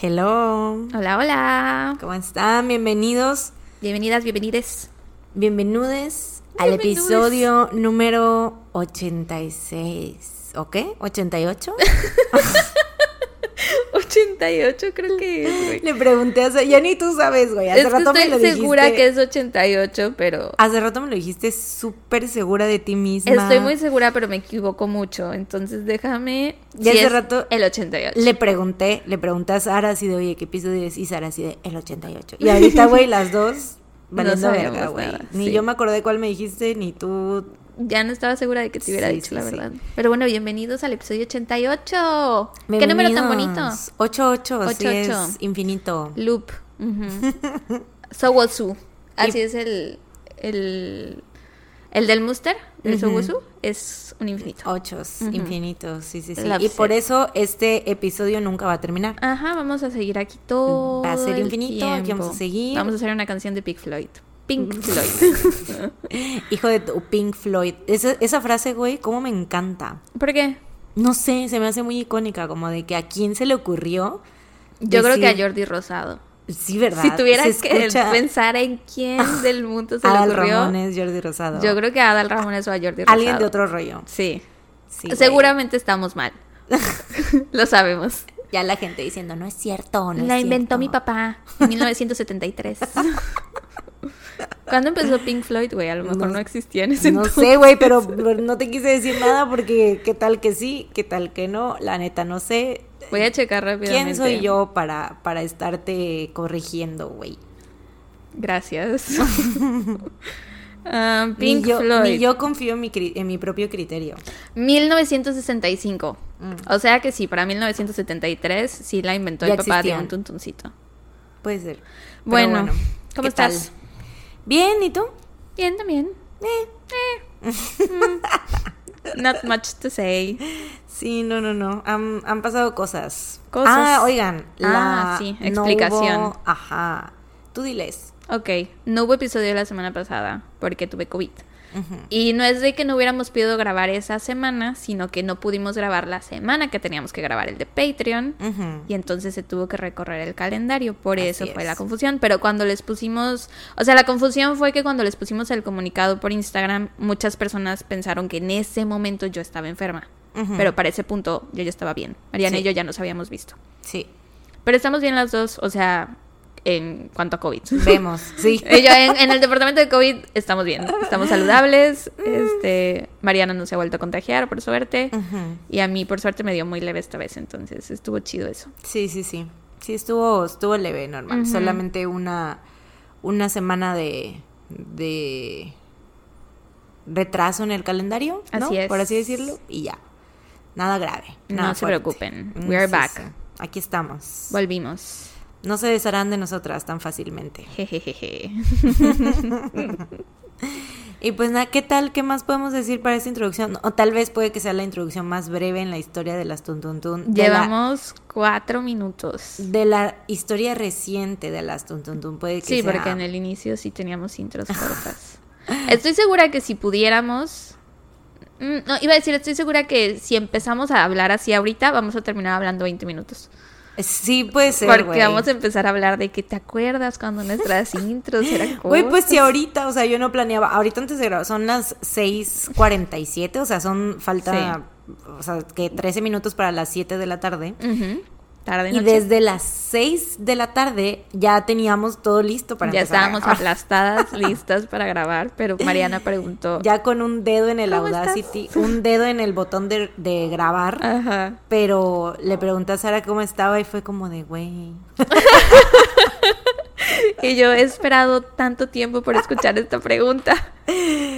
Hello. Hola, hola. ¿Cómo están? Bienvenidos. Bienvenidas, bienvenides. Bienvenidos al episodio número 86. ¿O qué? ¿88? 88 creo que es, güey. Le pregunté hace... Ya ni tú sabes, güey. Hace Es que rato me estoy lo segura dijiste. que es 88, pero... Hace rato me lo dijiste súper segura de ti misma. Estoy muy segura, pero me equivoco mucho. Entonces déjame... Ya si hace es rato- El 88. Le pregunté, le pregunté a Sara así de, oye, ¿qué episodio es? Y Sara así de, el 88. Y ahorita, güey, las dos valiendo sabíamos verga, güey. Ni sí. yo me acordé cuál me dijiste, ni tú Ya no estaba segura de que te hubiera Sí, dicho sí, la sí. verdad. Pero bueno, bienvenidos al episodio 88. ¿Qué número tan bonito? 88, sí 88. es infinito. Loop. Ujú. Sowosu. Así es el, el... El del Muster, el Ujú. Sowosu, es un infinito. Ochos, Ujú. infinitos, sí, sí, sí. Y por eso este episodio nunca va a terminar. Ajá, vamos a seguir aquí todo. Va a ser el infinito, aquí vamos a seguir. Vamos a hacer una canción de Pink Floyd. Pink Floyd. Hijo de tu Pink Floyd. Esa, esa frase, güey, cómo me encanta. ¿Por qué? No sé, se me hace muy icónica, como de que a quién se le ocurrió. Yo creo que a Jordi Rosado. Sí, ¿verdad? Si tuviera Se que escucha pensar en quién del mundo se le Adal ocurrió, Ramones, Jordi Rosado. yo creo que a Adal Ramones o a Jordi Rosado. Alguien de otro rollo. Sí. Sí, güey. Seguramente estamos mal. Lo sabemos. Ya la gente diciendo, no es cierto, no es La inventó cierto". mi papá en 1973. ¿Cuándo empezó Pink Floyd, güey? A lo mejor No- no, existía en ese No entonces. sé, güey, pero no te quise decir nada porque qué tal que sí, qué tal que no. La neta, no sé. Voy a checar rápidamente. ¿Quién soy yo para, para estarte corrigiendo, güey? Gracias. Ni Pink yo, Floyd. ni yo confío en mi, en mi propio criterio. 1965. Mm. O sea que sí, para 1973 sí la inventó Ya el papá de un tuntuncito. Puede ser. Bueno, ¿cómo ¿qué tal? Bien, ¿y tú? Bien, también. Eh, Mm. Not much to say. Sí, no, no, no. Han, han pasado cosas. Cosas. Ah, oigan. Ah, la- no explicación. hubo- Ajá. Tú diles. Ok, no hubo episodio la semana pasada porque tuve COVID. Y no es de que no hubiéramos podido grabar esa semana, sino que no pudimos grabar la semana que teníamos que grabar el de Patreon. Y entonces se tuvo que recorrer el calendario, por Así eso fue es. la confusión. Pero cuando les pusimos, o sea, la confusión fue que cuando les pusimos el comunicado por Instagram, muchas personas pensaron que en ese momento yo estaba enferma. Pero para ese punto yo ya estaba bien. Mariana Sí. y yo ya nos habíamos visto. Sí. Pero estamos bien las dos, o sea, en cuanto a COVID. Vemos. Sí. Yo en, en el departamento de COVID estamos bien, estamos saludables. Este, Mariana no se ha vuelto a contagiar, por suerte. Y a mí, por suerte, me dio muy leve esta vez, entonces estuvo chido eso. Sí, sí, sí. Sí, estuvo, estuvo leve, normal. Solamente una, una semana de, de retraso en el calendario, ¿no? Así es. Por así decirlo, y ya. Nada grave. No nada se fuerte. preocupen. Mm, We are sí, back. sí. Aquí estamos. Volvimos. No se desharán de nosotras tan fácilmente. Y pues nada, ¿qué tal? ¿Qué más podemos decir para esta introducción? O tal vez puede que sea la introducción más breve en la historia de las Tuntuntun. la- Llevamos cuatro minutos. De la historia reciente de las Tuntuntun. Puede que Sí, sea- porque en el inicio sí teníamos intros cortas. Estoy segura que si pudiéramos... Mm, No, iba a decir, estoy segura que si empezamos a hablar así ahorita, vamos a terminar hablando 20 minutos. Sí, puede ser, Porque vamos a empezar a hablar de que te acuerdas cuando nuestras intros eran Güey, pues si ahorita, o sea, yo no planeaba, ahorita antes de grabar, son las 6.47, o sea, son, falta, o sea, que 13 minutos para las 7 de la tarde. Ujú. Tarde Y desde las 6 de la tarde ya teníamos todo listo para ya empezar a estábamos aplastadas, listas para grabar, pero Mariana preguntó. Ya con un dedo en el ¿Cómo Audacity, un dedo en el botón de, de grabar, Ajá. pero le pregunté a Sara cómo estaba y fue como de, güey. Y yo he esperado tanto tiempo por escuchar esta pregunta.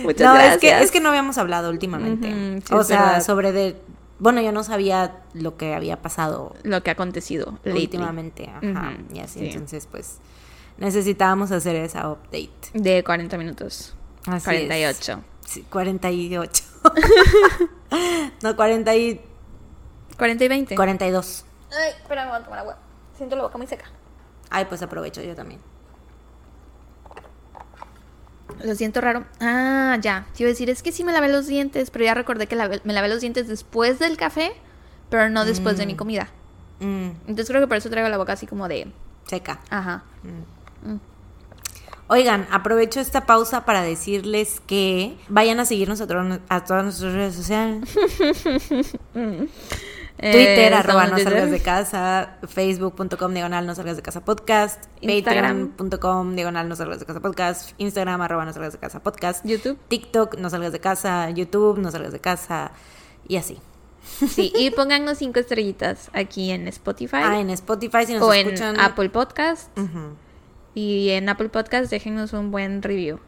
Muchas no, gracias. es que, es que no habíamos hablado últimamente. Ujú, sí, o sea, verdad. sobre de... Bueno, yo no sabía lo que había pasado Lo que ha acontecido lately. últimamente. Ajá, Ujú, y así. sí. Entonces, pues, necesitábamos hacer esa update. De 40 minutos. Así 48. es. Sí, 48. no, 40 y... 40 y 20. 42. Ay, espera, me voy a tomar agua. Siento la boca muy seca. Ay, pues aprovecho yo también. Lo siento raro. Ah, ya. Te iba a decir, es que sí me lavé los dientes, pero ya recordé que lavé- me lavé los dientes después del café, pero no después de mi comida. Mm, Entonces creo que por eso traigo la boca así como de... seca. Ajá. Oigan, aprovecho esta pausa para decirles que vayan a seguirnos a, a todas nuestras redes sociales. Eh, Twitter, arroba estamos no en salgas de casa, facebook.com diagonal no salgas de casa podcast, Instagram. patreon.com diagonal no salgas de casa podcast, Instagram arroba no salgas de casa podcast, YouTube. TikTok no salgas de casa, YouTube no salgas de casa y así. Sí, y pónganos cinco estrellitas aquí en Spotify Ah, en Spotify si nos o en escuchan. Apple Podcast. Y en Apple Podcast déjenos un buen review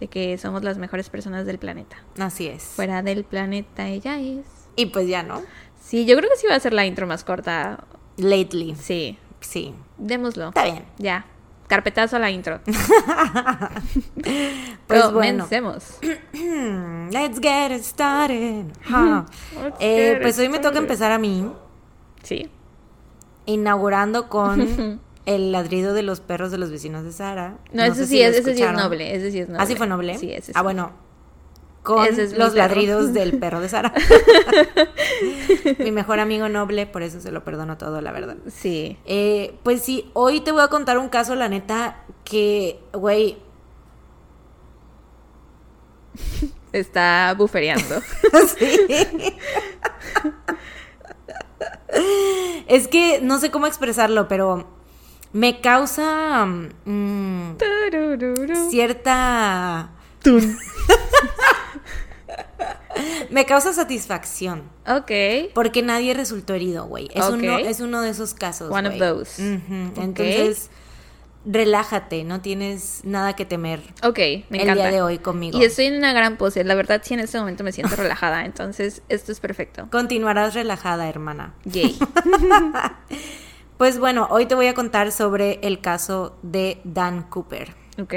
de que somos las mejores personas del planeta. Así es. Fuera del planeta ella es. Y pues ya, ¿no? Sí, yo creo que sí va a ser la intro más corta. Lately. Sí, Sí. démoslo. Está bien. Ya. Carpetazo a la intro. Pues bueno. Comencemos. Let's get it started. Let's Eh, get pues it hoy me toca empezar a mí, Sí. inaugurando con el ladrido de los perros de los vecinos de Sara. No, ese sé sí, si ese sí es noble. Ese sí es noble. ¿Ah, sí fue noble? Sí, ese sí. Ah, bueno. Con es los ladridos del perro de Sara. mi mejor amigo noble, por eso se lo perdono todo, la verdad. Sí. Eh, pues sí, hoy te voy a contar un caso, la neta, que, güey, Está bufereando. Sí. es que no sé cómo expresarlo, pero me causa mm, cierta... me causa satisfacción. ok. Porque nadie resultó herido, güey. Es, uno, es uno de esos casos. One of güey. those. Entonces, relájate, no tienes nada que temer Ok, me el encanta. día de hoy conmigo. Y estoy en una gran pose. La verdad, sí, en este momento me siento relajada. Entonces, esto es perfecto. Continuarás relajada, hermana. Yay. Pues bueno, hoy te voy a contar sobre el caso de Dan Cooper. Ok.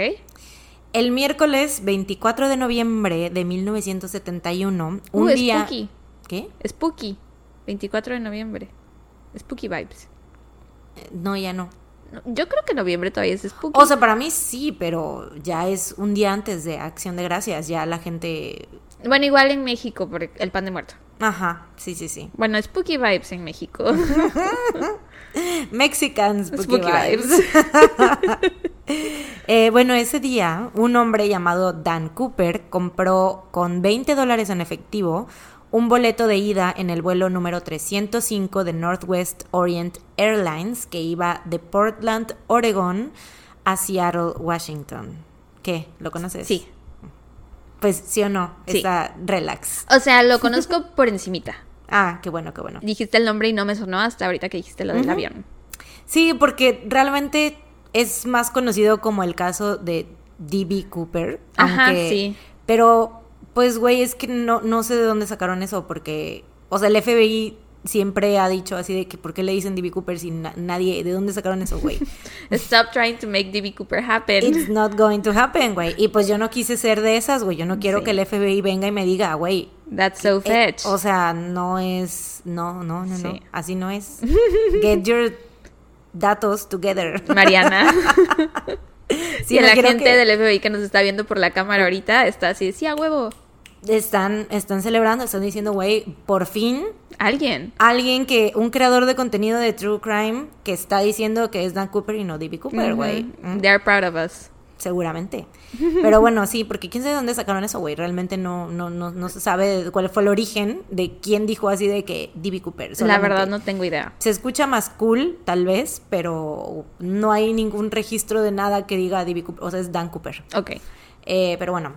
El miércoles 24 de noviembre de 1971, Uh, un es día... spooky. ¿Qué? Spooky. 24 de noviembre. Spooky vibes. No, ya no. Yo creo que noviembre todavía es spooky. O sea, para mí sí, pero ya es un día antes de Acción de Gracias, ya la gente... bueno, igual en México por el pan de muerto. Ajá, sí, sí, sí. Bueno, spooky vibes en México. Mexicans Spooky, Spooky vibes. vibes. Eh, bueno, ese día, un hombre llamado Dan Cooper compró con 20 dólares en efectivo un boleto de ida en el vuelo número 305 de Northwest Orient Airlines que iba de Portland, Oregon a Seattle, Washington. ¿Qué? ¿Lo conoces? Sí. Pues sí o no, Sí. está relax. O sea, lo conozco por encimita. Ah, qué bueno, qué bueno. Dijiste el nombre y no me sonó hasta ahorita que dijiste lo del avión. Sí, porque realmente es más conocido como el caso de D.B. Cooper. Ajá, aunque- sí. Pero, pues, güey, es que no, no sé de dónde sacaron eso, porque, o sea, el FBI siempre ha dicho así de que, ¿por qué le dicen D.B. Cooper si na- nadie, de dónde sacaron eso, güey? Stop trying to make D.B. Cooper happen. It's not going to happen, güey. Y pues yo no quise ser de esas, güey. Yo no quiero Sí. que el FBI venga y me diga, güey. That's so eh, fetch. o sea, no es, no, no, no, no. Sí. Así no es. Get your datos together. Mariana. Sí, y no la gente que- del FBI que nos está viendo por la cámara ahorita está así, sí, a huevo. están, están celebrando, están diciendo, güey, por fin Alguien. alguien que, un creador de contenido de True Crime que está diciendo que es Dan Cooper y no D.B. Cooper, güey. Mm, They're proud of us. Seguramente. Pero bueno, sí, porque quién sabe de dónde sacaron eso, güey. Realmente no, no, no, no se sabe cuál fue el origen de quién dijo así de que D.B. Cooper. La verdad no tengo idea. Se escucha más cool, tal vez, pero no hay ningún registro de nada que diga D.B. Cooper. O sea, es Dan Cooper. Ok. Eh, pero bueno.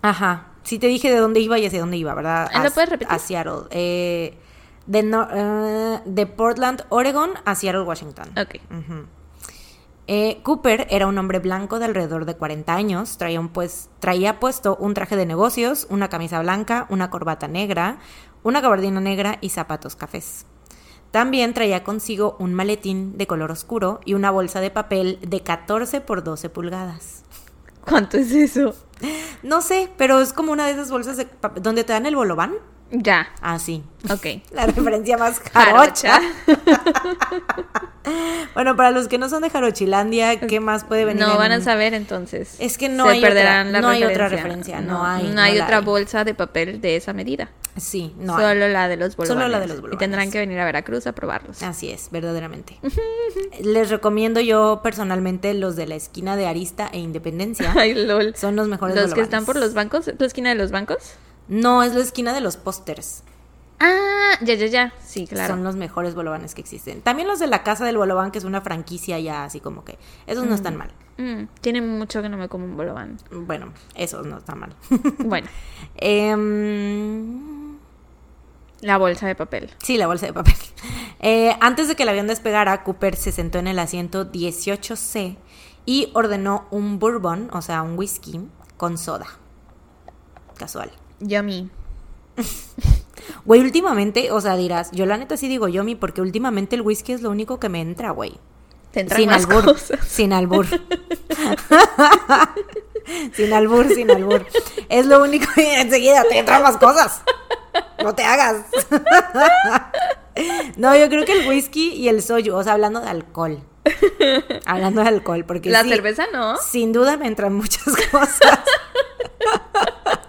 Ajá. Sí te dije de dónde iba y hacia dónde iba, ¿verdad? ¿Ah, ¿lo puedes repetir? A Seattle. Eh, de, Nor- eh, de Portland, Oregon a Seattle, Washington. Ok. Ujú. Eh, Cooper era un hombre blanco de alrededor de 40 años. Traía, un, pues, traía puesto un traje de negocios, una camisa blanca, una corbata negra, una gabardina negra y zapatos cafés. También traía consigo un maletín de color oscuro y una bolsa de papel de 14 por 12 pulgadas. ¿Cuánto es eso? No sé, pero es como una de esas bolsas de papel donde te dan el bolobán. Ya. Así. Ok. La referencia más jarocha. Bueno, para los que no son de Jarochilandia, ¿qué más puede venir? No en van a saber entonces. Es que no Se hay perderán otra- la no hay otra referencia. referencia, no hay, No no hay la otra hay. bolsa de papel de esa medida. Sí, no. hay. Solo la de los Solo bolovanes. la de los Y bolovanes. tendrán que venir a Veracruz a probarlos. Así es, verdaderamente. Les recomiendo yo personalmente los de la esquina de Arista e Independencia. Ay, lol. Son los mejores Los que están por los bancos, ¿la esquina de los bancos? No, es la esquina de los pósters. Ah, ya, ya, ya. Sí, claro. Son los mejores bolovanes que existen. También los de la Casa del Bolobán, que es una franquicia ya así como que... Esos no están mal. Mm, tiene mucho que no me como un bolobán. Bueno, esos no están mal. Bueno, Em, la bolsa de papel. Sí, la bolsa de papel. Eh, antes de que el avión despegara, Cooper se sentó en el asiento 18C y ordenó un bourbon, o sea, un whisky, con soda. Casual. Yummy. Güey, últimamente, o sea, dirás, yo la neta sí digo yomi porque últimamente el whisky es lo único que me entra, güey. Te entran Sin más albur. cosas. Sin albur. sin albur, sin albur. Es lo único que enseguida te entran más cosas. No te hagas. no, yo creo que el whisky y el soju, o sea, hablando de alcohol. Hablando de alcohol, porque La sí, cerveza no. Sin duda me entran muchas cosas.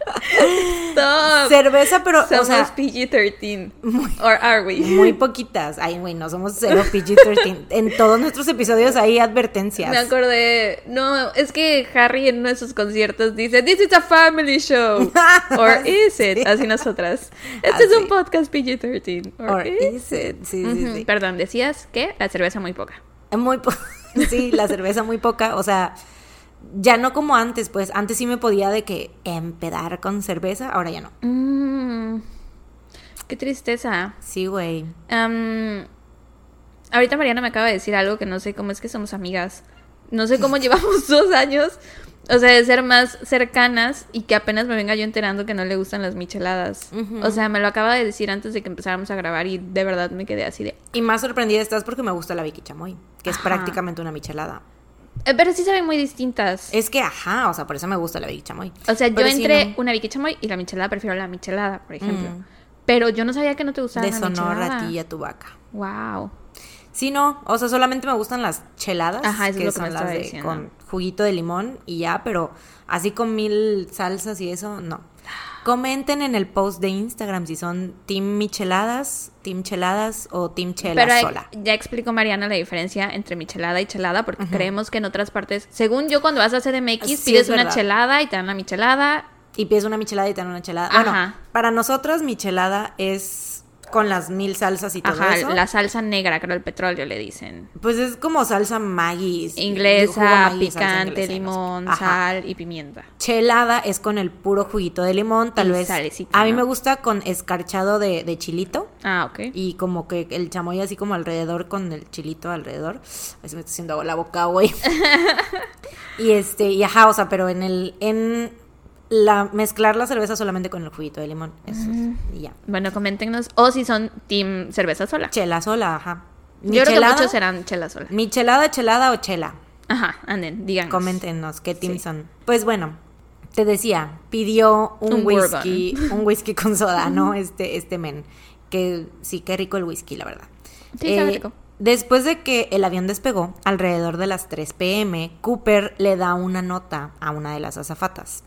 Stop. Cerveza, pero, Somos o sea, PG-13. Or are we? muy poquitas. Ay, güey, no somos cero PG-13. En todos nuestros episodios hay advertencias. Me acordé. No, es que Harry en uno de sus conciertos dice: This is a family show. Or is it? Sí. Así nosotras. Este es un podcast PG-13. Or, Or is it? Sí, sí, sí. Perdón, decías que la cerveza muy poca. Muy po- sí, la cerveza muy poca, o sea, ya no como antes, pues antes sí me podía de que empedar con cerveza, ahora ya no. Mm, qué tristeza. Sí, güey. Ahorita Mariana me acaba de decir algo que no sé cómo es que somos amigas. No sé cómo llevamos dos años. O sea, de ser más cercanas y que apenas me venga yo enterando que no le gustan las micheladas. O sea, me lo acaba de decir antes de que empezáramos a grabar y de verdad me quedé así de... Y más sorprendida estás porque me gusta la Vicky Chamoy, que es Ajá. prácticamente una michelada. Eh, Pero sí se ven muy distintas. Es que, ajá, o sea, por eso me gusta la Vicky Chamoy. O sea, yo Pero entre no. una Vicky Chamoy y la michelada prefiero la michelada, por ejemplo. Mm. Pero yo no sabía que no te gustaba De la michelada. a ti y a tu vaca. Wow. Sí, no, o sea, solamente me gustan las cheladas, Ajá, eso es lo que son me las de diciendo. con juguito de limón y ya, pero así con mil salsas y eso, no. Comenten en el post de Instagram si son team micheladas, team cheladas o team chela Pero sola. ya explicó Mariana la diferencia entre michelada y chelada, porque creemos que en otras partes, según yo, cuando vas a CDMX, Sí, pides es una chelada y te dan la michelada. Y pides una michelada y te dan una chelada. Bueno, Ajá. para nosotras michelada es con las mil salsas y todo Ajá, eso. la salsa negra, creo el petróleo le dicen. Pues es como salsa Maggi. Inglesa, Maggi, picante, inglesa, no sé. limón, sal y pimienta. Chelada es con el puro juguito de limón, tal Y vez. salecita, a mí ¿no? me gusta con escarchado de, de chilito Ah, ok. y como que el chamoy así como alrededor con el chilito alrededor. Ay, se me está haciendo la boca, güey. y este, y ajá, o sea, pero en el en la mezclar la cerveza solamente con el juguito de limón, eso es, y ya. Bueno, coméntenos. O si son team cerveza sola. Chela sola, ajá. Yo creo que muchos serán chela sola. Michelada, chelada o chela. Ajá, anden, díganos. Coméntenos qué team Sí. son. Pues bueno, te decía, pidió un, Un whisky, un whisky con soda, ¿no? Este, este men. Que sí, qué rico el whisky, la verdad. Sí, sabe Eh, rico. Después de que el avión despegó, alrededor de las 3 pm, Cooper le da una nota a una de las azafatas.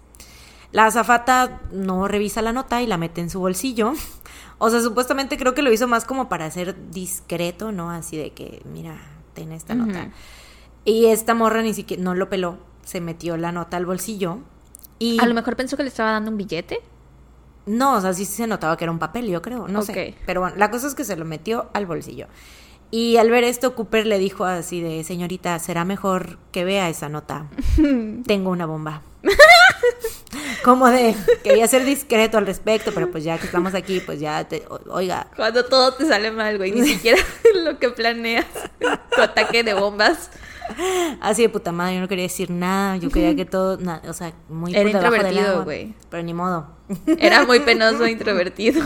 La azafata no revisa la nota y la mete en su bolsillo. O sea, supuestamente creo que lo hizo más como para ser discreto, ¿no? Así de que, mira, ten esta nota. Y esta morra ni siquiera, no lo peló, se metió la nota al bolsillo. Y A lo mejor pensó que le estaba dando un billete. no, o sea, sí se notaba que era un papel, yo creo, no sé. Pero bueno, la cosa es que se lo metió al bolsillo. Y al ver esto, Cooper le dijo así de, señorita, será mejor que vea esa nota. Tengo una bomba. Como de, quería ser discreto al respecto, pero pues ya que estamos aquí, pues ya, te, oiga, Cuando todo te sale mal, güey. Ni siquiera lo que planeas. Tu ataque de bombas. Así de puta madre, yo no quería decir nada, yo quería que todo, na- o sea, muy Era introvertido, güey. Pero ni modo. Era muy penoso introvertido.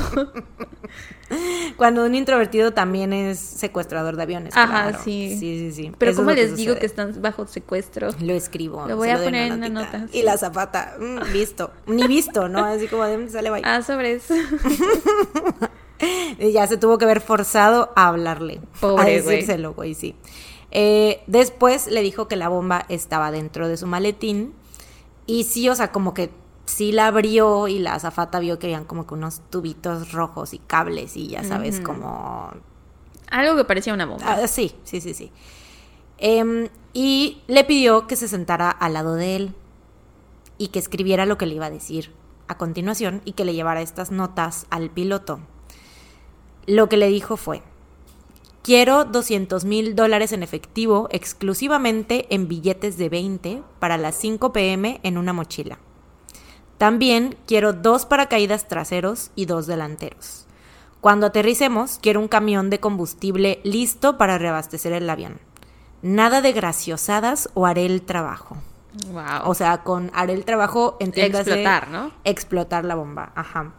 Cuando un introvertido también es secuestrador de aviones. Ajá, claro. sí. Sí, sí, sí. Pero Eso ¿cómo les digo sucede. que están bajo secuestro? Lo escribo. Lo voy a poner en una nota, Y la zapata, mm, visto. Ni visto, ¿no? Así como de dónde sale bye. Ah, sobre eso. Y ya se tuvo que ver forzado a hablarle. Pobre, a decírselo, güey, sí. Eh, después le dijo que la bomba estaba dentro de su maletín. Y sí, o sea, como que sí la abrió y la azafata vio que habían como que unos tubitos rojos y cables y ya sabes, como Algo que parecía una bomba. Ah, sí, sí, sí, sí. Em, y le pidió que se sentara al lado de él y que escribiera lo que le iba a decir a continuación y que le llevara estas notas al piloto. Lo que le dijo fue, quiero 200 mil dólares en efectivo exclusivamente en billetes de 20 para las 5 pm en una mochila. También quiero dos paracaídas traseros y dos delanteros. Cuando aterricemos, quiero un camión de combustible listo para reabastecer el avión. Nada de graciosadas o haré el trabajo. wow. O sea, con haré el trabajo, entiéndase... Explotar, ¿no? Explotar la bomba, ajá.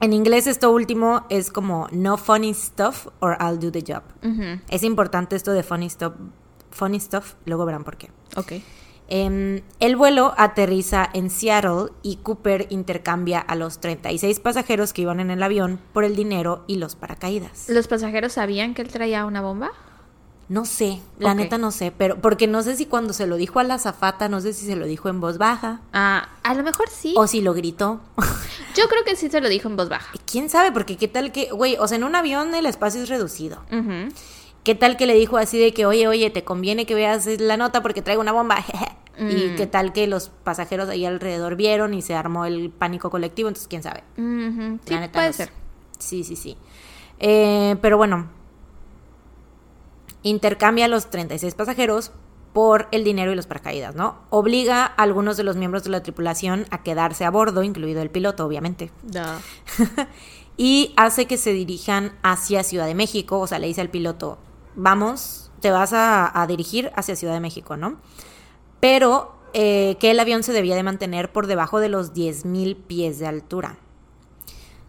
En inglés esto último es como no funny stuff or I'll do the job. Es importante esto de funny stuff, funny stuff, luego verán por qué. Ok. Em, el vuelo aterriza en Seattle y Cooper intercambia a los 36 pasajeros que iban en el avión por el dinero y los paracaídas. ¿Los pasajeros sabían que él traía una bomba? No sé, la neta no sé, pero porque no sé si cuando se lo dijo a la zafata, no sé si se lo dijo en voz baja Ah, a lo mejor sí. o si lo gritó. Yo creo que sí se lo dijo en voz baja. ¿Quién sabe? Porque qué tal que, güey, o sea, en un avión el espacio es reducido. ¿Qué tal que le dijo así de que, oye, oye, te conviene que veas la nota porque traigo una bomba? Y Mm. qué tal que los pasajeros ahí alrededor vieron y se armó el pánico colectivo, entonces quién sabe. Sí, La neta, puede no ser. Sí, sí, sí. Eh, pero bueno, intercambia a los 36 pasajeros por el dinero y los paracaídas, ¿no? Obliga a algunos de los miembros de la tripulación a quedarse a bordo, incluido el piloto, obviamente. Da. y hace que se dirijan hacia Ciudad de México, o sea, le dice al piloto, vamos, te vas a, a dirigir hacia Ciudad de México, ¿no? Pero eh, que el avión se debía de mantener por debajo de los 10.000 pies de altura.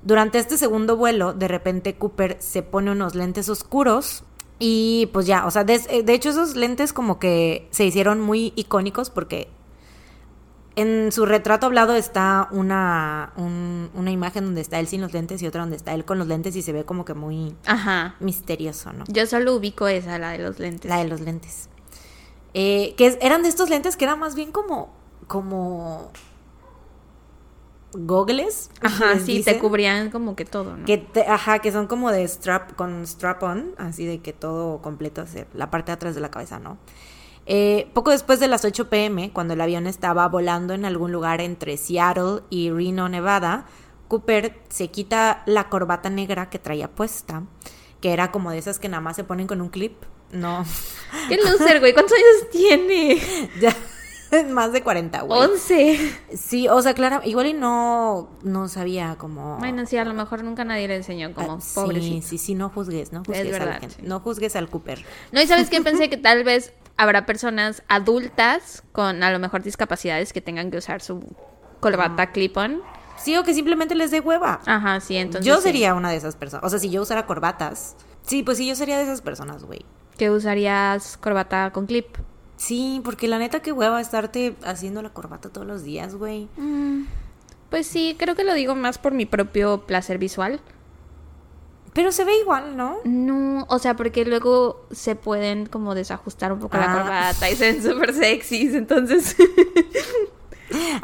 Durante este segundo vuelo, de repente Cooper se pone unos lentes oscuros y pues ya, o sea, des- eh, de, hecho esos lentes como que se hicieron muy icónicos porque en su retrato hablado está una, un- una imagen donde está él sin los lentes y otra donde está él con los lentes y se ve como que muy Ajá. misterioso, ¿no? Yo solo ubico esa, la de los lentes. La de los lentes. Eh, que eran de estos lentes que eran más bien como, como gogles. Ajá, sí, dicen, te cubrían como que todo, ¿no? Que te- ajá, que son como de strap, con strap on, así de que todo completo, la parte de atrás de la cabeza, ¿no? Eh, poco después de las 8 pm, cuando el avión estaba volando en algún lugar entre Seattle y Reno, Nevada, Cooper se quita la corbata negra que traía puesta, que era como de esas que nada más se ponen con un clip. No, ¿Qué loser, güey? ¿Cuántos años tiene? ya, más de 40, güey. Once. Sí, o sea, claro, igual y no, no sabía como... Bueno, sí, a lo mejor nunca nadie le enseñó como Ah, sí, pobrecito. Sí, sí, no juzgues, no juzgues, verdad, al, sí. no juzgues al Cooper. No, y sabes qué pensé que tal vez habrá personas adultas con a lo mejor discapacidades que tengan que usar su corbata clip-on. Sí, o que simplemente les dé hueva. Ajá, sí, entonces. yo sí. sería una de esas personas. O sea, si yo usara corbatas. Sí, pues sí, yo sería de esas personas, güey. Que usarías corbata con clip. Sí, porque la neta, qué hueva estarte haciendo la corbata todos los días, güey. Mm, Pues sí, creo que lo digo más por mi propio placer visual. Pero se ve igual, ¿no? No, o sea, porque luego se pueden como desajustar un poco la Ah. corbata y se ven súper sexys, entonces...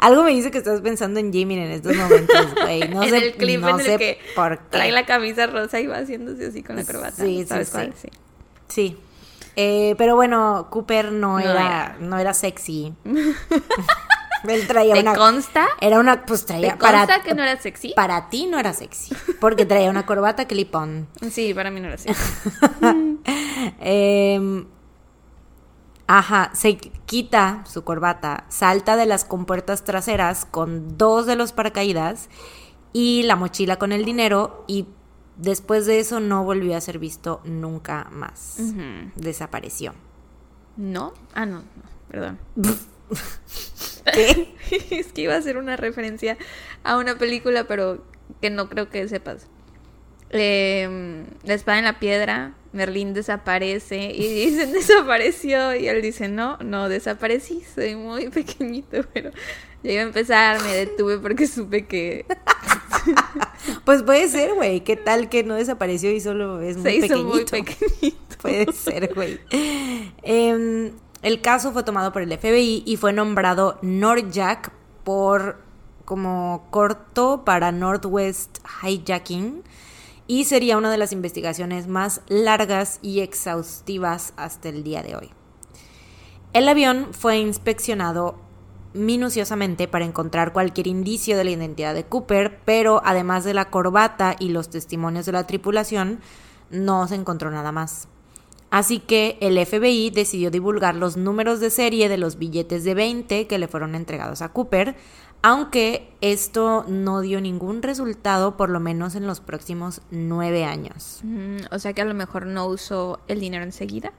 Algo me dice que estás pensando en Jimin en estos momentos, güey. No en sé, el clip no en el sé que por qué. trae la camisa rosa y va haciéndose así con la corbata. Sí, sí, ¿Sabes sí. cuál? Sí. Sí. Eh, pero bueno, Cooper no, No era, era. no era sexy. Él traía ¿Te una. consta? Era una, pues ¿Te traía. consta Para, que no era sexy? para ti no era sexy. Porque traía una corbata clip-on. Sí, para mí no era sexy. Em, ajá, se quita su corbata, salta de las compuertas traseras con dos de los paracaídas y la mochila con el dinero y después de eso no volvió a ser visto nunca más. Desapareció. ¿No? Ah, no, no, perdón. ¿Qué? es que iba a hacer una referencia a una película, pero que no creo que sepas. Eh, la espada en la piedra, Merlín desaparece y dicen desapareció y él dice no, no desaparecí, soy muy pequeñito, pero ya iba a empezar, me detuve porque supe que Pues puede ser, güey. ¿Qué tal que no desapareció y solo es muy se hizo pequeñito? muy pequeñito. Puede ser, güey. Em, el caso fue tomado por el FBI y fue nombrado Nordjack por como corto para Northwest Hijacking y sería una de las investigaciones más largas y exhaustivas hasta el día de hoy. El avión fue inspeccionado minuciosamente para encontrar cualquier indicio de la identidad de Cooper, pero además de la corbata y los testimonios de la tripulación, no se encontró nada más. Así que el FBI decidió divulgar los números de serie de los billetes de 20 que le fueron entregados a Cooper, aunque esto no dio ningún resultado por lo menos en los próximos nueve años. Mm, o sea que a lo mejor no usó el dinero enseguida.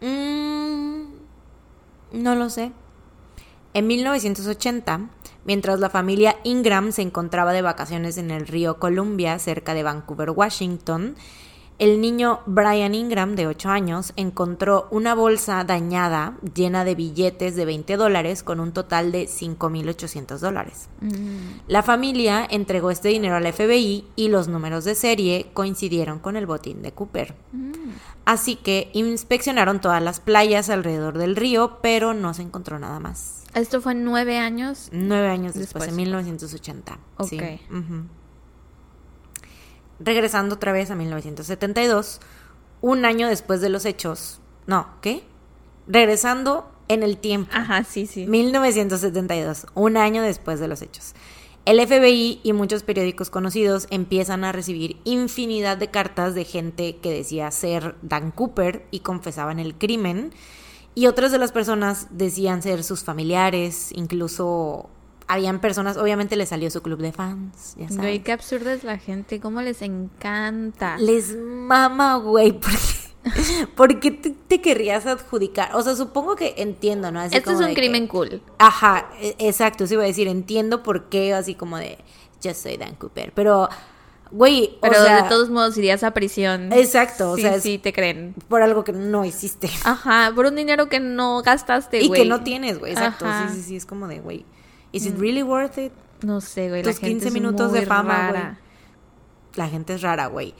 Mm, no lo sé. En 1980, mientras la familia Ingram se encontraba de vacaciones en el río Columbia, cerca de Vancouver, Washington, el niño Brian Ingram, de 8 años, encontró una bolsa dañada llena de billetes de 20 dólares con un total de 5.800 dólares. Mm, La familia entregó este dinero al FBI y los números de serie coincidieron con el botín de Cooper. mm. Así que inspeccionaron todas las playas alrededor del río, pero no se encontró nada más. Esto fue nueve años. Nueve años después, Después. en 1980. sí. Ok. Ujú. Regresando otra vez a 1972, un año después de los hechos. No, ¿qué? Regresando en el tiempo. Ajá, sí, sí. 1972, un año después de los hechos. El FBI y muchos periódicos conocidos empiezan a recibir infinidad de cartas de gente que decía ser Dan Cooper y confesaban el crimen. Y otras de las personas decían ser sus familiares, incluso habían personas, obviamente le salió su club de fans, ya sabes. Güey, qué absurda es la gente, cómo les encanta. Les mama, güey, porque, porque te, te querrías adjudicar. O sea, supongo que entiendo, ¿no? Así Esto es como un de que- crimen cool. Ajá, e- exacto, eso iba a decir, entiendo por qué, así como de, yo soy Dan Cooper, pero, güey, Pero o sea, de todos modos irías a prisión. Exacto, o Sí, sea, sí, te creen. por algo que no hiciste. Ajá, por un dinero que no gastaste, y güey. que no tienes, güey, exacto, Ajá. sí, sí, sí, es como de, güey, ¿is it really worth it? No sé, güey. La Tus gente 15 es minutos muy de fama, güey. La gente es rara, güey.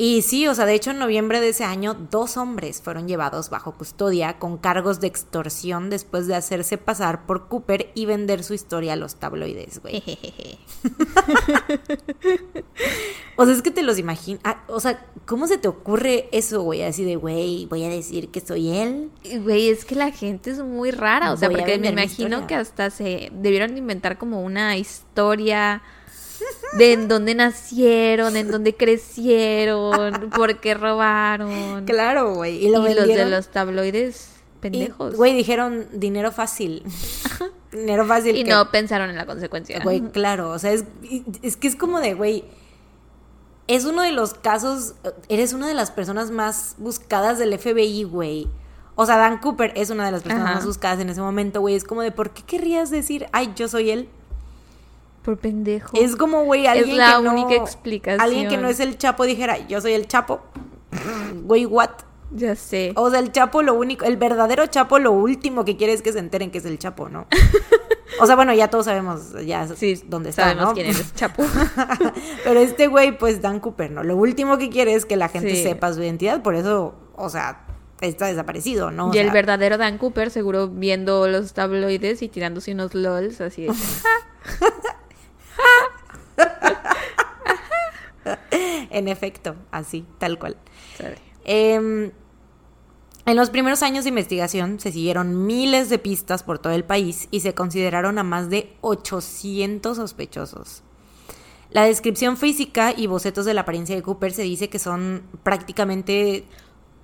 Y sí, o sea, de hecho en noviembre de ese año dos hombres fueron llevados bajo custodia con cargos de extorsión después de hacerse pasar por Cooper y vender su historia a los tabloides, güey. O sea, es que te los imaginas. o sea, ¿cómo se te ocurre eso, güey? Así de, güey, voy a decir que soy él. Güey, es que la gente es muy rara. O sea, Voy porque me imagino que hasta se debieron de inventar como una historia de en dónde nacieron, en dónde crecieron, por qué robaron. Claro, güey. Y Y lo los de los tabloides pendejos. Güey, dijeron dinero fácil. dinero fácil. Y que- no pensaron en la consecuencia. Güey, claro, o sea, es, es que es como de, güey, es uno de los casos, eres una de las personas más buscadas del FBI, güey. O sea, Dan Cooper es una de las personas Ajá. más buscadas en ese momento, güey. Es como de, ¿por qué querrías decir, ay, yo soy él? Por pendejo. Es como, güey, alguien la que no- única explicación. Alguien que no es el Chapo dijera, yo soy el Chapo. Güey, what? Ya sé. O sea, el Chapo lo único, el verdadero Chapo lo último que quiere es que se enteren que es el Chapo, ¿no? O sea, bueno, ya todos sabemos ya sí, dónde está, sabemos ¿no? quién eres, Chapo. Pero este güey, pues Dan Cooper, ¿no? Lo último que quiere es que la gente Sí. sepa su identidad, por eso, o sea, está desaparecido, ¿no? O y el verdadero Dan Cooper seguro viendo los tabloides y tirándose unos lols así de... En efecto, así, tal cual. Em, en los primeros años de investigación se siguieron miles de pistas por todo el país y se consideraron a más de 800 sospechosos. La descripción física y bocetos de la apariencia de Cooper se dice que son prácticamente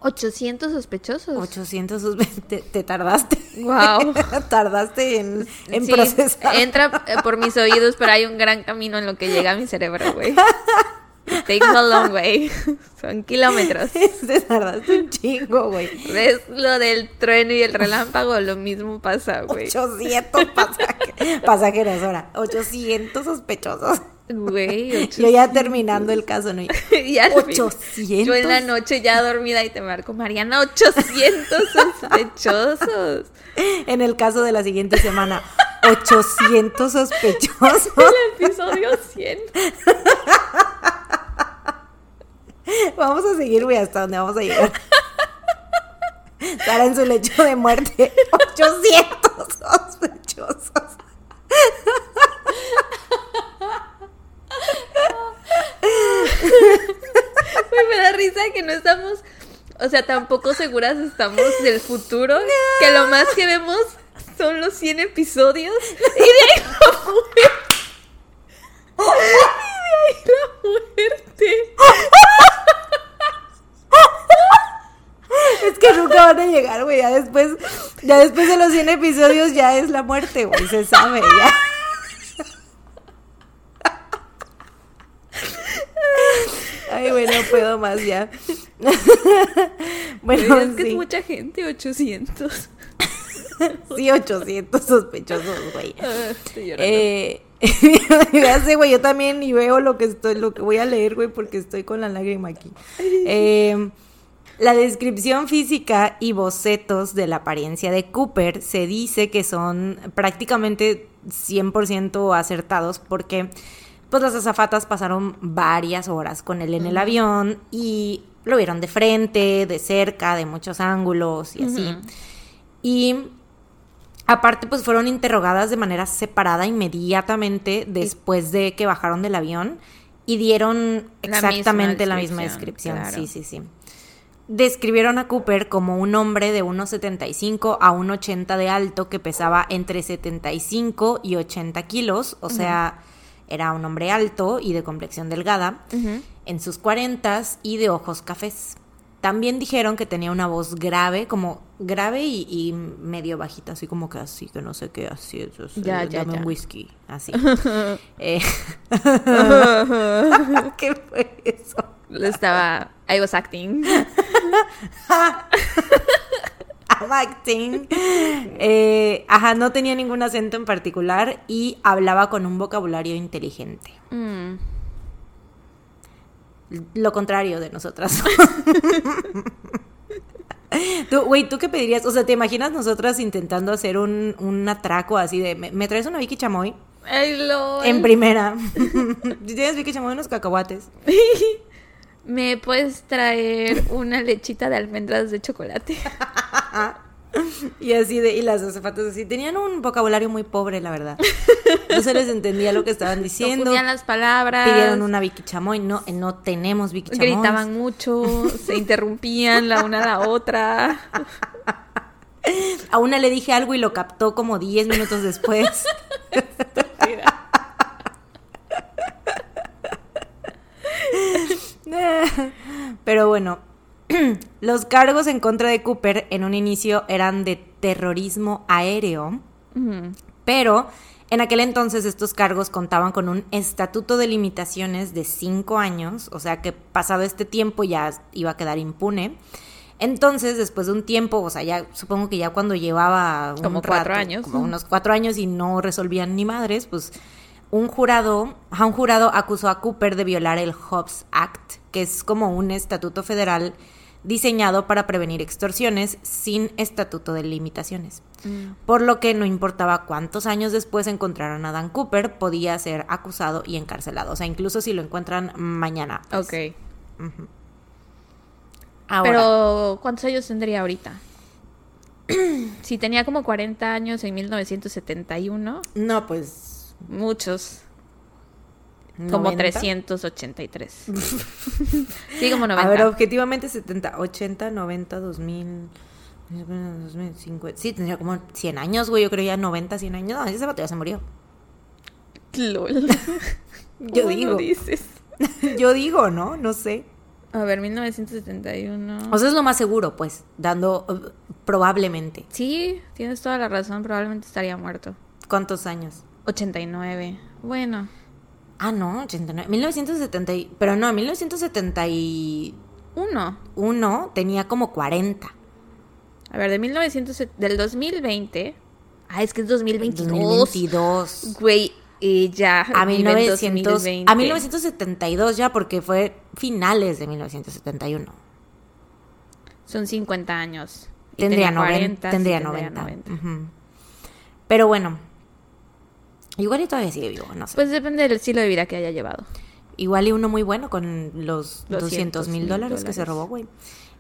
800 sospechosos. 800 sospe- te, te tardaste. Wow. tardaste en, en Sí, procesar. Entra eh, por mis oídos, pero hay un gran camino en lo que llega a mi cerebro, güey. Takes a long way. Son kilómetros. Te tardaste un chingo, güey. ¿Ves lo del trueno y el relámpago? Lo mismo pasa, güey. 800 pasaje- pasajeros, ahora. 800 sospechosos. Güey, Yo ya terminando el caso, ¿no? Y al fin, 800. Yo en la noche ya dormida y te marco, Mariana, 800 sospechosos. En el caso de la siguiente semana, 800 sospechosos. El episodio 100. Vamos a seguir, güey, hasta donde vamos a llegar. Sara en su lecho de muerte. 800 sospechosos. Me da risa que no estamos, o sea, tampoco seguras estamos del futuro, que lo más que vemos son los 100 episodios y de ahí de ahí la muerte. Es que nunca van a llegar, güey. Ya después, ya después de los 100 episodios ya es la muerte, güey. Se sabe, ya. Ay, güey, no puedo más ya. Bueno, es que es mucha gente, 800. Sí, 800 sospechosos, güey. Ah, estoy llorando. Eh, ya sé, güey, yo también y veo lo que estoy, lo que voy a leer, güey, porque estoy con la lágrima aquí. Eh, la descripción física y bocetos de la apariencia de Cooper se dice que son prácticamente 100% acertados porque pues las azafatas pasaron varias horas con él en el avión y lo vieron de frente, de cerca, de muchos ángulos y así. Y aparte, pues fueron interrogadas de manera separada inmediatamente después de que bajaron del avión y dieron La exactamente la misma descripción, claro. Sí, sí, sí. Describieron a Cooper como un hombre de 1,75 a 1,80 de alto que pesaba entre 75 y 80 kilos, o sea, era un hombre alto y de complexión delgada en sus cuarentas y de ojos cafés. También dijeron que tenía una voz grave, como grave y, y medio bajita, así como que así, que no sé qué, así, eso, sí, Ya, ya, dame ya. un whisky, así. Eh, ¿Qué fue eso? Estaba. I was acting. I'm acting. Eh, ajá, no tenía ningún acento en particular y hablaba con un vocabulario inteligente. Mm. Lo contrario de nosotras. Tú, güey, ¿tú qué pedirías? O sea, ¿te imaginas nosotras intentando hacer un, un atraco así de, ¿me, me traes una Vicky Chamoy? Ay, lo. En primera. Tienes Vicky Chamoy, unos cacahuates. ¿Me puedes traer una lechita de almendras de chocolate? Y así de, y las azafatas así. Tenían un vocabulario muy pobre, la verdad. No se les entendía lo que estaban diciendo. Confundían las palabras. Pidieron una Vicky Chamoy. No, eh, no tenemos Vicky Chamoy. Gritaban mucho, se interrumpían la una a la otra. A una le dije algo y lo captó como 10 minutos después. Pero bueno, los cargos en contra de Cooper en un inicio eran de terrorismo aéreo, pero en aquel entonces estos cargos contaban con un estatuto de limitaciones de 5 años, o sea que pasado este tiempo ya iba a quedar impune. Entonces, después de un tiempo, o sea, ya supongo que ya cuando llevaba un Como cuatro años. como unos cuatro años y no resolvían ni madres, pues un jurado, un jurado acusó a Cooper de violar el Hobbs Act, que es como un estatuto federal diseñado para prevenir extorsiones sin estatuto de limitaciones. Mm. Por lo que no importaba cuántos años después encontraran a Dan Cooper, podía ser acusado y encarcelado. O sea, incluso si lo encuentran mañana. pues. Ok. Ahora, Pero, ¿cuántos años tendría ahorita? si tenía como 40 años en 1971, no, pues. muchos. Como 90. 383. sí, como 90. A ver, objetivamente 70, 80, 90, 2000, 2050. Sí, tendría como 100 años, güey. Yo creo ya 90, 100 años. No, ese vato ya se murió. Lol. Yo ¿Cómo lo digo. dices? Yo digo, ¿no? No sé. A ver, 1971. O sea, es lo más seguro, pues, dando eh, probablemente. Sí, tienes toda la razón. Probablemente estaría muerto. ¿Cuántos años? 89. Bueno, Ah, no, 89. 1970. y- Pero no, 1971 Uno. tenía como 40. A ver, de 1900, del 2020. Ah, es que es 2022. 2022. Güey, ella A, vive en 1900, 2020. a 1972 ya, porque fue finales de 1971. Son 50 años. Y Tendría, tenía 90. 40, tendría sí, 90. Ujú. Pero bueno. Igual y todavía sigue vivo, no sé. Pues depende del estilo de vida que haya llevado. Igual y uno muy bueno con los 200 mil 200,000 dólares que se robó, güey.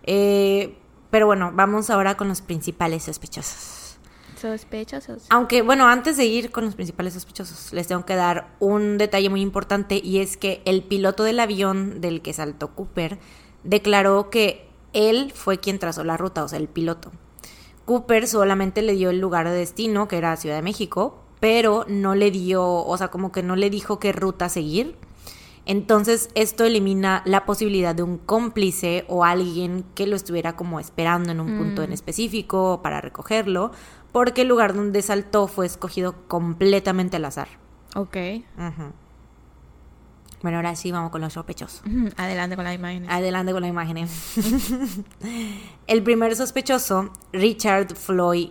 Eh, pero bueno, vamos ahora con los principales sospechosos. Sospechosos. Aunque, bueno, antes de ir con los principales sospechosos, les tengo que dar un detalle muy importante y es que el piloto del avión del que saltó Cooper declaró que él fue quien trazó la ruta, o sea, el piloto. Cooper solamente le dio el lugar de destino, que era Ciudad de México, pero no le dio, o sea, como que no le dijo qué ruta seguir. Entonces, esto elimina la posibilidad de un cómplice o alguien que lo estuviera como esperando en un punto en específico para recogerlo, porque el lugar donde saltó fue escogido completamente al azar. Ok. Bueno, ahora sí vamos con los sospechosos. Adelante con la imagen. Adelante con la imagen. eh. El primer sospechoso, Richard Floyd,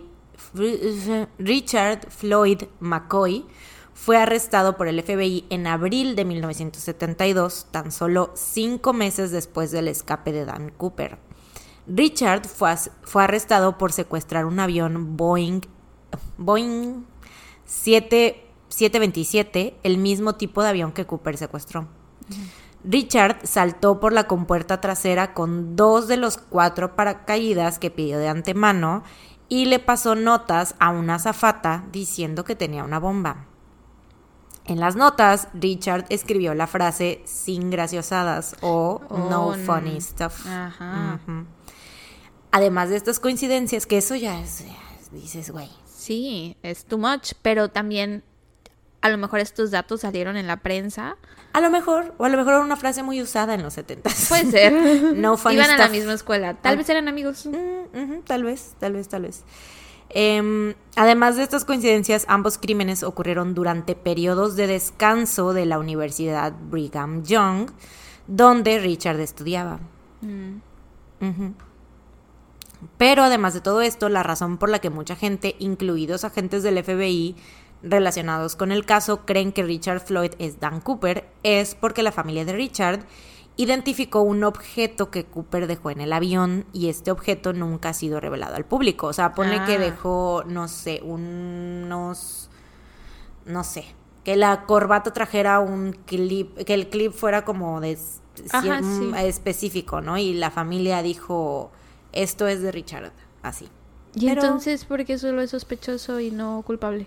Richard Floyd McCoy, fue arrestado por el FBI en abril de 1972, tan solo cinco meses después del escape de Dan Cooper. Richard fue, fue arrestado por secuestrar un avión Boeing, Boeing 7 727, el mismo tipo de avión que Cooper secuestró. Richard saltó por la compuerta trasera con dos de los cuatro paracaídas que pidió de antemano y le pasó notas a una azafata diciendo que tenía una bomba. En las notas, Richard escribió la frase sin graciosadas o no Oh, funny no. stuff. Ajá. Además de estas coincidencias, que eso ya es, ya es- dices, güey. Sí, es too much, pero también a lo mejor estos datos salieron en la prensa. A lo mejor, o a lo mejor era una frase muy usada en los 70 Puede ser. No funny Iban a la misma escuela. Tal Ah. vez eran amigos. Mm, tal vez, tal vez, tal vez. Em, además de estas coincidencias, ambos crímenes ocurrieron durante periodos de descanso de la Universidad Brigham Young, donde Richard estudiaba. Mm. Pero además de todo esto, la razón por la que mucha gente, incluidos agentes del FBI relacionados con el caso, creen que Richard Floyd es Dan Cooper es porque la familia de Richard identificó un objeto que Cooper dejó en el avión y este objeto nunca ha sido revelado al público. O sea, pone que Ah. dejó, no sé, unos... no sé, que la corbata trajera un clip, que el clip fuera como de Ajá, sí. mm, específico, ¿no? Y la familia dijo, esto es de Richard, así. Y Pero- entonces, ¿por qué solo es sospechoso y no culpable?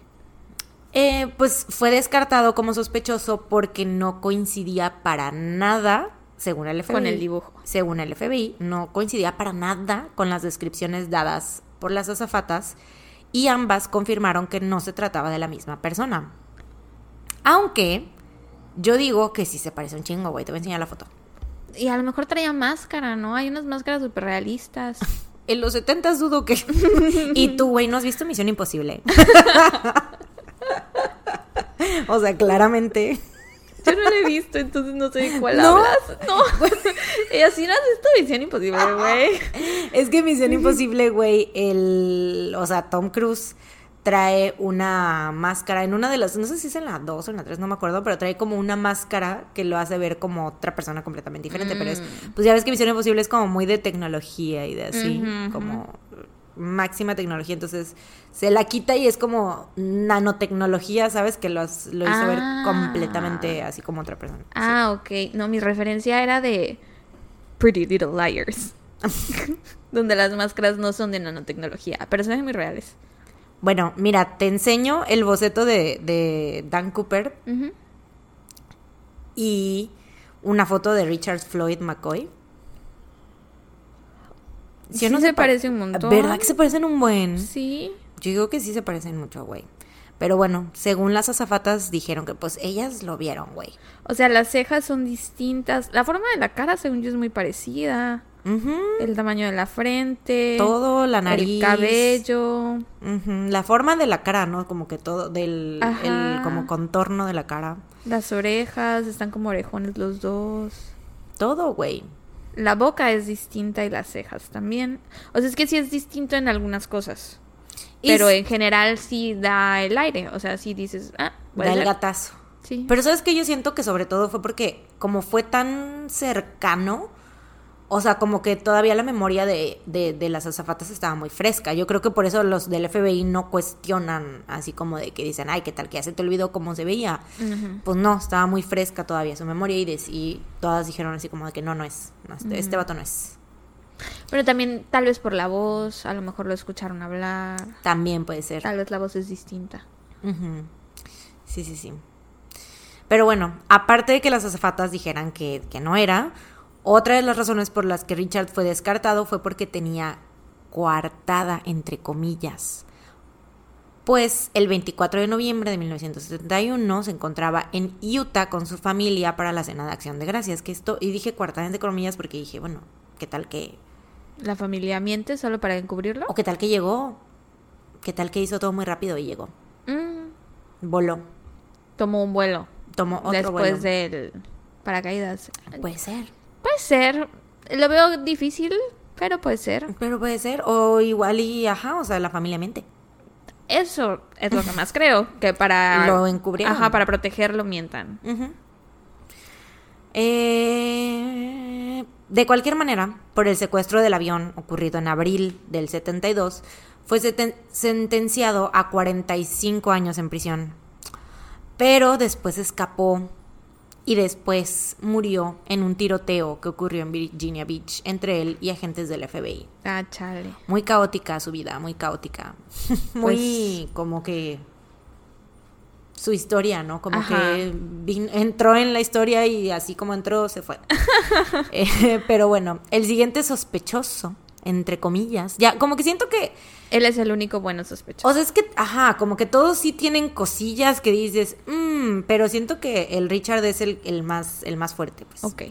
Eh, pues fue descartado como sospechoso porque no coincidía para nada, según el FBI. Con el dibujo. Según el FBI, no coincidía para nada con las descripciones dadas por las azafatas y ambas confirmaron que no se trataba de la misma persona. Aunque yo digo que sí se parece un chingo, güey. Te voy a enseñar la foto. Y a lo mejor traía máscara, ¿no? Hay unas máscaras súper realistas. En los 70 dudo que. y tú, güey, ¿no has visto Misión Imposible? o sea, claramente. Yo no la he visto, entonces no sé de cuál ¿No? hablas. No. y así no has visto Misión Imposible, güey. Es que Misión Imposible, güey, el. O sea, Tom Cruise trae una máscara en una de las. No sé si es en la 2 o en la 3, no me acuerdo, pero trae como una máscara que lo hace ver como otra persona completamente diferente. Pero es. Pues ya ves que Misión Imposible es como muy de tecnología y de así. Como máxima tecnología. Entonces se la quita y es como nanotecnología, ¿sabes? Que lo, hizo ver Ah. completamente así como otra persona. Ah, ok. No, mi referencia era de Pretty Little Liars. donde las máscaras no son de nanotecnología, pero son muy reales. Bueno, mira, te enseño el boceto de, de Dan Cooper y una foto de Richard Floyd McCoy. Sí o no se pa- parece un montón. ¿Verdad que se parecen un buen? Sí. Yo digo que sí se parecen mucho, güey. Pero bueno, según las azafatas dijeron que pues ellas lo vieron, güey. O sea, las cejas son distintas. La forma de la cara, según yo, es muy parecida. Ujú. el tamaño de la frente, Todo, la nariz. el cabello. Ujú, La forma de la cara, ¿no? Como que todo, del el como contorno de la cara. Las orejas, están como orejones los dos. Todo, güey. La boca es distinta y las cejas también. O sea, es que sí es distinto en algunas cosas. Y Pero en general sí da el aire. O sea, sí dices, ah, Da el gatazo. Sí. Pero sabes que yo siento que sobre todo fue porque como fue tan cercano, o sea, como que todavía la memoria de, de, de las azafatas estaba muy fresca. Yo creo que por eso los del FBI no cuestionan así como de que dicen, ay, ¿qué tal que ya se te olvidó cómo se veía? Pues no, estaba muy fresca todavía su memoria y, des- y todas dijeron así como de que no, no es, no, este, este vato no es. Pero también tal vez por la voz, a lo mejor lo escucharon hablar. También puede ser. Tal vez la voz es distinta. Sí, sí, sí. Pero bueno, aparte de que las azafatas dijeran que, que no era, otra de las razones por las que Richard fue descartado fue porque tenía coartada, entre comillas. Pues el 24 de noviembre de 1971 se encontraba en Utah con su familia para la cena de acción de gracias. Que esto, y dije coartada entre comillas porque dije, bueno, ¿qué tal que ¿La familia miente solo para encubrirlo? ¿O qué tal que llegó? ¿Qué tal que hizo todo muy rápido y llegó? Mm, Voló. tomó un vuelo Tomó otro después vuelo. del paracaídas. Puede ser. Puede ser. Lo veo difícil, pero puede ser. Pero puede ser. O igual y, ajá, o sea, la familia mente. Eso es lo que más creo. Que para. Lo encubrieron. Ajá, para protegerlo mientan. Eh, de cualquier manera, por el secuestro del avión ocurrido en abril del 72, fue sentenciado a 45 años en prisión. Pero después escapó y después murió en un tiroteo que ocurrió en Virginia Beach entre él y agentes del FBI. Ah, chale. Muy caótica su vida, muy caótica. muy como que su historia, ¿no? Como Ajá. que entró en la historia y así como entró se fue. Eh, pero bueno, el siguiente sospechoso, entre comillas, ya como que siento que, Él es el único bueno sospechoso. o sea, es que, ajá, como que todos sí tienen cosillas que dices, "Mm", pero siento que el Richard es el, el más, el más fuerte, pues. ok.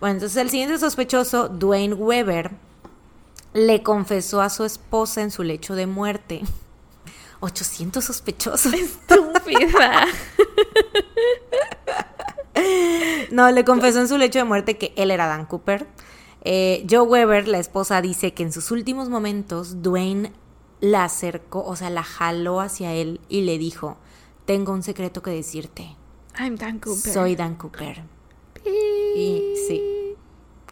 Bueno, entonces el siguiente sospechoso, Dwayne Weber, le confesó a su esposa en su lecho de muerte. 800 sospechosos. Estúpida. No, le confesó en su lecho de muerte que él era Dan Cooper. Eh, Joe Weber, la esposa, dice que en sus últimos momentos Dwayne la acercó, o sea, la jaló hacia él y le dijo, tengo un secreto que decirte. I'm Dan Cooper. Soy Dan Cooper. Y sí.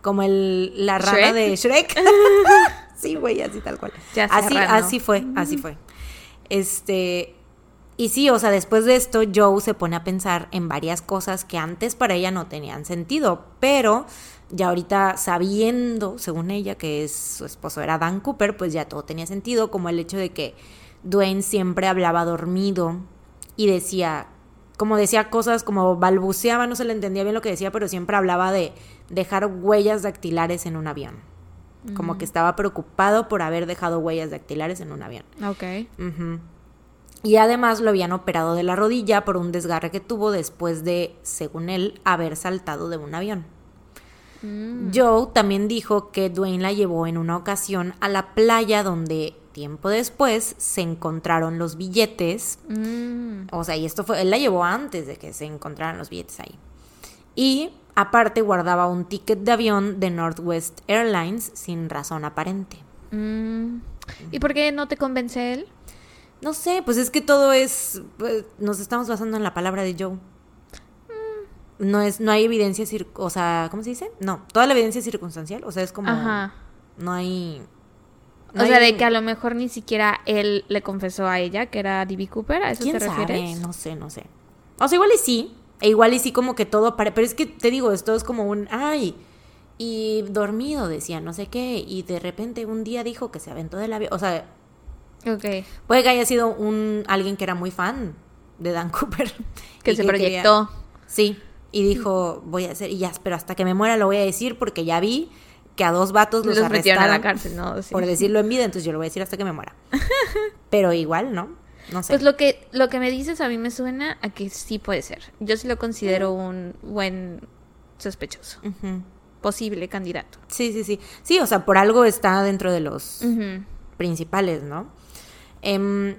Como el, la rana ¿Shrek? de Shrek. sí, güey, así tal cual. Ya así, así fue, así fue. Este. Y sí, o sea, después de esto, Joe se pone a pensar en varias cosas que antes para ella no tenían sentido, pero ya ahorita sabiendo, según ella, que es, su esposo era Dan Cooper, pues ya todo tenía sentido, como el hecho de que Dwayne siempre hablaba dormido y decía, como decía cosas, como balbuceaba, no se le entendía bien lo que decía, pero siempre hablaba de dejar huellas dactilares en un avión. Como que estaba preocupado por haber dejado huellas dactilares en un avión. Ok. Y además lo habían operado de la rodilla por un desgarre que tuvo después de, según él, haber saltado de un avión. Mm. Joe también dijo que Dwayne la llevó en una ocasión a la playa donde tiempo después se encontraron los billetes. Mm. O sea, y esto fue, él la llevó antes de que se encontraran los billetes ahí. Y aparte guardaba un ticket de avión de Northwest Airlines sin razón aparente. Mm. ¿Y por qué no te convence él? No sé, pues es que todo es. pues, nos estamos basando en la palabra de Joe. No es, no hay evidencia, cir- o sea, ¿cómo se dice? No, toda la evidencia es circunstancial, o sea, es como. Ajá. No hay. no o sea, hay- de que a lo mejor ni siquiera él le confesó a ella que era D.B. Cooper, ¿a eso ¿Quién te refieres? No sé, no sé. O sea, igual y sí, e igual y sí como que todo pare... Pero es que te digo, esto es como un. ¡Ay! Y dormido, decía, no sé qué, y de repente un día dijo que se aventó del avión. O sea, Ok. puede que haya sido un alguien que era muy fan de Dan Cooper. Que se proyectó. Sí, y dijo, voy a hacer, y ya, pero hasta que me muera lo voy a decir porque ya vi que a dos vatos los, Los metieron a la arrestaron cárcel, ¿no? Sí. por decirlo en vida, entonces yo lo voy a decir hasta que me muera. pero igual, ¿no? No sé. Pues lo que, lo que me dices a mí me suena a que sí puede ser. Yo sí lo considero un buen sospechoso. Posible candidato. Sí, sí, sí. Sí, o sea, por algo está dentro de los principales, ¿no? Em,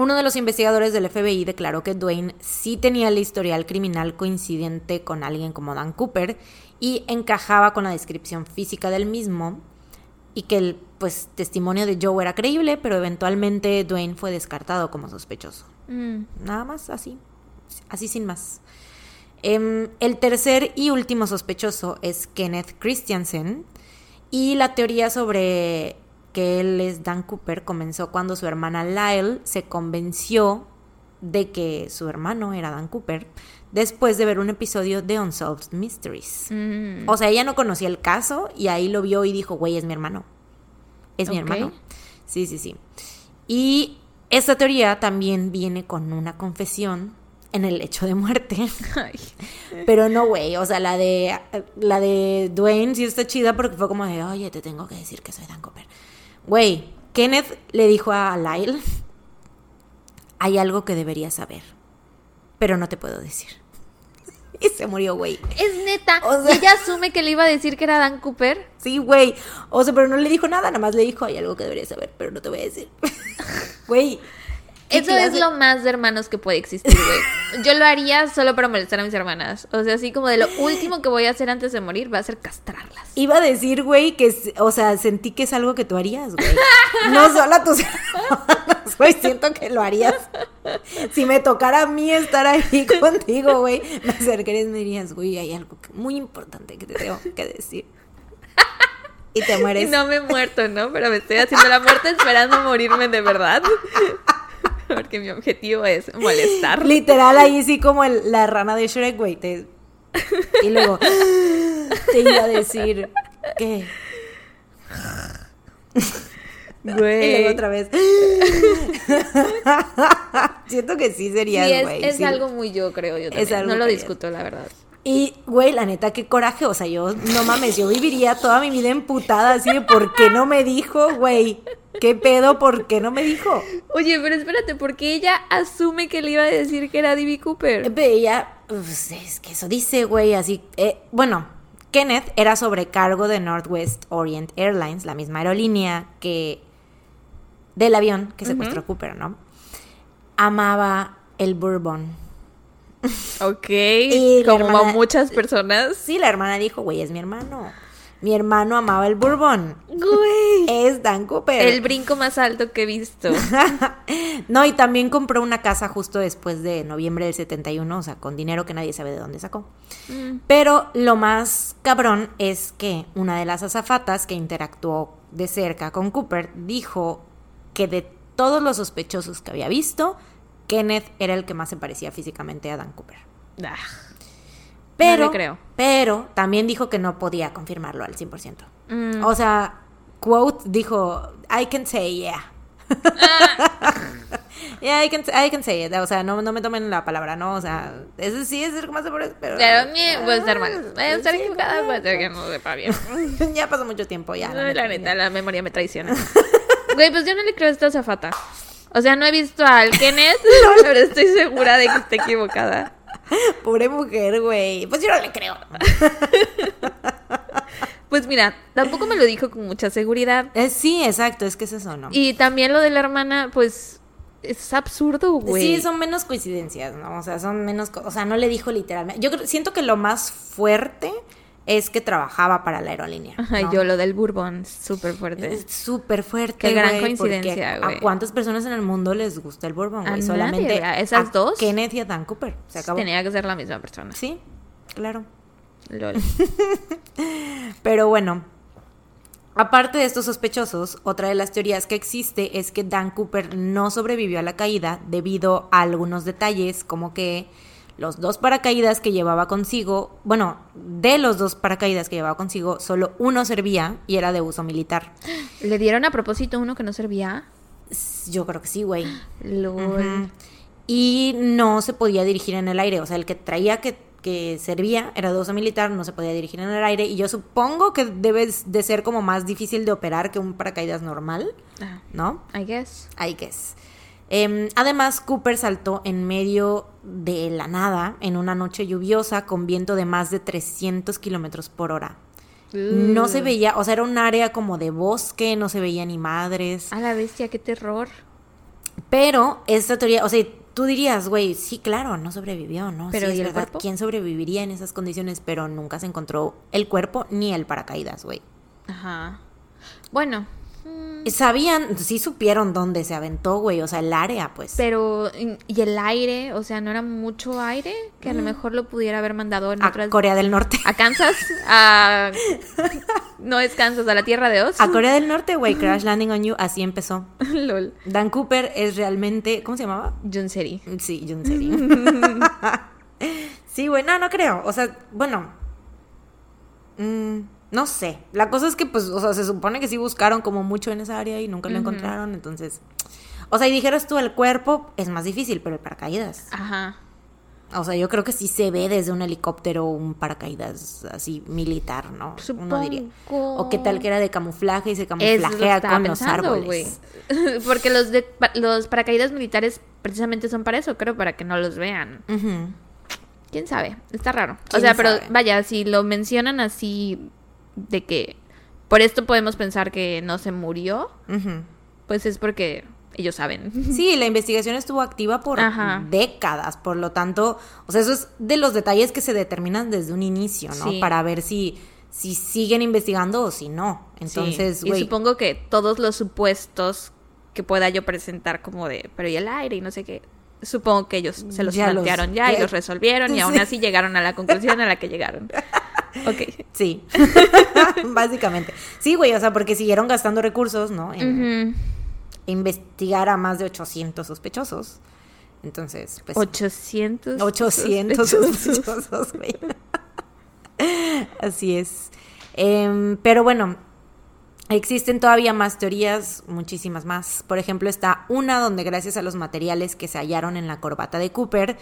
uno de los investigadores del FBI declaró que Dwayne sí tenía el historial criminal coincidente con alguien como Dan Cooper y encajaba con la descripción física del mismo y que el pues, testimonio de Joe era creíble, pero eventualmente Dwayne fue descartado como sospechoso. Mm. Nada más así, así sin más. Em, el tercer y último sospechoso es Kenneth Christiansen y la teoría sobre que él es Dan Cooper comenzó cuando su hermana Lyle se convenció de que su hermano era Dan Cooper después de ver un episodio de Unsolved Mysteries. Mm. O sea, ella no conocía el caso y ahí lo vio y dijo, güey, es mi hermano. Es mi hermano. Sí, sí, sí. Y esta teoría también viene con una confesión en el hecho de muerte. Ay. Pero no, güey. O sea, la de la de Dwayne sí está chida porque fue como de, oye, te tengo que decir que soy Dan Cooper. Güey, Kenneth le dijo a Lyle, hay algo que deberías saber, pero no te puedo decir. Y se murió, güey. Es neta. O sea- ¿Y ella asume que le iba a decir que era Dan Cooper. Sí, güey. O sea, pero no le dijo nada, nada más le dijo, hay algo que deberías saber, pero no te voy a decir. Güey. ¿Qué Eso es lo más de hermanos que puede existir, güey. Yo lo haría solo para molestar a mis hermanas. O sea, así como de lo último que voy a hacer antes de morir va a ser castrarlas. Iba a decir, güey, que, o sea, sentí que es algo que tú harías, güey. No solo a tus hermanos, güey, siento que lo harías. Si me tocara a mí estar ahí contigo, güey, me acercarías y me dirías, güey, hay algo muy importante que te tengo que decir. Y te mueres. no me he muerto, ¿no? Pero me estoy haciendo la muerte esperando morirme de verdad. Porque mi objetivo es molestar. Literal, ahí sí como el- la rana de Shrek, güey. te- Y luego te iba a decir que... Y Güey. luego otra vez. Siento que sí sería, es, güey. es sí. algo muy yo, creo yo también. algo no lo discuto, la verdad. Y, güey, la neta, qué coraje. O sea, yo, no mames, yo viviría toda mi vida emputada así de por qué no me dijo, güey. ¿Qué pedo? ¿Por qué no me dijo? Oye, pero espérate, porque ella asume que le iba a decir que era D.B. Cooper. Pero ella, pues, es que eso dice, güey, así. eh, bueno, Kenneth era sobrecargo de Northwest Orient Airlines, la misma aerolínea que. del avión que secuestró Cooper, ¿no? Amaba el bourbon. Ok. Y como hermana- muchas personas. Sí, la hermana dijo, güey, es mi hermano. Mi hermano amaba el bourbon. Güey. Es Dan Cooper. El brinco más alto que he visto. no, y también compró una casa justo después de noviembre del 71, o sea, con dinero que nadie sabe de dónde sacó. Mm. Pero lo más cabrón es que una de las azafatas que interactuó de cerca con Cooper dijo que de todos los sospechosos que había visto, Kenneth era el que más se parecía físicamente a Dan Cooper. Ah, Pero, creo. pero también dijo que no podía confirmarlo al 100%. mm. O sea, quote dijo, I can say yeah. yeah, I can, I can say it. O sea, no, no me tomen la palabra, ¿no? O sea, eso sí es ser más seguro, pero... Pero mi, puede estar mal. Puede estar equivocada, puede ser que no sepa bien. ya pasó mucho tiempo, ya. No, la neta, la memoria me traiciona. Güey, pues yo no le creo a esta zafata. O sea, no he visto al Kenneth, pero estoy segura de que está equivocada. Pobre mujer, güey. Pues yo no le creo. Pues mira, tampoco me lo dijo con mucha seguridad. Eh, sí, exacto, es que es eso, ¿no? Y también lo de la hermana, pues es absurdo, güey. Sí, son menos coincidencias, ¿no? O sea, son menos... O sea, no le dijo literalmente... Yo creo- siento que lo más fuerte es que trabajaba para la aerolínea. Ay, ¿no? yo lo del Bourbon, súper fuerte. Súper fuerte. Qué gran coincidencia, güey. ¿A cuántas personas en el mundo les gusta el bourbon, güey? nadie, Solamente ¿a esas a dos? Kenneth y a Dan Cooper. Se acabó. Tenía que ser la misma persona. Sí, claro. Lol. Pero bueno, aparte de estos sospechosos, otra de las teorías que existe es que Dan Cooper no sobrevivió a la caída debido a algunos detalles, como que los dos paracaídas que llevaba consigo, bueno, de los dos paracaídas que llevaba consigo, solo uno servía y era de uso militar. ¿Le dieron a propósito uno que no servía? Yo creo que sí, güey. Lol. Y no se podía dirigir en el aire. O sea, el que traía que, que servía era de uso militar, no se podía dirigir en el aire. Y yo supongo que debe de ser como más difícil de operar que un paracaídas normal, Ah, ¿no? I guess. I guess. Em, además, Cooper saltó en medio de la nada en una noche lluviosa con viento de más de 300 kilómetros por hora. No se veía, o sea, era un área como de bosque, no se veía ni madres. A la bestia, qué terror. Pero esta teoría, o sea, tú dirías, güey, sí, claro, no sobrevivió, ¿no? Pero, sí, es ¿y el verdad, cuerpo? ¿Quién sobreviviría en esas condiciones? Pero nunca se encontró el cuerpo ni el paracaídas, güey. Ajá. Bueno, Sabían, sí supieron dónde se aventó, güey, o sea, el área, pues. pero ¿y el aire? O sea, ¿no era mucho aire? Que a lo mejor lo pudiera haber mandado en Mm. a otras... Corea del Norte. ¿A Kansas? A... No es Kansas, a la Tierra de Oz. A Corea del Norte, güey, Crash Landing on You, así empezó. Lol. Dan Cooper es realmente, ¿cómo se llamaba? John Seri. Sí, Jun Seri. sí, güey, no, no creo. O sea, bueno. mm, no sé. La cosa es que, pues, o sea, se supone que sí buscaron como mucho en esa área y nunca lo encontraron. Entonces. O sea, y dijeras tú, el cuerpo es más difícil, pero el paracaídas. Ajá. O sea, yo creo que sí se ve desde un helicóptero un paracaídas así militar, ¿no? Uno diría. Supongo. O qué tal que era de camuflaje y se lo camuflajea con los árboles. Porque los, de, los paracaídas militares precisamente son para eso, creo, para que no los vean. ¿Quién sabe? Está raro. O ¿Quién sea, pero sabe? vaya, si lo mencionan así de que por esto podemos pensar que no se murió, pues es porque ellos saben. Sí, la investigación estuvo activa por Ajá. décadas, por lo tanto, o sea, eso es de los detalles que se determinan desde un inicio, ¿no? Sí. Para ver si, si siguen investigando o si no. Entonces, Sí. y supongo que todos los supuestos que pueda yo presentar como de, pero y el aire y no sé qué, supongo que ellos se los Ya los- plantearon ya y los resolvieron y aún Sí. así llegaron a la conclusión a la que llegaron. Ok. sí, básicamente. Sí, güey, o sea, porque siguieron gastando recursos, ¿no? En investigar a más de 800 sospechosos. Entonces, pues... 800. 800 sospechosos. sospechosos, güey. Así es. Em, pero bueno, existen todavía más teorías, muchísimas más. Por ejemplo, está una donde gracias a los materiales que se hallaron en la corbata de Cooper,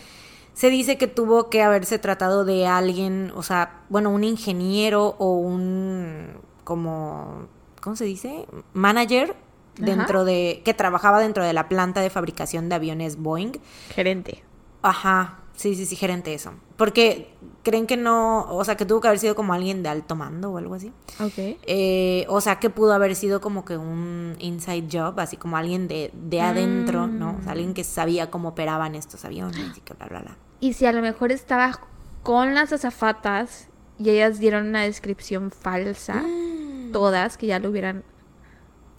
se dice que tuvo que haberse tratado de alguien, o sea, bueno, un ingeniero o un como ¿cómo se dice? manager dentro de que trabajaba dentro de la planta de fabricación de aviones Boeing. Gerente. Ajá, sí, sí, sí, gerente eso. Porque creen que no, o sea, que tuvo que haber sido como alguien de alto mando o algo así. Ok. Eh, o sea, que pudo haber sido como que un inside job, así como alguien de, de adentro, ¿no? O sea, alguien que sabía cómo operaban estos aviones y que bla, bla, bla. Y si a lo mejor estaba con las azafatas y ellas dieron una descripción falsa, todas, que ya lo hubieran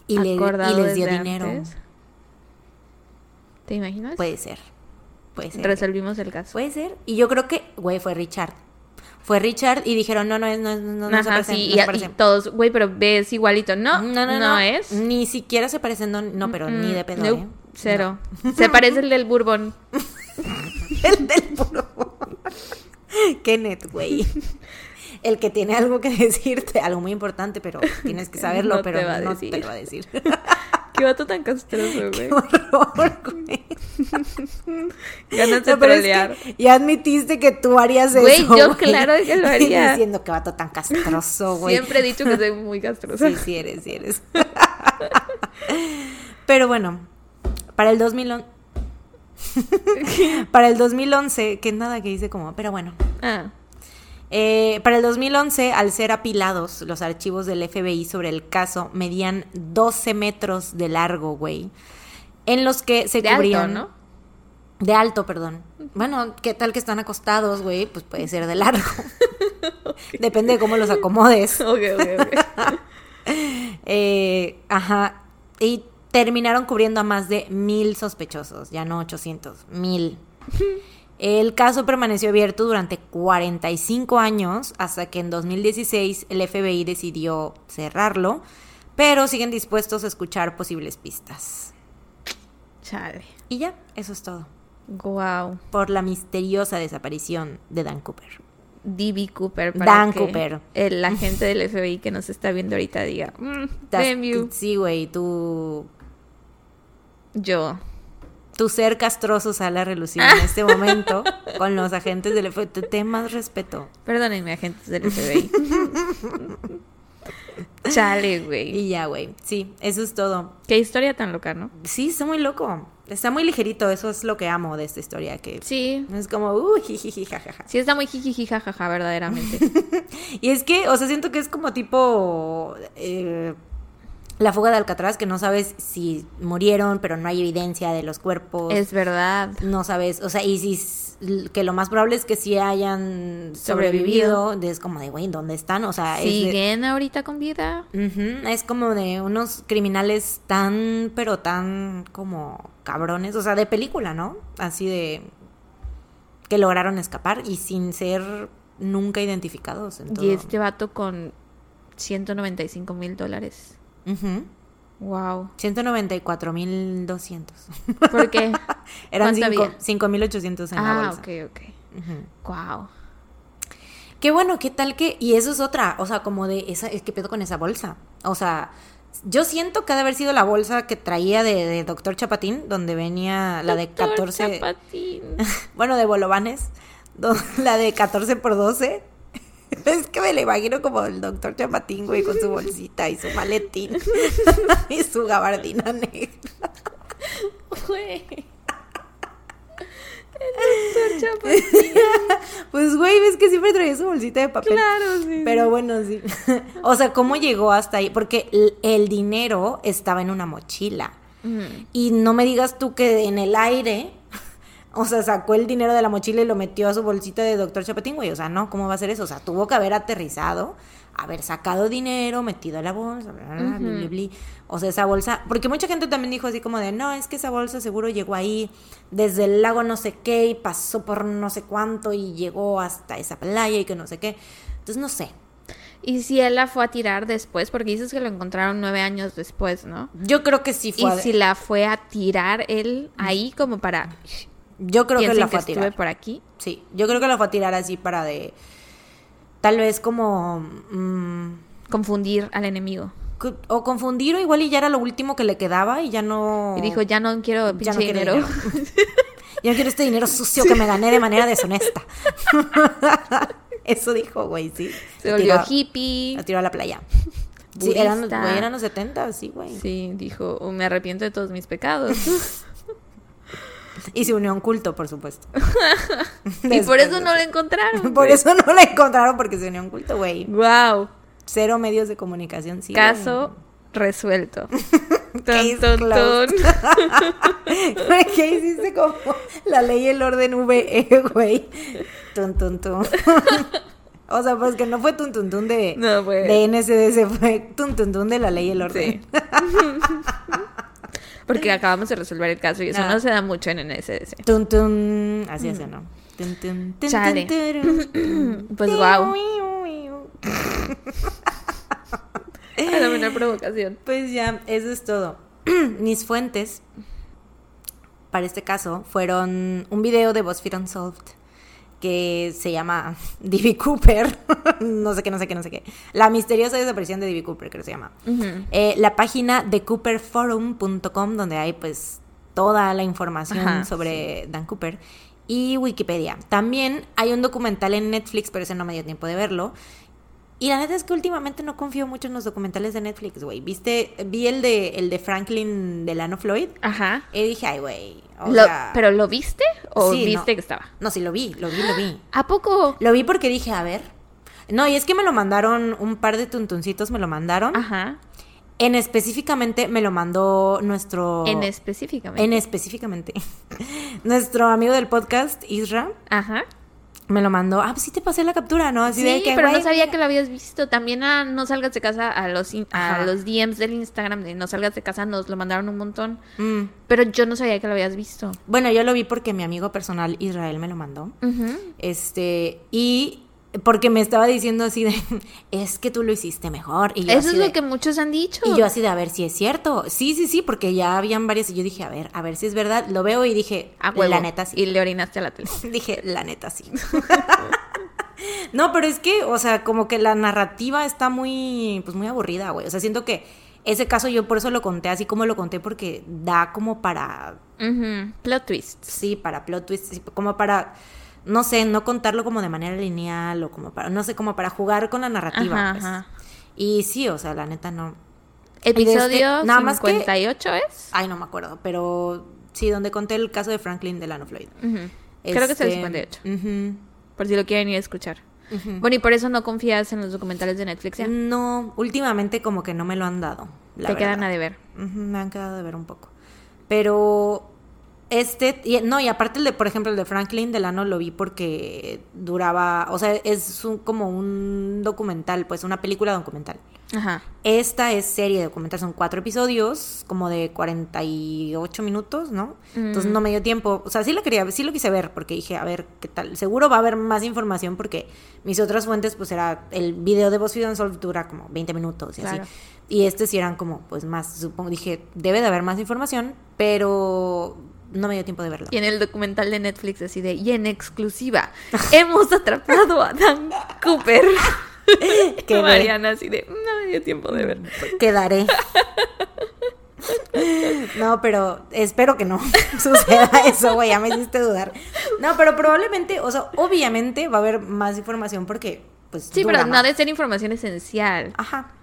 Y, le- y acordado les dio dinero. antes. ¿Te imaginas? Puede ser. Puede ser. Resolvimos el caso. Puede ser. Y yo creo que, güey, fue Richard. Fue Richard y dijeron, no, no es, no, no, no se parecen, sí, no y, se y todos, güey, pero ves igualito. No, no, no, no, es. Ni siquiera se parecen, no, no pero ni de pedo, Nope, ¿eh? Cero. Se parece el del Bourbon. El del puro. Kenneth, güey. El que tiene algo que decirte, algo muy importante, pero tienes que saberlo, No pero no decir. te lo va a decir. Qué vato tan castroso, güey. Qué horror, güey. Ganas de No, es que ya admitiste que tú harías eso. Güey, yo claro que lo haría. Diciendo que vato tan castroso, güey. Siempre he dicho que soy muy castrosa. Sí, sí eres, sí eres. Pero bueno, para el 2011... para el 2011, que nada que dice como, pero bueno. Ah, Eh, para el 2011, al ser apilados, los archivos del FBI sobre el caso medían 12 metros de largo, güey. En los que se de alto, cubrían... ¿no? De alto, perdón. Bueno, ¿qué tal que están acostados, güey? Pues puede ser de largo. Depende de cómo los acomodes. Ok, ok, ok. Eh, ajá. Y terminaron cubriendo a más de mil sospechosos, ya no 800, mil. El caso permaneció abierto durante 45 años hasta que en 2016 el FBI decidió cerrarlo, pero siguen dispuestos a escuchar posibles pistas. Chale. Y ya, eso es todo. Wow. Por la misteriosa desaparición de Dan Cooper. D.B. Cooper. Para Dan que Cooper. El agente del FBI que nos está viendo ahorita diga, mm. Sí, güey, tu, Yo. tu ser castroso sale a relucir en este momento con los agentes del FBI. Te- Ten más respeto. Perdónenme, agentes del FBI. Chale, güey. Y ya, güey. Sí, eso es todo. Qué historia tan loca, ¿no? Sí, está muy loco. Está muy ligerito, eso es lo que amo de esta historia, que Sí. es como, uh, jijiji, jajaja. Sí, está muy jijiji, jajaja, verdaderamente. Y es que, o sea, siento que es como tipo eh, la fuga de Alcatraz, que no sabes si murieron, pero no hay evidencia de los cuerpos. es verdad. No sabes, o sea, y si que lo más probable es que sí hayan sobrevivido, es como de, güey, ¿dónde están? O sea, es de- ¿Siguen ahorita con vida? Es como de unos criminales tan, pero tan como cabrones, o sea, de película, ¿no? Así de que lograron escapar y sin ser nunca identificados. En todo. Y este vato con 195 mil dólares. Ujú. Wow. 194.200. ¿Por qué? Eran ¿Cuánto cinco- había? 5.800 en la ah, bolsa. ok, ok. Ujú. Wow. Qué bueno, qué tal que... Y eso es otra, o sea, como de esa... ¿Qué pedo con esa bolsa? O sea, yo siento que ha de haber sido la bolsa que traía de, de Doctor Chapatín, donde venía la de Doctor 14... Chapatín. bueno, de bolovanes, la de 14 por 12. Es que me la imagino como el doctor Chapatín, güey, con su bolsita y su maletín y su gabardina negra. Güey. El doctor Chapatín. Pues, güey, ves que siempre traía su bolsita de papel. Claro, sí. Pero bueno, sí. O sea, ¿cómo llegó hasta ahí? Porque el, dinero estaba en una mochila. Y no me digas tú que en el aire, o sea, sacó el dinero de la mochila y lo metió a su bolsita de doctor Chapatín, güey. O sea, no, ¿cómo va a ser eso? O sea, tuvo que haber aterrizado, haber sacado dinero, metido a la bolsa, bla, bla, bla, bli, bli, bli. O sea, esa bolsa, porque mucha gente también dijo así como de, no, es que esa bolsa seguro llegó ahí desde el lago no sé qué y pasó por no sé cuánto y llegó hasta esa playa y que no sé qué. Entonces, no sé. Y si él la fue a tirar después, porque dices que lo encontraron nueve años después, ¿no? Yo creo que sí Y fue. a- si la fue a tirar él ahí como para... yo creo que la fue a estuve tirar. por aquí. Sí, yo creo que la fue a tirar así para de. Tal vez como. mm, Confundir al enemigo. o confundir o igual y ya era lo último que le quedaba y ya no. Y dijo, ya no quiero ya pinche no dinero. dinero. ya no quiero este dinero sucio que me gané de manera deshonesta. Eso dijo, güey, sí. Se volvió tiró- hippie. Lo tiró a la playa. Sí, eran, güey, eran los 70, sí, güey. Sí, dijo, "Oh, me arrepiento de todos mis pecados. Y se unió a un culto, por supuesto. y por eso no lo encontraron. Por eso no la encontraron porque se unió a un culto, güey. Wow. Cero medios de comunicación, sí. Caso resuelto. Tun, closed. tun. ¿Qué hiciste como la ley y el orden VE, güey? Tun, tun, tun. O sea, pues que no fue tun, tun, tun de, No, fue- de fue tun, tun, tun de la ley y el orden. Sí. Porque acabamos de resolver el caso y eso no se da mucho en NSS. Tun, tun. Así es, ¿no? Tun, tun, tun, Chale. tun, turun. Pues wow. A la menor provocación. Pues ya, eso es todo. Mis fuentes para este caso fueron un video de BuzzFeed Unsolved que se llama D.B. Cooper, no sé qué, no sé qué, no sé qué. La misteriosa desaparición de D.B. Cooper, creo que se llama. Eh, la página de cooperforum.com, donde hay pues toda la información Ajá, sobre Dan Cooper. Y Wikipedia. También hay un documental en Netflix, pero ese no me dio tiempo de verlo. Y la neta es que últimamente no confío mucho en los documentales de Netflix, güey. ¿Viste? Vi el de, el de Franklin Delano Floyd. Ajá. Y dije, ay, güey. sea, ¿Pero lo viste o Sí, viste no. que estaba? No, sí, lo vi, lo vi, lo vi. ¿A poco? Lo vi porque dije, a ver. No, y es que me lo mandaron, un par de tuntuncitos me lo mandaron. Ajá. En específicamente me lo mandó nuestro... En específicamente. En específicamente. nuestro amigo del podcast, Isra, Ajá. Me lo mandó. Ah, pues sí te pasé la captura, ¿no? Así Sí, de que, pero no sabía que lo habías visto. También a No Salgas de Casa, a los, in- a los DMs del Instagram de No Salgas de Casa nos lo mandaron un montón. Mm. Pero yo no sabía que lo habías visto. Bueno, yo lo vi porque mi amigo personal Israel me lo mandó. Este, y porque me estaba diciendo así de, es que tú lo hiciste mejor. Y yo Eso es de- lo que muchos han dicho. Y yo así de a ver si es cierto. Sí, sí, sí, porque ya habían varias y yo dije, a ver, a ver si es verdad. Lo veo y dije, a huevo. la neta sí. Y le orinaste a la tele. Dije, la neta sí. no, pero es que, o sea, como que la narrativa está muy, pues muy aburrida, güey. O sea, siento que ese caso yo por eso lo conté así como lo conté porque da como para. Plot twists. sí, para plot twists, como para, no sé, no contarlo como de manera lineal o como para, no sé, como para jugar con la narrativa. Ajá, pues. ajá. Y sí, o sea, la neta no. Este- Episodio nada más que- 58 es. Ay, no me acuerdo, pero sí, donde conté el caso de Franklin Delano Floyd. Creo que es el Este, 58. ujú, Por si lo quieren ir a escuchar. Bueno, y por eso no confías en los documentales de Netflix. ¿ya? No, últimamente como que no me lo han dado. la Te quedan verdad. a deber. Me han quedado de ver un poco. Pero este, y- no, y aparte el de, por ejemplo, el de Franklin Delano lo vi porque duraba, o sea, es un- como un documental, pues una película documental. Ajá. Esta es serie documental, son cuatro episodios, como de 48 minutos, ¿no? Entonces Mm. no me dio tiempo. O sea, sí lo quería, sí lo quise ver, porque dije, a ver, ¿qué tal? Seguro va a haber más información, porque mis otras fuentes, pues era el video de BuzzFeed Unsolved dura como 20 minutos y Claro. así. Y este sí eran como, pues más, supongo, dije, debe de haber más información, pero no me dio tiempo de verlo. Y en el documental de Netflix así de, y en exclusiva, hemos atrapado a Dan Cooper. Quedé. Mariana así de, no me dio tiempo de ver. Quedaré. No, pero espero que no suceda eso, güey. Ya me hiciste dudar. No, pero probablemente, o sea, obviamente va a haber más información porque, pues. Sí, pero no ha de ser información esencial. Ajá.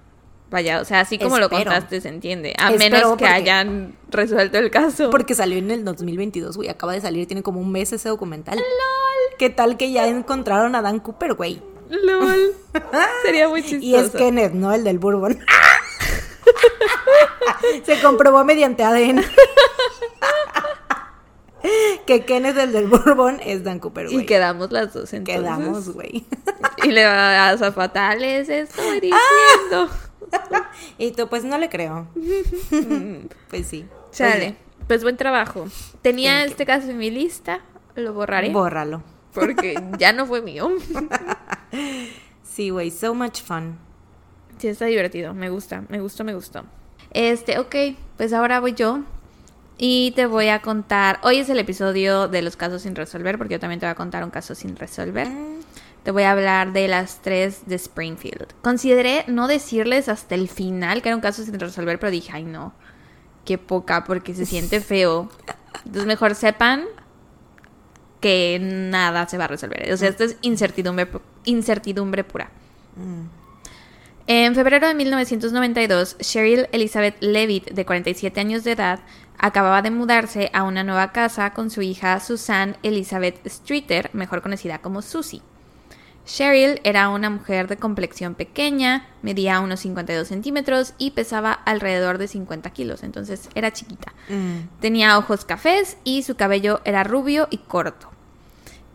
Vaya, o sea, así como lo contaste se entiende. A Espero menos que porque- hayan resuelto el caso. Porque salió en el 2022, güey. Acaba de salir, tiene como un mes ese documental. ¿Qué tal que ya encontraron a Dan Cooper, güey? LOL. Sería muy chistoso. Y es Kenneth, ¿no? El del Bourbon. Se comprobó mediante ADN. que Kenneth, el del Bourbon, es Dan Cooper, güey. Y quedamos las dos entonces. Quedamos, güey. Y le vas a fatales, estoy Ah. diciendo. y tú, pues no le creo. pues sí. Chale. Pues buen trabajo. Tenía Thank you. este caso en mi lista. Lo borraré. Bórralo. porque ya no fue mío. Sí, güey, so much fun. Sí, está divertido. Me gusta, me gustó, me gustó. Este, ok, pues ahora voy yo. Y te voy a contar. Hoy es el episodio de los casos sin resolver, porque yo también te voy a contar un caso sin resolver. Mm, Te voy a hablar de las tres de Springfield. Consideré no decirles hasta el final que era un caso sin resolver, pero dije, ay no, qué poca, porque se siente feo. Entonces mejor sepan que nada se va a resolver. O sea, esto es incertidumbre, incertidumbre pura. mm. En febrero de 1992, Cheryl Elizabeth Levitt, de 47 años de edad, acababa de mudarse a una nueva casa con su hija Susan Elizabeth Streeter, mejor conocida como Susie. Cheryl era una mujer de complexión pequeña, medía unos 52 centímetros y pesaba alrededor de 50 kilos, entonces era chiquita. Mm. Tenía ojos cafés y su cabello era rubio y corto.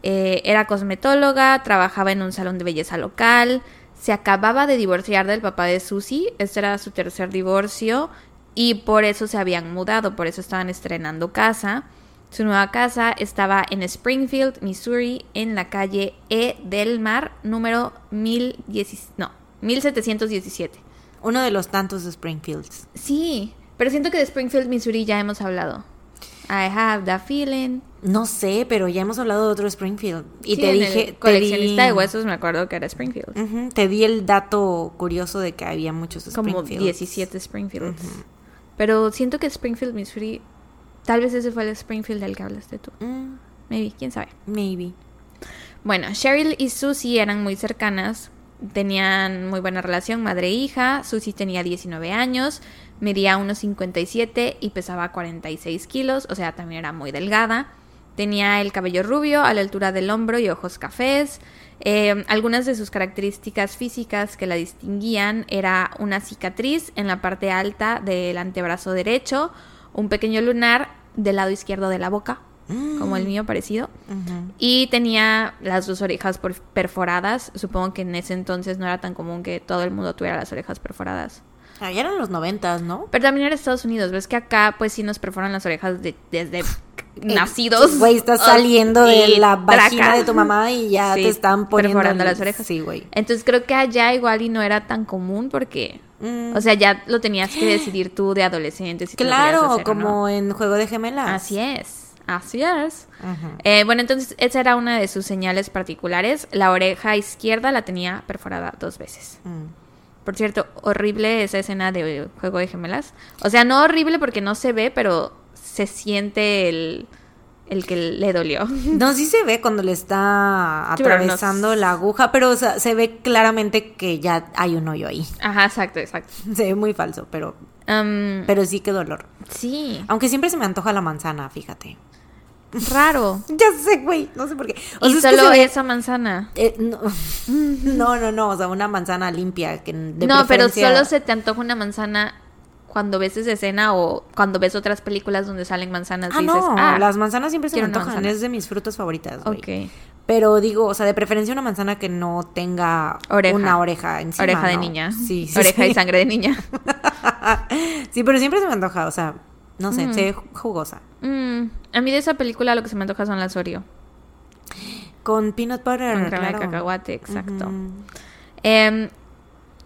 Eh, era cosmetóloga, trabajaba en un salón de belleza local, se acababa de divorciar del papá de Susie, este era su tercer divorcio y por eso se habían mudado, por eso estaban estrenando casa. Su nueva casa estaba en Springfield, Missouri, en la calle E del Mar, número 1010 no, 1717. Uno de los tantos de Springfields. Sí, pero siento que de Springfield, Missouri ya hemos hablado. I have the feeling. No sé, pero ya hemos hablado de otro Springfield. Y Sí, te en el dije. te coleccionista di- de huesos me acuerdo que era Springfield. Te di el dato curioso de que había muchos Como Springfields. 17 Springfields. Pero siento que Springfield, Missouri, tal vez ese fue el Springfield del que hablaste tú. Mm, Maybe, quién sabe. maybe. Bueno, Cheryl y Susie eran muy cercanas, tenían muy buena relación, madre e hija. Susie tenía 19 años, medía unos 57 y pesaba 46 kilos, o sea, también era muy delgada. Tenía el cabello rubio a la altura del hombro y ojos cafés. Eh, algunas de sus características físicas que la distinguían era una cicatriz en la parte alta del antebrazo derecho, un pequeño lunar del lado izquierdo de la boca, como el mío parecido, y tenía las dos orejas perforadas. Supongo que en ese entonces no era tan común que todo el mundo tuviera las orejas perforadas. Ah, ya eran los noventas, ¿no? Pero también era Estados Unidos. Ves que acá, pues sí nos perforan las orejas de- desde nacidos. Güey, estás saliendo de la vagina traca. de tu mamá y ya Sí, te están poniendo perforando las orejas. Sí, güey. Entonces creo que allá igual y no era tan común porque, Mm. o sea, ya lo tenías que decidir tú de adolescente. Si Claro, hacer como no. en Juego de Gemelas. Así es, así es. Eh, bueno, entonces esa era una de sus señales particulares. La oreja izquierda la tenía perforada dos veces. Mm. Por cierto, horrible esa escena de Juego de Gemelas. O sea, no horrible porque no se ve, pero se siente el, el que le dolió. No, sí se ve cuando le está Sí, pero no atravesando la aguja, pero o sea, se ve claramente que ya hay un hoyo ahí. Ajá, exacto, exacto. Se ve muy falso, pero, pero sí que dolor. sí, Aunque siempre se me antoja la manzana, fíjate. raro. Ya sé, güey, no sé por qué. O y sea, es que solo ve- esa manzana. eh, no, no, no, no, o sea, una manzana limpia. Que de no, pero solo se te antoja una manzana cuando ves esa escena o cuando ves otras películas donde salen manzanas Ah, dices, no, ah, las manzanas siempre se me antojan, manzana. es de mis frutas favoritas, ok. Pero digo, o sea, de preferencia una manzana que no tenga Oreja. una oreja encima, Oreja de ¿no? niña. Sí, sí, Oreja sí. y sangre de niña. Sí, pero siempre se me antoja, o sea, no sé, se ve jugosa. Mm, a mí de esa película lo que se me antoja son las Oreo. Con peanut butter, Con crema de cacahuate, exacto. Em,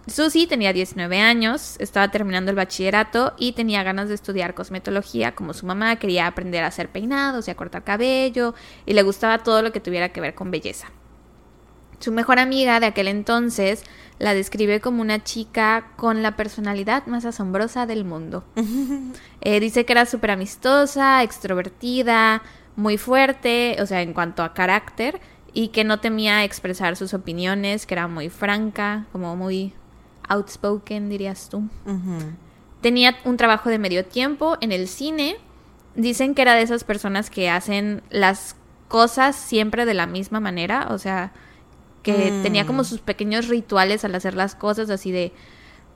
Susie tenía 19 años, estaba terminando el bachillerato y tenía ganas de estudiar cosmetología como su mamá, quería aprender a hacer peinados y a cortar cabello y le gustaba todo lo que tuviera que ver con belleza. Su mejor amiga de aquel entonces la describe como una chica con la personalidad más asombrosa del mundo. Eh, dice que era súper amistosa, extrovertida, muy fuerte, o sea, en cuanto a carácter, y que no temía expresar sus opiniones, que era muy franca, como muy outspoken, dirías tú. Tenía un trabajo de medio tiempo en el cine. Dicen que era de esas personas que hacen las cosas siempre de la misma manera, o sea, que Mm. tenía como sus pequeños rituales al hacer las cosas, así de,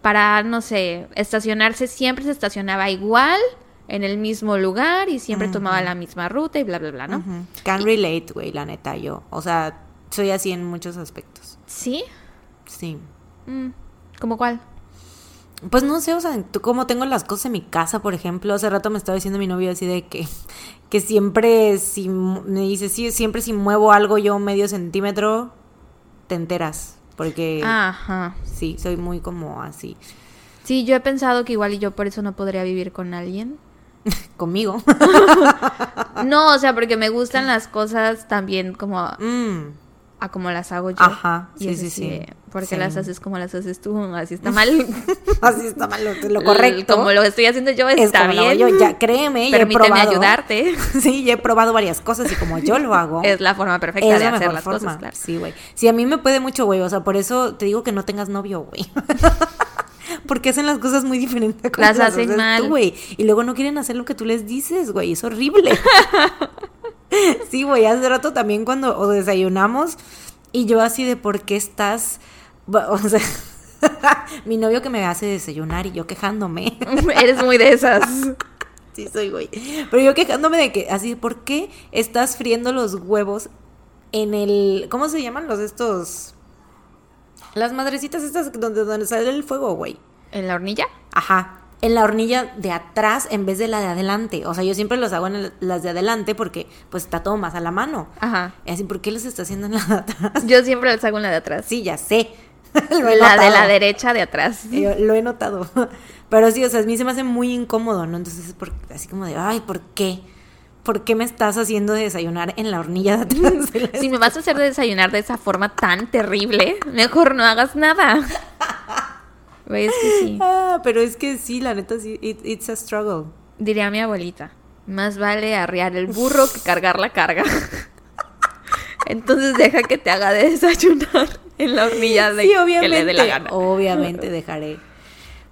para, no sé, estacionarse, siempre se estacionaba igual, en el mismo lugar y siempre tomaba la misma ruta y bla, bla, bla, ¿no? Ujú. Can relate, güey, la neta, yo. O sea, soy así en muchos aspectos. ¿Sí? Sí. Mm, ¿Cómo cuál? Pues no sé, o sea, tú como tengo las cosas en mi casa, por ejemplo, hace rato me estaba diciendo mi novio así de que, que siempre si me dice, sí, siempre si muevo algo yo medio centímetro, te enteras. Porque Ajá. sí, soy muy como así. Sí, yo he pensado que igual y yo por eso no podría vivir con alguien. Conmigo. No, o sea, porque me gustan las cosas también como a, Mm, a como las hago yo. Ajá, sí, sí, sí. de, ¿Por qué Sí. las haces como las haces tú? Así está mal. Así está mal lo, correcto. Como lo estoy haciendo yo Es está lo bien. yo, ya, créeme, ya he Permíteme probado. ayudarte. Sí, ya he probado varias cosas y como yo lo hago. Es la forma perfecta de la hacer las forma. cosas, claro. Sí, güey. Sí, a mí me puede mucho, güey. O sea, por eso te digo que no tengas novio, güey. Porque hacen las cosas muy diferentes. como Las hacen mal. güey. Y luego no quieren hacer lo que tú les dices, güey. Es horrible. sí, güey. Hace rato también cuando o desayunamos y yo así de por qué estás... O sea, mi novio que me hace desayunar y yo quejándome. Eres muy de esas. Sí, soy güey. Pero yo quejándome de que, así, ¿por qué estás friendo los huevos en el. ¿Cómo se llaman los estos? Las madrecitas estas donde, donde sale el fuego, güey. ¿En la hornilla? Ajá. En la hornilla de atrás en vez de la de adelante. O sea, yo siempre los hago en el- las de adelante porque pues está todo más a la mano. Ajá. Y así, ¿por qué los está haciendo en la de atrás? Yo siempre las hago en la de atrás. Sí, ya sé. La de la derecha de atrás. Yo lo he notado. Pero sí, o sea, a mí se me hace muy incómodo, ¿no? Entonces es por- así como de, ay, ¿por qué? ¿Por qué me estás haciendo desayunar en la hornilla de atrás? de la- Si me vas a hacer desayunar de esa forma tan terrible, mejor no hagas nada. ¿Ves que sí? Ah, pero es que sí, la neta sí, it- it's a struggle. Diría mi abuelita, más vale arriar el burro que cargar la carga. Entonces deja que te haga de desayunar en la hornilla de sí, que obviamente. le dé la gana. Obviamente dejaré.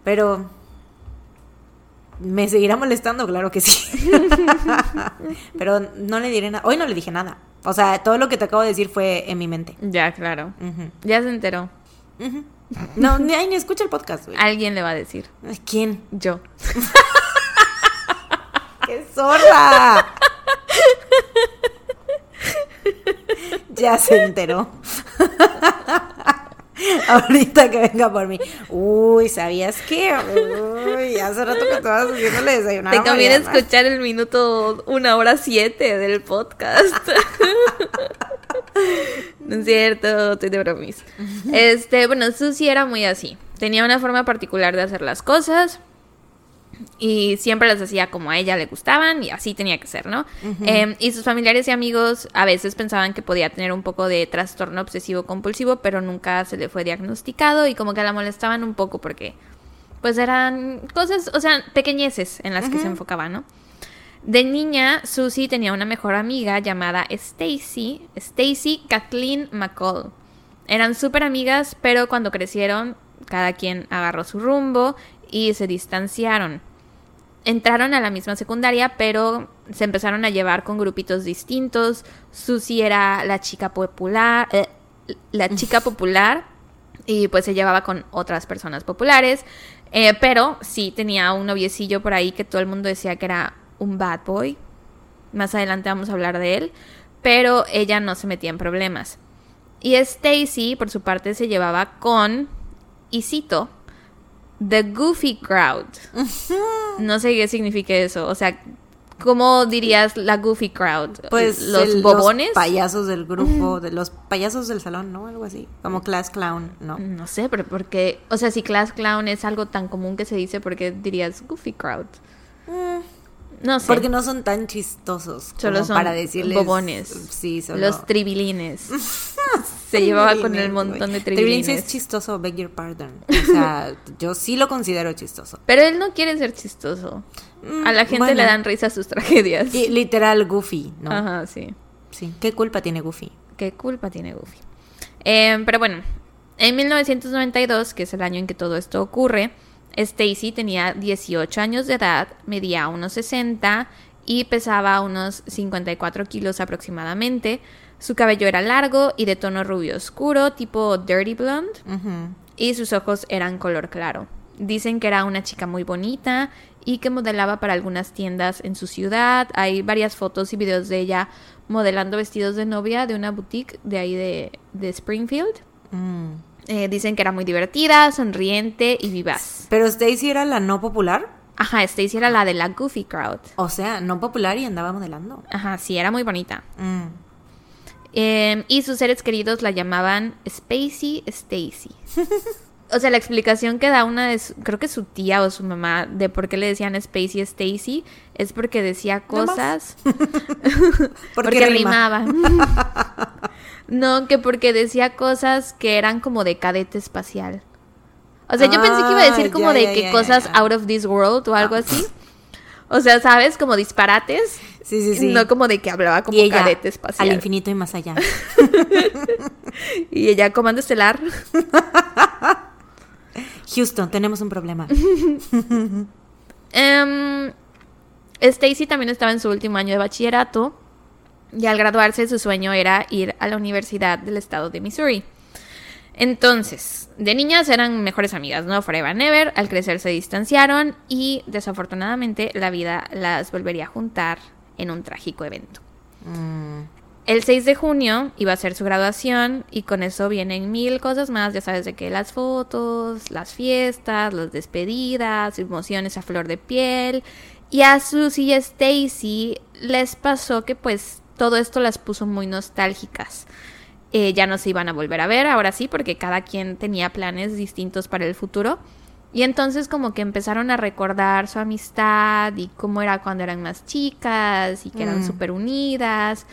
Pero me seguirá molestando, claro que sí. pero no le diré nada. Hoy no le dije nada. O sea, todo lo que te acabo de decir fue en mi mente. Ya, claro. Ya se enteró. No, ni, ni escucha el podcast, güey. Alguien le va a decir. ¿Quién? Yo. ¡Qué zorra! ya se enteró. Ahorita que venga por mí. Uy, ¿sabías qué? Uy, hace rato que estabas haciéndole desayunar. Te conviene escuchar el minuto una hora siete del podcast. no es cierto, estoy de bromis. Este, bueno, Susi era muy así. Tenía una forma particular de hacer las cosas. Y siempre las hacía como a ella le gustaban y así tenía que ser, ¿no? Em, y sus familiares y amigos a veces pensaban que podía tener un poco de trastorno obsesivo compulsivo, pero nunca se le fue diagnosticado y como que la molestaban un poco porque pues eran cosas, o sea, pequeñeces en las que se enfocaba, ¿no? De niña, Susie tenía una mejor amiga llamada Stacy, Stacy Kathleen McCall. Eran súper amigas, pero cuando crecieron, cada quien agarró su rumbo y se distanciaron. Entraron a la misma secundaria, pero se empezaron a llevar con grupitos distintos. Susie era la chica popular, eh, la chica popular y pues se llevaba con otras personas populares. Eh, pero sí tenía un noviecillo por ahí que todo el mundo decía que era un bad boy. Más adelante vamos a hablar de él. Pero ella no se metía en problemas. Y Stacy, por su parte, se llevaba con, y cito, The Goofy Crowd. No sé qué significa eso. O sea, ¿cómo dirías la Goofy Crowd? Pues los el- bobones. Los payasos del grupo, de los payasos del salón, ¿no? Algo así. Como class clown, ¿no? No sé, pero porque, o sea, si class clown es algo tan común que se dice, ¿por qué dirías Goofy Crowd? Mm, No sé. Porque no son tan chistosos. Solo como son para decirles. bobones. Sí, solo. Los tribilines. se llevaba con el montón de. Tribilines tribilines. es chistoso, beg your pardon. O sea, yo sí lo considero chistoso. Pero él no quiere ser chistoso. A la gente bueno. le dan risa sus tragedias. Y literal Goofy, ¿no? Ajá, sí. Sí. ¿Qué culpa tiene Goofy? ¿Qué culpa tiene Goofy? Eh, pero bueno, en 1992, que es el año en que todo esto ocurre, Stacy tenía 18 años de edad, medía unos 60 y pesaba unos 54 kilos aproximadamente. Su cabello era largo y de tono rubio oscuro, tipo dirty blonde, y sus ojos eran color claro. Dicen que era una chica muy bonita y que modelaba para algunas tiendas en su ciudad. Hay varias fotos y videos de ella modelando vestidos de novia de una boutique de ahí de, de Springfield. Mm. Eh, dicen que era muy divertida, sonriente y vivaz. Pero Stacy era la no popular. Ajá, Stacy era la de la Goofy Crowd. O sea, no popular y andaba modelando. Ajá, sí, era muy bonita. Mm. Eh, y sus seres queridos la llamaban Spacey Stacy. O sea, la explicación que da una de su- creo que su tía o su mamá de por qué le decían Spacey Stacy es porque decía No cosas Porque, porque rima. rimaba. no, que porque decía cosas que eran como de cadete espacial. O sea, yo pensé que iba a decir Ah, como de que cosas. Ah. out of this world o algo así. O sea, ¿sabes? Como disparates. Sí, sí, sí. No como de que hablaba como ella, cadete espacial. al infinito y más allá. Y ella, comando estelar. Houston, tenemos un problema. Em, Stacy también estaba en su último año de bachillerato y al graduarse su sueño era ir a la Universidad del Estado de Missouri. Entonces, de niñas eran mejores amigas, ¿no? Forever and ever. Al crecer se distanciaron y desafortunadamente la vida las volvería a juntar en un trágico evento. Mm. El 6 de junio iba a ser su graduación y con eso vienen mil cosas más, ya sabes de que las fotos, las fiestas, las despedidas, emociones a flor de piel. Y a Susie y a Stacy les pasó que pues todo esto las puso muy nostálgicas. Eh, ya no se iban a volver a ver, ahora sí, porque cada quien tenía planes distintos para el futuro. Y entonces como que empezaron a recordar su amistad y cómo era cuando eran más chicas y que eran Mm. súper unidas.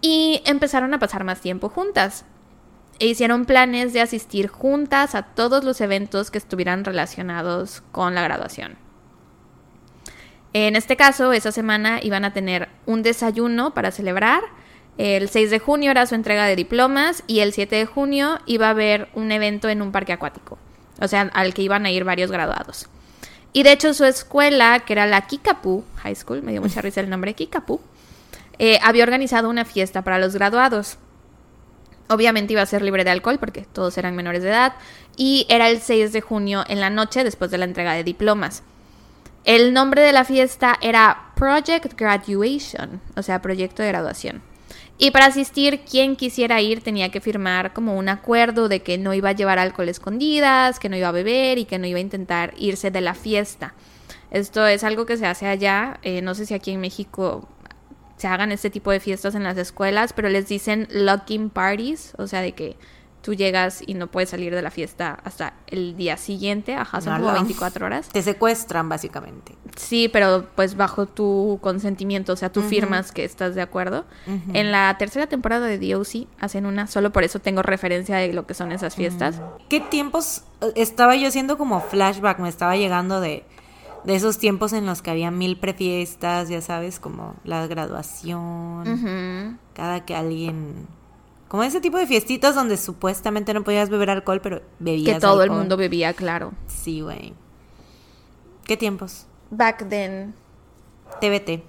Y empezaron a pasar más tiempo juntas. E hicieron planes de asistir juntas a todos los eventos que estuvieran relacionados con la graduación. En este caso, esa semana iban a tener un desayuno para celebrar. El 6 de junio era su entrega de diplomas y el 7 de junio iba a haber un evento en un parque acuático, o sea, al que iban a ir varios graduados. Y de hecho su escuela, que era la Kickapoo High School, me dio mucha risa el nombre Kickapoo, eh, había organizado una fiesta para los graduados. Obviamente iba a ser libre de alcohol porque todos eran menores de edad y era el 6 de junio en la noche después de la entrega de diplomas. El nombre de la fiesta era Project Graduation, o sea, proyecto de graduación. Y para asistir, quien quisiera ir tenía que firmar como un acuerdo de que no iba a llevar alcohol escondidas, que no iba a beber y que no iba a intentar irse de la fiesta. Esto es algo que se hace allá, eh, no sé si aquí en México se hagan este tipo de fiestas en las escuelas, pero les dicen locking parties, o sea, de que tú llegas y no puedes salir de la fiesta hasta el día siguiente, ajá, son como Ala. 24 horas. Te secuestran, básicamente. Sí, pero pues bajo tu consentimiento, o sea, tú firmas que estás de acuerdo. En la tercera temporada de DOC hacen una, solo por eso tengo referencia de lo que son esas fiestas. ¿Qué tiempos eh, estaba yo haciendo como flashback? Me estaba llegando de, De esos tiempos en los que había mil prefiestas, ya sabes, como la graduación, cada que alguien... Como ese tipo de fiestitas donde supuestamente no podías beber alcohol, pero bebías Que todo el mundo bebía, claro. Sí, güey. ¿Qué tiempos? Back then. TBT.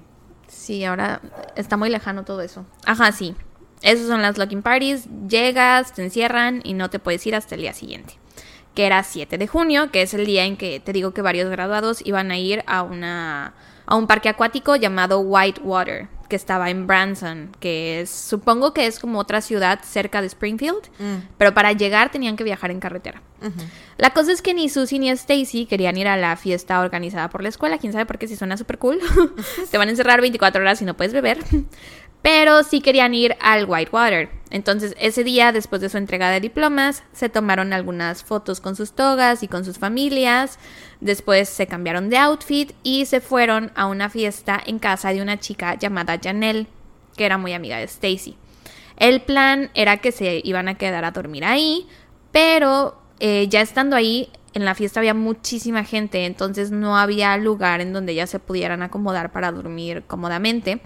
Sí, ahora está muy lejano todo eso. Ajá, sí. Esas son las locking parties. Llegas, te encierran y no te puedes ir hasta el día siguiente. Que era 7 de junio, que es el día en que te digo que varios graduados iban a ir a una a un parque acuático llamado Whitewater, que estaba en Branson, que es supongo que es como otra ciudad cerca de Springfield, Mm, pero para llegar tenían que viajar en carretera. La cosa es que ni Susie ni Stacy querían ir a la fiesta organizada por la escuela. Quién sabe por qué si suena súper cool. Te van a encerrar 24 horas y no puedes beber. Pero sí querían ir al Whitewater. Entonces, ese día, después de su entrega de diplomas, se tomaron algunas fotos con sus togas y con sus familias. Después se cambiaron de outfit y se fueron a una fiesta en casa de una chica llamada Janelle, que era muy amiga de Stacy. El plan era que se iban a quedar a dormir ahí, pero eh, ya estando ahí, en la fiesta había muchísima gente, entonces no había lugar en donde ya se pudieran acomodar para dormir cómodamente.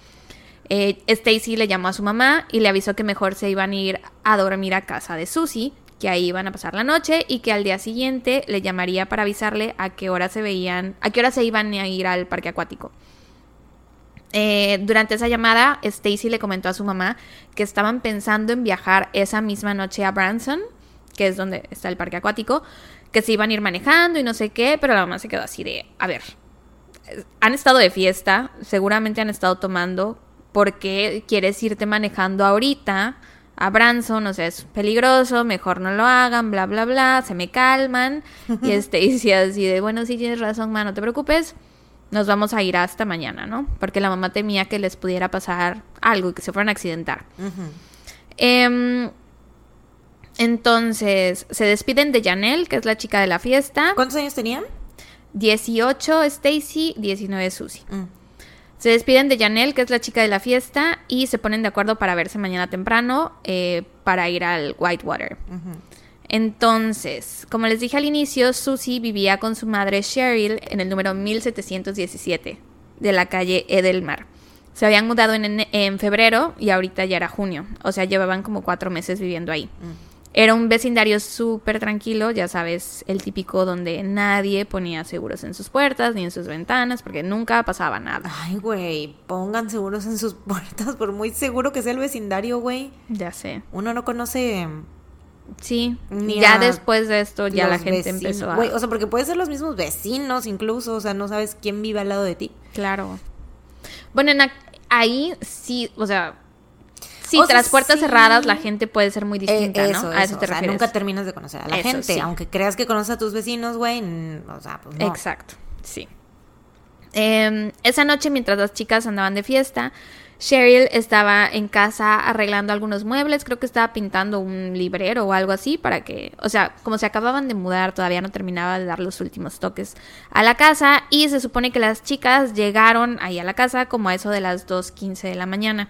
Eh, Stacy le llamó a su mamá y le avisó que mejor se iban a ir a dormir a casa de Susie, que ahí iban a pasar la noche y que al día siguiente le llamaría para avisarle a qué hora se veían, a qué hora se iban a ir al parque acuático. Eh, durante esa llamada, Stacy le comentó a su mamá que estaban pensando en viajar esa misma noche a Branson, que es donde está el parque acuático, que se iban a ir manejando y no sé qué, pero la mamá se quedó así de, a ver, eh, han estado de fiesta, seguramente han estado tomando, ¿por qué quieres irte manejando ahorita a Branson? O sea, es peligroso, mejor no lo hagan, bla, bla, bla, se me calman. Y Stacy así de, bueno, sí tienes razón, ma, no te preocupes nos vamos a ir hasta mañana, ¿no? Porque la mamá temía que les pudiera pasar algo y que se fueran a accidentar. Em, entonces, se despiden de Janelle, que es la chica de la fiesta. ¿Cuántos años tenían? 18 Stacy, 19 Susie. Mm. Se despiden de Janelle, que es la chica de la fiesta, y se ponen de acuerdo para verse mañana temprano eh, para ir al Whitewater. Entonces, como les dije al inicio, Susie vivía con su madre Cheryl en el número 1717 de la calle Edelmar. Se habían mudado en, en- en febrero y ahorita ya era junio. O sea, llevaban como cuatro meses viviendo ahí. Era un vecindario súper tranquilo, ya sabes, el típico donde nadie ponía seguros en sus puertas ni en sus ventanas porque nunca pasaba nada. Ay, güey, pongan seguros en sus puertas, por muy seguro que sea el vecindario, güey. Ya sé. Uno no conoce Sí, Ni ya después de esto ya la gente vecinos. empezó a... O sea, porque puede ser los mismos vecinos incluso, o sea, no sabes quién vive al lado de ti. Claro. Bueno, en ahí sí, o sea, sí, O sea, tras puertas sí. cerradas la gente puede ser muy Eh, distinta, eso, ¿no? A eso te o sea, refieres. nunca terminas de conocer a la Eso, gente, sí. aunque creas que conoces a tus vecinos, güey, o sea, pues no. Exacto, sí. Em, esa noche, mientras las chicas andaban de fiesta, Cheryl estaba en casa arreglando algunos muebles, creo que estaba pintando un librero o algo así para que, o sea, como se acababan de mudar, todavía no terminaba de dar los últimos toques a la casa y se supone que las chicas llegaron ahí a la casa como a eso de las 2.15 de la mañana.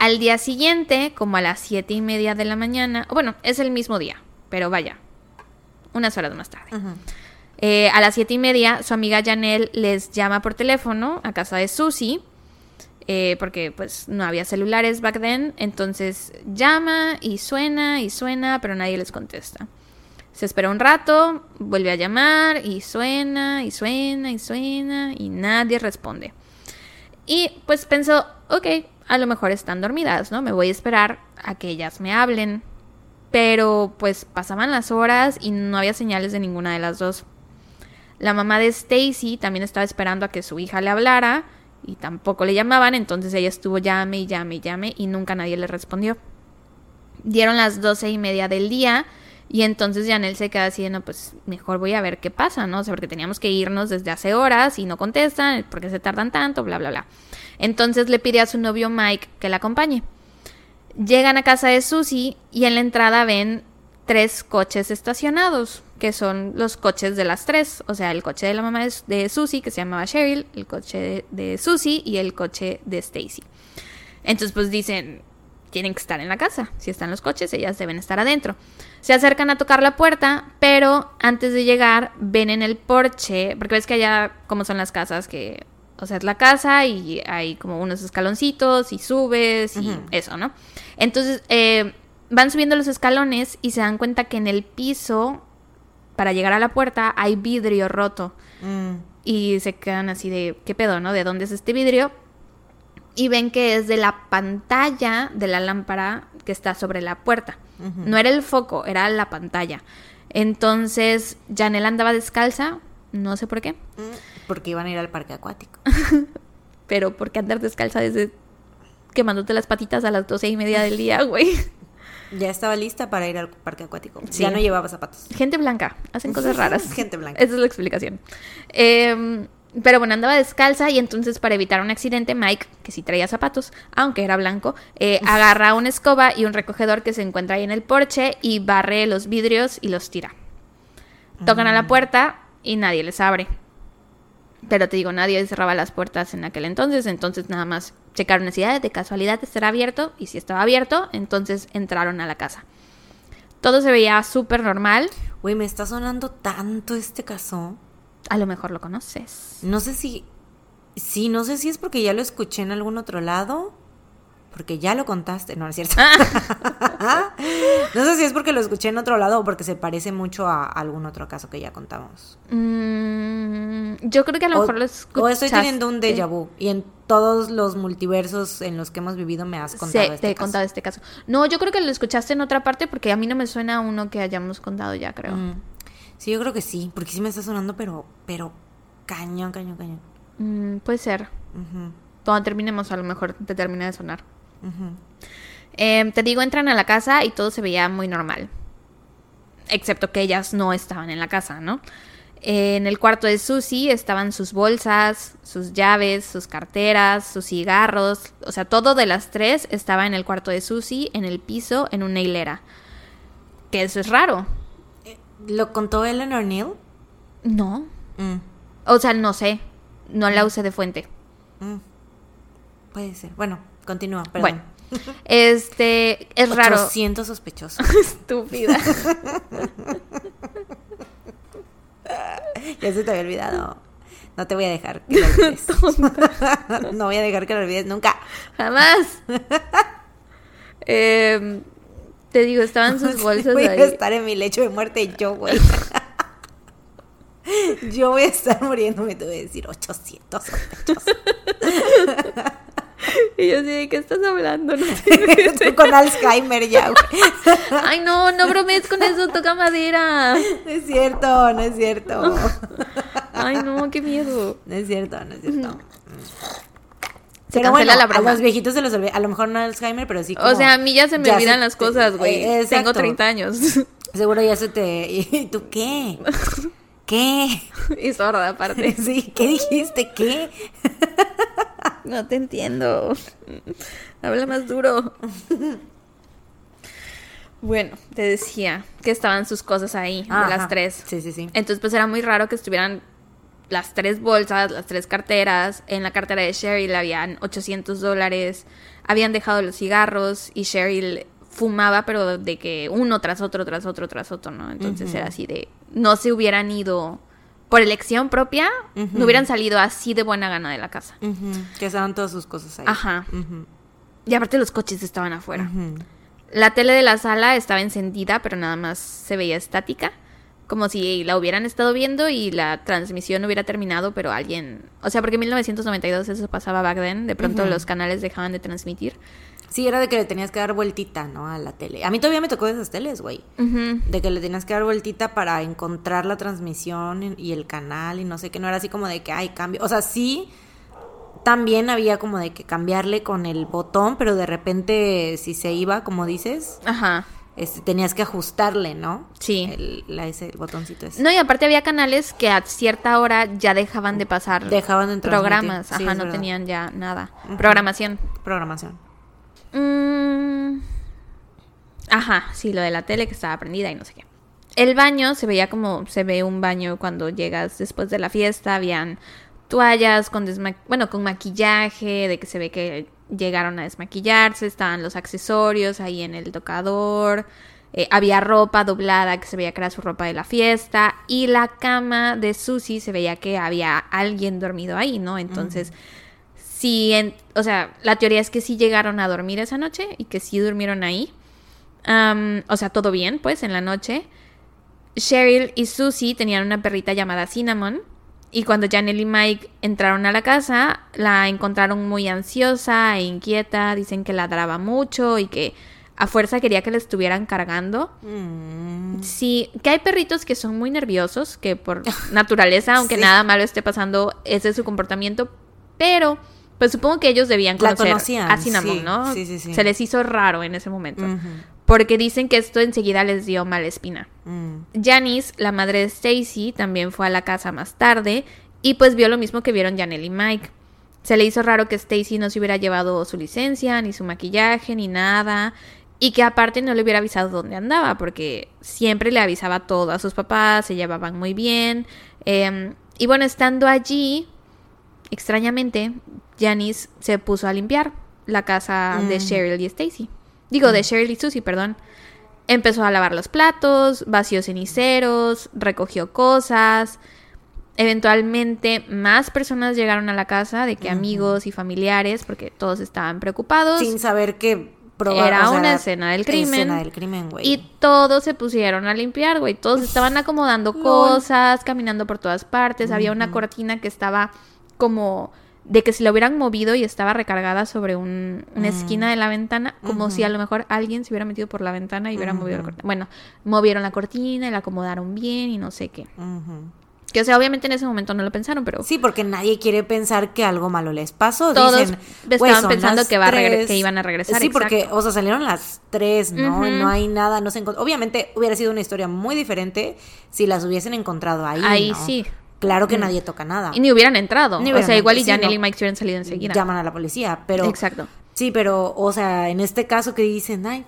Al día siguiente, como a las siete y media de la mañana, bueno, es el mismo día, pero vaya, unas horas más tarde. Eh, a las siete y media, su amiga Janelle les llama por teléfono a casa de Susie, eh, porque pues no había celulares back then, entonces llama y suena y suena, pero nadie les contesta. Se espera un rato, vuelve a llamar y suena y suena y suena y nadie responde. Y pues pensó, ok, a lo mejor están dormidas, ¿no? Me voy a esperar a que ellas me hablen. Pero pues pasaban las horas y no había señales de ninguna de las dos. La mamá de Stacy también estaba esperando a que su hija le hablara y tampoco le llamaban, entonces ella estuvo llame y llame y llame y nunca nadie le respondió. Dieron las doce y media del día y entonces Janelle se queda así no, pues mejor voy a ver qué pasa, ¿no? O sea, porque teníamos que irnos desde hace horas y no contestan, porque se tardan tanto, bla, bla, bla. Entonces le pide a su novio Mike que la acompañe. Llegan a casa de Susie y en la entrada ven tres coches estacionados, que son los coches de las tres, o sea, el coche de la mamá de, Susie, que se llamaba Cheryl, el coche de Susie y el coche de Stacy. Entonces, pues dicen, tienen que estar en la casa. Si están los coches, ellas deben estar adentro. Se acercan a tocar la puerta, pero antes de llegar ven en el porche, porque ves que allá como son las casas que, o sea, es la casa y hay como unos escaloncitos y subes y Ujú. eso, ¿no? Entonces eh, van subiendo los escalones y se dan cuenta que en el piso, para llegar a la puerta, hay vidrio roto. Mm. Y se quedan así de, ¿qué pedo, no? ¿De dónde es este vidrio? Y ven que es de la pantalla de la lámpara que está sobre la puerta. No era el foco, era la pantalla. Entonces, Janelle andaba descalza, no sé por qué, Mm, Porque iban a ir al parque acuático. pero ¿por qué andar descalza desde quemándote las patitas a las doce y media del día, güey? Ya estaba lista para ir al parque acuático. Sí. Ya no llevaba zapatos. Gente blanca, hacen cosas raras. Gente blanca. Esa es la explicación. Eh, pero bueno, andaba descalza y entonces para evitar un accidente, Mike, que sí traía zapatos, aunque era blanco, eh, agarra una escoba y un recogedor que se encuentra ahí en el porche y barre los vidrios y los tira. Tocan a la puerta y nadie les abre. Pero te digo, nadie cerraba las puertas en aquel entonces, entonces nada más checaron necesidades, de casualidad estará abierto, y si estaba abierto, entonces entraron a la casa. Todo se veía súper normal, Güey, me está sonando tanto este caso. a lo mejor lo conoces. No sé si. Sí, no sé si es porque ya lo escuché en algún otro lado. Porque ya lo contaste. No, no es cierto. no sé si es porque lo escuché en otro lado o porque se parece mucho a algún otro caso que ya contamos. Mm, yo creo que a lo O, mejor lo o escuchaste. estoy teniendo un déjà vu. Y en todos los multiversos en los que hemos vivido me has contado Sí, este te he caso. contado este caso. No, yo creo que lo escuchaste en otra parte porque a mí no me suena uno que hayamos contado ya, creo. Mm. Sí, yo creo que sí. Porque sí me está sonando, pero. Pero. Cañón, cañón, cañón. Mm, puede ser. Ujú, Cuando terminemos, a lo mejor te termina de sonar. Eh, te digo, entran a la casa y todo se veía muy normal. Excepto que ellas no estaban en la casa, ¿no? Eh, en el cuarto de Susie estaban sus bolsas, sus llaves, sus carteras, sus cigarros. O sea, todo de las tres estaba en el cuarto de Susie, en el piso, en una hilera. Que eso es raro. ¿Lo contó Eleanor Neal? No. Mm, O sea, no sé. No la usé de fuente. mm. Puede ser. Bueno, continúa, perdón. Bueno. Este, es raro. 800 sospechosos. Estúpida. ya se te había olvidado. No te voy a dejar que lo olvides. no voy a dejar que lo olvides nunca. Jamás. Em, te digo, estaban sus bolsas voy a ahí. estar en mi lecho de muerte yo, güey. yo voy a estar muriéndome, te voy a decir 800 sospechosos. Y yo así, ¿de qué estás hablando? No sé. Tú con Alzheimer ya, güey. Ay, no, no bromees con eso, toca madera. No es cierto, no es cierto. Ay, no, qué miedo. No es cierto, no es cierto. Se Pero bueno, la a broma. los viejitos se los olvida. A lo mejor no Alzheimer, pero sí como... O sea, a mí ya se me ya olvidan se las cosas, güey. eh, Tengo exacto. 30 años. Seguro ya se te... ¿Y tú qué? ¿Qué? y sorda, aparte. Sí, ¿qué dijiste? ¿Qué? No te entiendo. Habla más duro. Bueno, te decía que estaban sus cosas ahí, de las tres. Sí, sí, sí. Entonces, pues era muy raro que estuvieran las tres bolsas, las tres carteras. En la cartera de Cheryl habían 800 dólares. Habían dejado los cigarros y Cheryl fumaba, pero de que uno tras otro, tras otro, tras otro, ¿no? Entonces era así de. No se hubieran ido por elección propia, no hubieran salido así de buena gana de la casa. Que estaban todas sus cosas ahí. Ajá. Y aparte los coches estaban afuera. La tele de la sala estaba encendida, pero nada más se veía estática. Como si la hubieran estado viendo y la transmisión hubiera terminado, pero alguien... O sea, porque en 1992 eso pasaba back then. De pronto los canales dejaban de transmitir. Sí, era de que le tenías que dar vueltita, ¿no? A la tele. A mí todavía me tocó de esas teles, güey. De que le tenías que dar vueltita para encontrar la transmisión y el canal y no sé qué. No era así como de que, ay, cambio. O sea, sí, también había como de que cambiarle con el botón, pero de repente si se iba, como dices, Ajá. este, tenías que ajustarle, ¿no? Sí. El, la, ese, el botoncito ese. No, y aparte había canales que a cierta hora ya dejaban de pasar Dejaban de programas. Sí, Ajá, no verdad. tenían ya nada. Programación. Programación. Mm. Ajá, sí, lo de la tele que estaba prendida y no sé qué. El baño se veía como se ve un baño cuando llegas después de la fiesta. Habían toallas con bueno, con maquillaje, de que se ve que llegaron a desmaquillarse, estaban los accesorios ahí en el tocador, eh, había ropa doblada que se veía que era su ropa de la fiesta y la cama de Susie se veía que había alguien dormido ahí, ¿no? Entonces, sí, en- o sea, la teoría es que sí llegaron a dormir esa noche y que sí durmieron ahí. O sea, todo bien, pues, en la noche. Cheryl y Susie tenían una perrita llamada Cinnamon. Y cuando Janelle y Mike entraron a la casa, la encontraron muy ansiosa e inquieta. Dicen que ladraba mucho y que a fuerza quería que la estuvieran cargando. Mm, Sí, que hay perritos que son muy nerviosos, que por naturaleza, aunque Sí. nada malo esté pasando, ese es su comportamiento. Pero, pues supongo que ellos debían La conocer conocían, a Cinnamon, sí, ¿no? sí, sí, sí. Se les hizo raro en ese momento. Porque dicen que esto enseguida les dio mala espina. mm. Janice, la madre de Stacy, también fue a la casa más tarde y pues vio lo mismo que vieron Janelle y Mike. Se le hizo raro que Stacy no se hubiera llevado su licencia, ni su maquillaje, ni nada. Y que aparte no le hubiera avisado dónde andaba, porque siempre le avisaba todo a sus papás, se llevaban muy bien. Em, y bueno, estando allí, extrañamente, Janice se puso a limpiar la casa de Mm. Cheryl y Stacy. Digo, de Cheryl y Susie, perdón. Empezó a lavar los platos, vació ceniceros, recogió cosas. Eventualmente más personas llegaron a la casa, de que amigos y familiares, porque todos estaban preocupados. Sin saber que proba- Era o sea, una escena del crimen. Escena del crimen, güey. Y todos se pusieron a limpiar, güey. Todos estaban acomodando cosas, caminando por todas partes. Había una cortina que estaba como de que si la hubieran movido y estaba recargada sobre un- una esquina de la ventana, como si a lo mejor alguien se hubiera metido por la ventana y hubiera movido la cortina. Bueno, movieron la cortina y la acomodaron bien y no sé qué. Que o sea, obviamente en ese momento no lo pensaron, pero Sí, porque nadie quiere pensar que algo malo les pasó. Todos Dicen, estaban "Güey, son pensando que va a regre- tres". que iban a regresar, Sí, porque, o sea, salieron las tres, ¿no? No hay nada, no se Obviamente hubiera sido una historia muy diferente si las hubiesen encontrado ahí. Ahí ¿no? sí. Claro que nadie toca nada. y ni hubieran entrado. Ni o sea, igual y sí, Janelle no. y Mike se hubieran salido enseguida. Llaman a la policía, pero. Exacto. Sí, pero, o sea, en este caso que dicen, ay,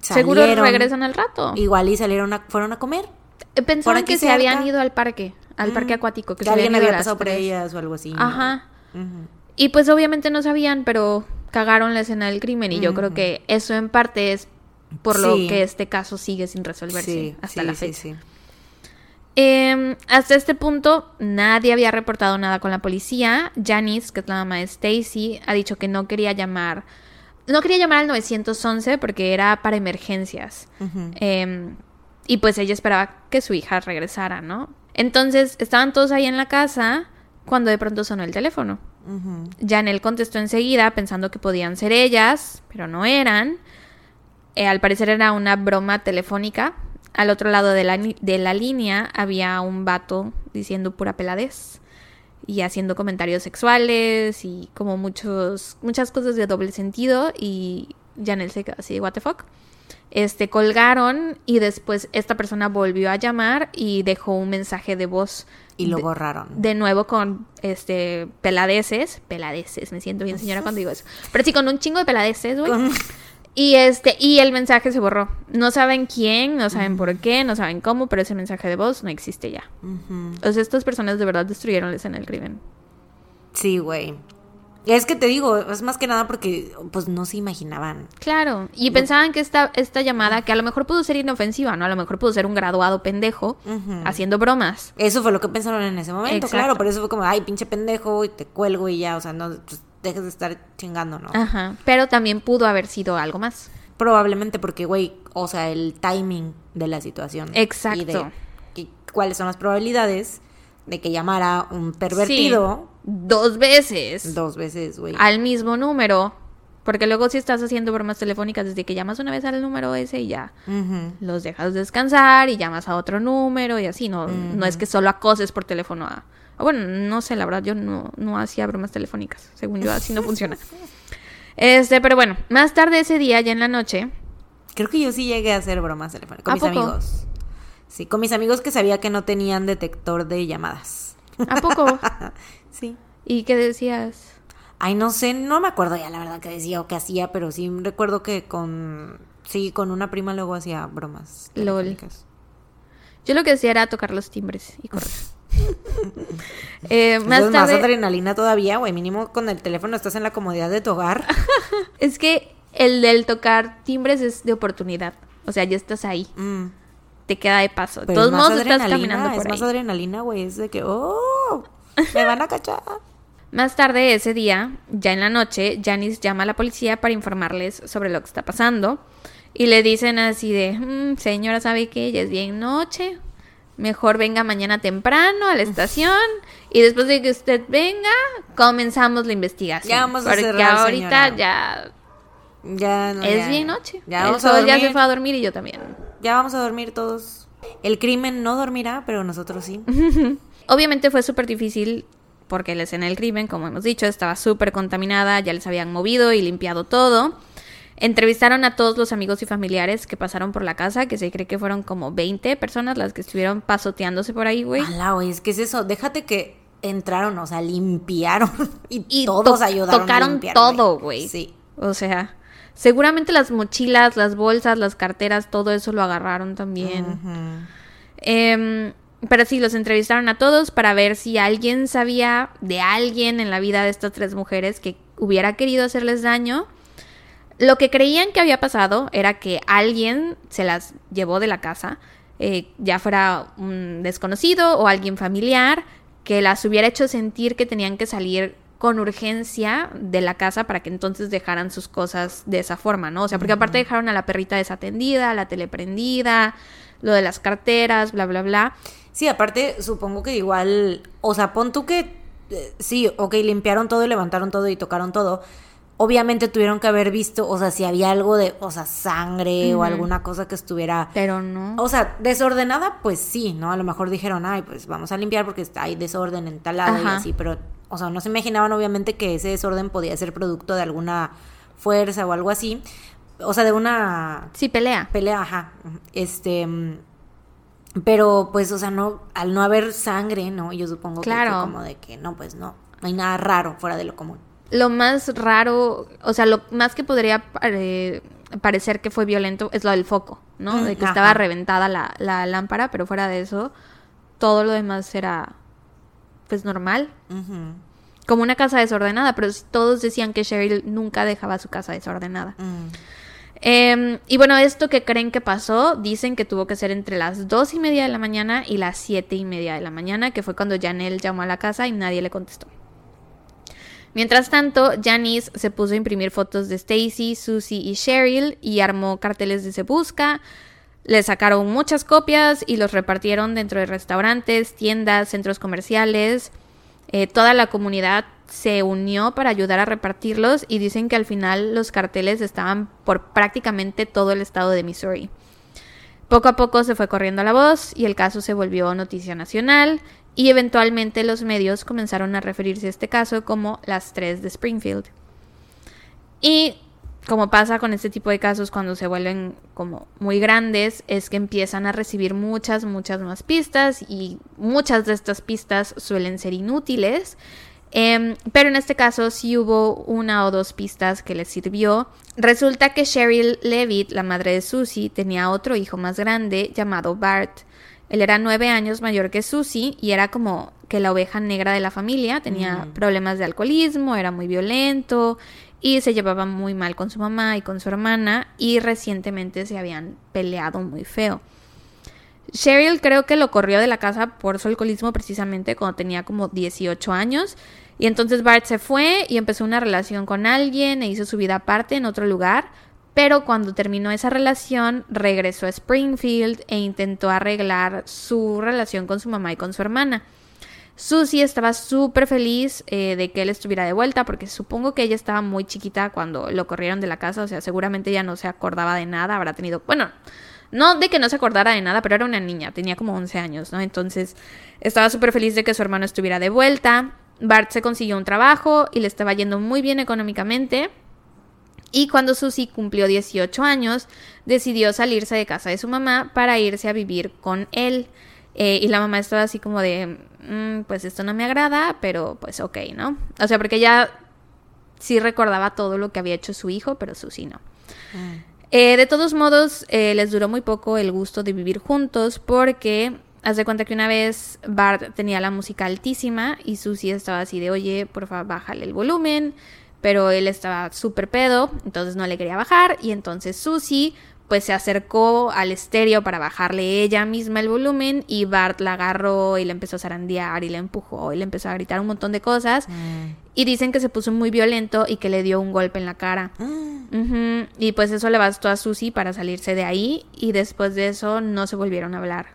Seguro salieron, regresan al rato. Igual y salieron a, fueron a comer. Eh, Pensaban aquí que se cerca. habían ido al parque, al parque Mm, acuático, que, Que, se alguien había pasado por ellas o algo así. ¿no? Ajá. Y pues obviamente no sabían, pero cagaron la escena del crimen y yo creo que eso en parte es por lo que este caso sigue sin resolverse Sí, hasta sí, la sí, fecha. Eh, hasta este punto nadie había reportado nada con la policía. Janice, que es la mamá de Stacy, ha dicho que no quería llamar, no quería llamar al 911 porque era para emergencias. Eh, y pues ella esperaba que su hija regresara, ¿no? Entonces estaban todos ahí en la casa cuando de pronto sonó el teléfono. Ujú. Janelle contestó enseguida pensando que podían ser ellas, pero no eran. Eh, al parecer era una broma telefónica. Al otro lado de la, de la línea había un vato diciendo pura peladez y haciendo comentarios sexuales y como muchos, muchas cosas de doble sentido y Janelle se quedó así, what the fuck. Este, colgaron y después esta persona volvió a llamar y dejó un mensaje de voz Y lo de- borraron. de nuevo con este peladeces, peladeces, me siento bien señora cuando digo eso. Pero sí con un chingo de peladeces, güey. Con- Y este y el mensaje se borró. No saben quién, no saben por qué, no saben cómo, pero ese mensaje de voz no existe ya. Ujú. O sea, estas personas de verdad destruyeron la escena del crimen. Sí, güey. Es que te digo, es más que nada porque pues no se imaginaban. Claro, y pensaban que esta, esta llamada, que a lo mejor pudo ser inofensiva, ¿no? A lo mejor pudo ser un graduado pendejo haciendo bromas. Eso fue lo que pensaron en ese momento, Exacto. claro. Por eso fue como, ay, pinche pendejo, y te cuelgo y ya, o sea, no, pues dejes de estar chingando, ¿no? Ajá, pero también pudo haber sido algo más. Probablemente porque, güey, o sea, el timing de la situación. Exacto. Y de que- cuáles son las probabilidades de que llamara un pervertido Sí, dos veces. dos veces, güey. al mismo número. Porque luego si estás haciendo bromas telefónicas desde que llamas una vez al número ese y ya los dejas descansar y llamas a otro número y así, no, no es que solo acoses por teléfono a... Bueno, no sé, la verdad, yo no, no hacía bromas telefónicas, según yo, así no funciona. Este, pero bueno, más tarde ese día, ya en la noche, Creo que yo sí llegué a hacer bromas telefónicas con ¿A mis poco? amigos. Sí, con mis amigos que sabía que no tenían detector de llamadas. ¿a poco? Sí. ¿Y qué decías? Ay, no sé, no me acuerdo ya la verdad que decía o que hacía, pero sí recuerdo que con sí, con una prima luego hacía bromas. Lol. telefónicas. Yo lo que hacía era tocar los timbres y correr. Eh, más es más tarde, adrenalina todavía, güey. Mínimo con el teléfono estás en la comodidad de tu hogar. es que el del tocar timbres es de oportunidad. O sea, ya estás ahí. Mm. Te queda de paso. De todos es más modos estás caminando por Es más ahí. adrenalina, güey. Es de que, oh, me van a cachar. Más tarde ese día, ya en la noche, Janice llama a la policía para informarles sobre lo que está pasando. Y le dicen así de, "Mm, señora, ¿sabe qué? Ya es bien noche. Mejor venga mañana temprano a la estación. Y después de que usted venga, comenzamos la investigación. Ya vamos a Porque cerrar, ahorita señora. ya Ya, no, es ya. bien noche. Ya vamos a ya se fue a dormir y yo también. Ya vamos a dormir todos. El crimen no dormirá, pero nosotros sí. Obviamente fue súper difícil porque la escena del crimen, como hemos dicho, estaba súper contaminada, ya les habían movido y limpiado todo. Entrevistaron a todos los amigos y familiares que pasaron por la casa, que se cree que fueron como 20 personas las que estuvieron pasoteándose por ahí, güey. Alá, güey, es que es eso. Déjate que entraron, o sea, limpiaron. Y, Y todos to- ayudaron. a tocaron limpiar, todo, güey. Sí. O sea, seguramente las mochilas, las bolsas, las carteras, todo eso lo agarraron también. Em, pero sí, los entrevistaron a todos para ver si alguien sabía de alguien en la vida de estas tres mujeres que hubiera querido hacerles daño. Lo que creían que había pasado era que alguien se las llevó de la casa, eh, ya fuera un desconocido o alguien familiar, que las hubiera hecho sentir que tenían que salir con urgencia de la casa para que entonces dejaran sus cosas de esa forma, ¿no? O sea, porque aparte dejaron a la perrita desatendida, la tele prendida, lo de las carteras, bla, bla, bla. Sí, aparte, supongo que igual. O sea, pon tú que. eh, sí, ok, limpiaron todo, y levantaron todo y tocaron todo. Obviamente tuvieron que haber visto, o sea, si había algo de, o sea, sangre o alguna cosa que estuviera Pero no. O sea, desordenada, pues sí, ¿no? A lo mejor dijeron, ay, pues vamos a limpiar porque está, hay desorden en tal lado y así, pero, o sea, no se imaginaban obviamente que ese desorden podía ser producto de alguna fuerza o algo así. O sea, de una Sí, pelea. pelea, ajá. Este, pero pues, o sea, no, al no haber sangre, ¿no? Yo supongo que Claro. fue como de que, no, pues no, no hay nada raro fuera de lo común. Lo más raro, o sea, lo más que podría pare- parecer que fue violento es lo del foco, ¿no? Mm, de que ajá. estaba reventada la, la lámpara, pero fuera de eso, todo lo demás era, pues, normal. Como una casa desordenada, pero todos decían que Cheryl nunca dejaba su casa desordenada. mm. Em, y bueno, esto que creen que pasó, dicen que tuvo que ser entre las dos y media de la mañana y las siete y media de la mañana, que fue cuando Janelle llamó a la casa y nadie le contestó. Mientras tanto, Janice se puso a imprimir fotos de Stacy, Susie y Cheryl y armó carteles de Se Busca. Le sacaron muchas copias y los repartieron dentro de restaurantes, tiendas, centros comerciales. Eh, toda la comunidad se unió para ayudar a repartirlos y dicen que al final los carteles estaban por prácticamente todo el estado de Missouri. Poco a poco se fue corriendo la voz y el caso se volvió noticia nacional y eventualmente los medios comenzaron a referirse a este caso como las tres de Springfield. Y como pasa con este tipo de casos cuando se vuelven como muy grandes, es que empiezan a recibir muchas, muchas más pistas y muchas de estas pistas suelen ser inútiles. Em, pero en este caso sí hubo una o dos pistas que les sirvió. Resulta que Cheryl Levitt, la madre de Susie, tenía otro hijo más grande llamado Bart. Él era nueve años mayor que Susie y era como que la oveja negra de la familia. Tenía Mm. problemas de alcoholismo, era muy violento y se llevaba muy mal con su mamá y con su hermana y recientemente se habían peleado muy feo. Cheryl creo que lo corrió de la casa por su alcoholismo precisamente cuando tenía como 18 años. Y entonces Bart se fue y empezó una relación con alguien e hizo su vida aparte en otro lugar. Pero cuando terminó esa relación, regresó a Springfield e intentó arreglar su relación con su mamá y con su hermana. Susie estaba súper feliz eh, de que él estuviera de vuelta porque supongo que ella estaba muy chiquita cuando lo corrieron de la casa, o sea, seguramente ella no se acordaba de nada, habrá tenido, bueno, no de que no se acordara de nada, pero era una niña, tenía como 11 años, ¿no? Entonces estaba súper feliz de que su hermano estuviera de vuelta. Bart se consiguió un trabajo y le estaba yendo muy bien económicamente. Y cuando Susie cumplió 18 años, decidió salirse de casa de su mamá para irse a vivir con él. Eh, y la mamá estaba así como de, "Mm, pues esto no me agrada, pero pues ok, ¿no? O sea, porque ella sí recordaba todo lo que había hecho su hijo, pero Susie no. Mm. Eh, de todos modos, eh, les duró muy poco el gusto de vivir juntos porque Haz de cuenta que una vez Bart tenía la música altísima y Susie estaba así de, oye, por favor, bájale el volumen. Pero él estaba súper pedo, entonces no le quería bajar. Y entonces Susie pues se acercó al estéreo para bajarle ella misma el volumen y Bart la agarró y le empezó a zarandear y le empujó y le empezó a gritar un montón de cosas. Mm. Y dicen que se puso muy violento y que le dio un golpe en la cara. Y pues eso le bastó a Susie para salirse de ahí y después de eso no se volvieron a hablar.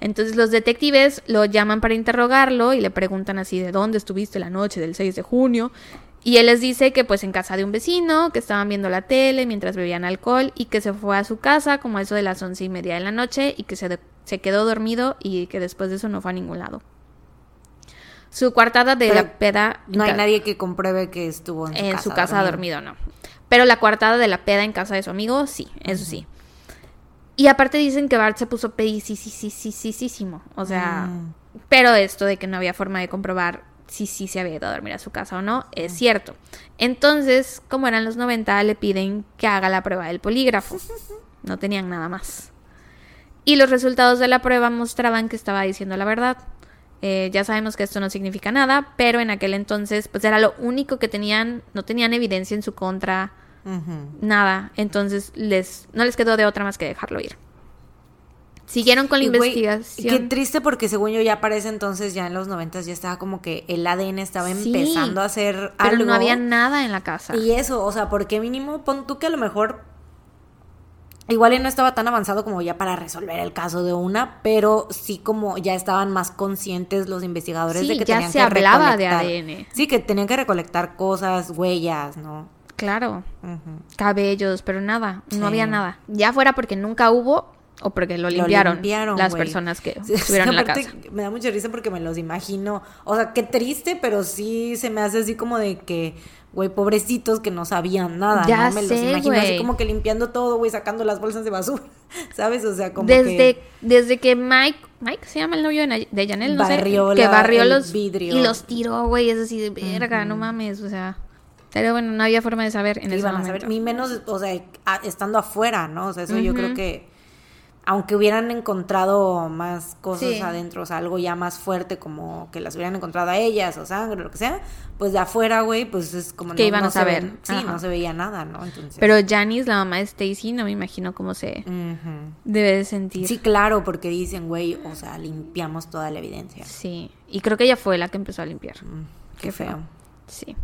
Entonces los detectives lo llaman para interrogarlo y le preguntan así de dónde estuviste la noche del 6 de junio. Y él les dice que pues en casa de un vecino, que estaban viendo la tele mientras bebían alcohol y que se fue a su casa como a eso de las once y media de la noche y que se, se quedó dormido y que después de eso no fue a ningún lado. Su coartada de Pero la peda... No hay nadie que compruebe que estuvo en su en casa. su casa dormido, no. Pero la coartada de la peda en casa de su amigo, sí, eso sí. Y aparte dicen que Bart se puso pedicísimo. O sea, Mm. pero esto de que no había forma de comprobar si sí se había ido a dormir a su casa o no, es cierto. Entonces, como eran los 90, le piden que haga la prueba del polígrafo. No tenían nada más. Y los resultados de la prueba mostraban que estaba diciendo la verdad. Eh, ya sabemos que esto no significa nada, pero en aquel entonces, pues era lo único que tenían, no tenían evidencia en su contra, nada. Entonces les, no les quedó de otra más que dejarlo ir. Siguieron con la Y, investigación. Qué triste porque según yo ya para ese entonces, ya en los noventas ya estaba como que el ADN estaba Sí, empezando a hacer pero algo. no había nada en la casa. Y eso, o sea, porque mínimo pon tú que a lo mejor igual no estaba tan avanzado como ya para resolver el caso de una, pero sí como ya estaban más conscientes los investigadores Sí, de que ya tenían se que hablaba de ADN. Sí, que tenían que recolectar cosas, huellas, ¿no? Claro, cabellos, pero nada, Sí. no había nada. Ya fuera porque nunca hubo o porque lo limpiaron, limpiaron, las personas que Sí, estuvieron en la casa. Me da mucha risa porque me los imagino. O sea, qué triste, pero sí se me hace así como de que, güey, pobrecitos que no sabían nada. Ya ¿no? Me los imagino así como que limpiando todo, güey, sacando las bolsas de basura. ¿Sabes? O sea, como Desde, que. desde que Mike, Mike se llama el novio de, de Janelle, no Barrió sé, que barrió los vidrio. y los tiró, güey, es así de verga, no mames, o sea. Pero bueno, no había forma de saber en ese iban a saber, ni menos, o sea, a- estando afuera, ¿no? O sea, eso yo creo que, aunque hubieran encontrado más cosas Sí. adentro, o sea, algo ya más fuerte, como que las hubieran encontrado a ellas, o sangre, o lo que sea, pues de afuera, güey, pues es como Que iban a saber. ven- sí, Ajá. no se veía nada, ¿no? Entonces. Pero Janice, la mamá de Stacy, no me imagino cómo se debe de sentir. Sí, claro, porque dicen, güey, o sea, limpiamos toda la evidencia. Sí, y creo que ella fue la que empezó a limpiar. Mm, Qué qué feo. feo. Sí.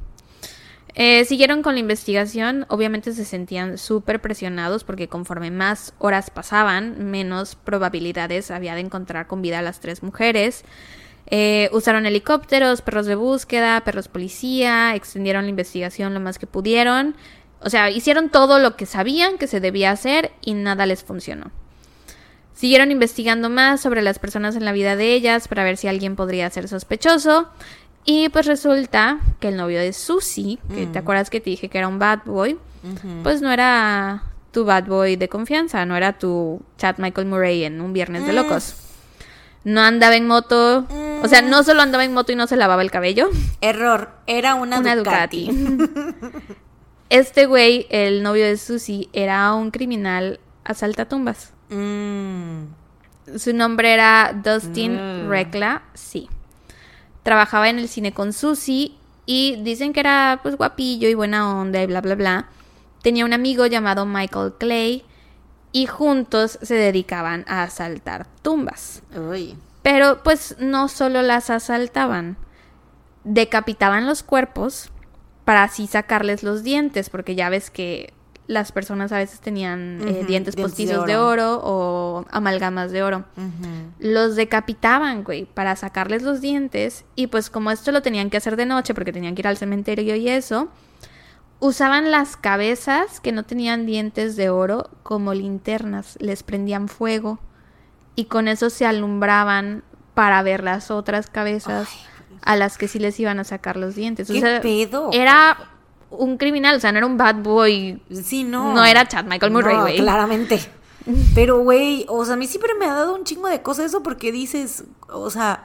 Eh, siguieron con la investigación, obviamente se sentían súper presionados porque conforme más horas pasaban, menos probabilidades había de encontrar con vida a las tres mujeres. Eh, usaron helicópteros, perros de búsqueda, perros policía, extendieron la investigación lo más que pudieron. O sea, hicieron todo lo que sabían que se debía hacer y nada les funcionó. Siguieron investigando más sobre las personas en la vida de ellas para ver si alguien podría ser sospechoso. Y pues resulta que el novio de Susie, que te acuerdas que te dije que era un bad boy, pues no era tu bad boy de confianza, no era tu Chad Michael Murray en un viernes de locos. No andaba en moto, o sea, no solo andaba en moto y no se lavaba el cabello, Error, era una, una Ducati. Ducati. Este güey, el novio de Susie, era un criminal asaltatumbas. Mm, Su nombre era Dustin Mm. Rekla, sí. Trabajaba en el cine con Susie y dicen que era pues guapillo y buena onda y bla bla bla. Tenía un amigo llamado Michael Clay y juntos se dedicaban a asaltar tumbas. uy. Pero pues no solo las asaltaban, decapitaban los cuerpos para así sacarles los dientes, porque ya ves que las personas a veces tenían eh, dientes de postizos de oro. o amalgamas de oro. Los decapitaban, güey, para sacarles los dientes y pues como esto lo tenían que hacer de noche porque tenían que ir al cementerio y eso, usaban las cabezas que no tenían dientes de oro como linternas, les prendían fuego y con eso se alumbraban para ver las otras cabezas a las que sí les iban a sacar los dientes. O ¿Qué sea, pedo? Era un criminal, o sea, no era un bad boy. Sí, no. No era Chad Michael Murray, No, güey. claramente. Pero, güey, o sea, a mí siempre me ha dado un chingo de cosas eso porque dices, o sea,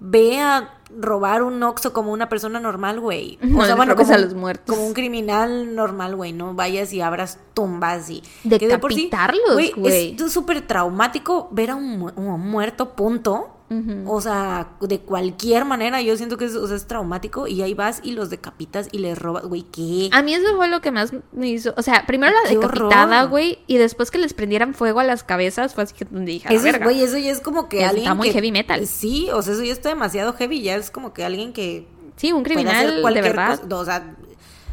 ve a robar un Oxxo como una persona normal, güey. O No sea, bueno, como, a los muertos. como un criminal normal, güey. No vayas y abras tumbas y... que de por sí, Decapitarlos, güey. Es súper traumático ver a un, mu- un muerto, punto. O sea, de cualquier manera, yo siento que es, o sea, es traumático y ahí vas y los decapitas y les robas, güey, ¿qué? A mí eso fue lo que más me hizo. O sea, primero la decapitada, güey, y después que les prendieran fuego a las cabezas, fue así que dije, Eso es, güey, eso ya es como que Ya alguien está muy que- heavy metal. Sí, o sea, eso ya está demasiado heavy, ya es como que alguien que Sí, un criminal de verdad. cosa, o sea,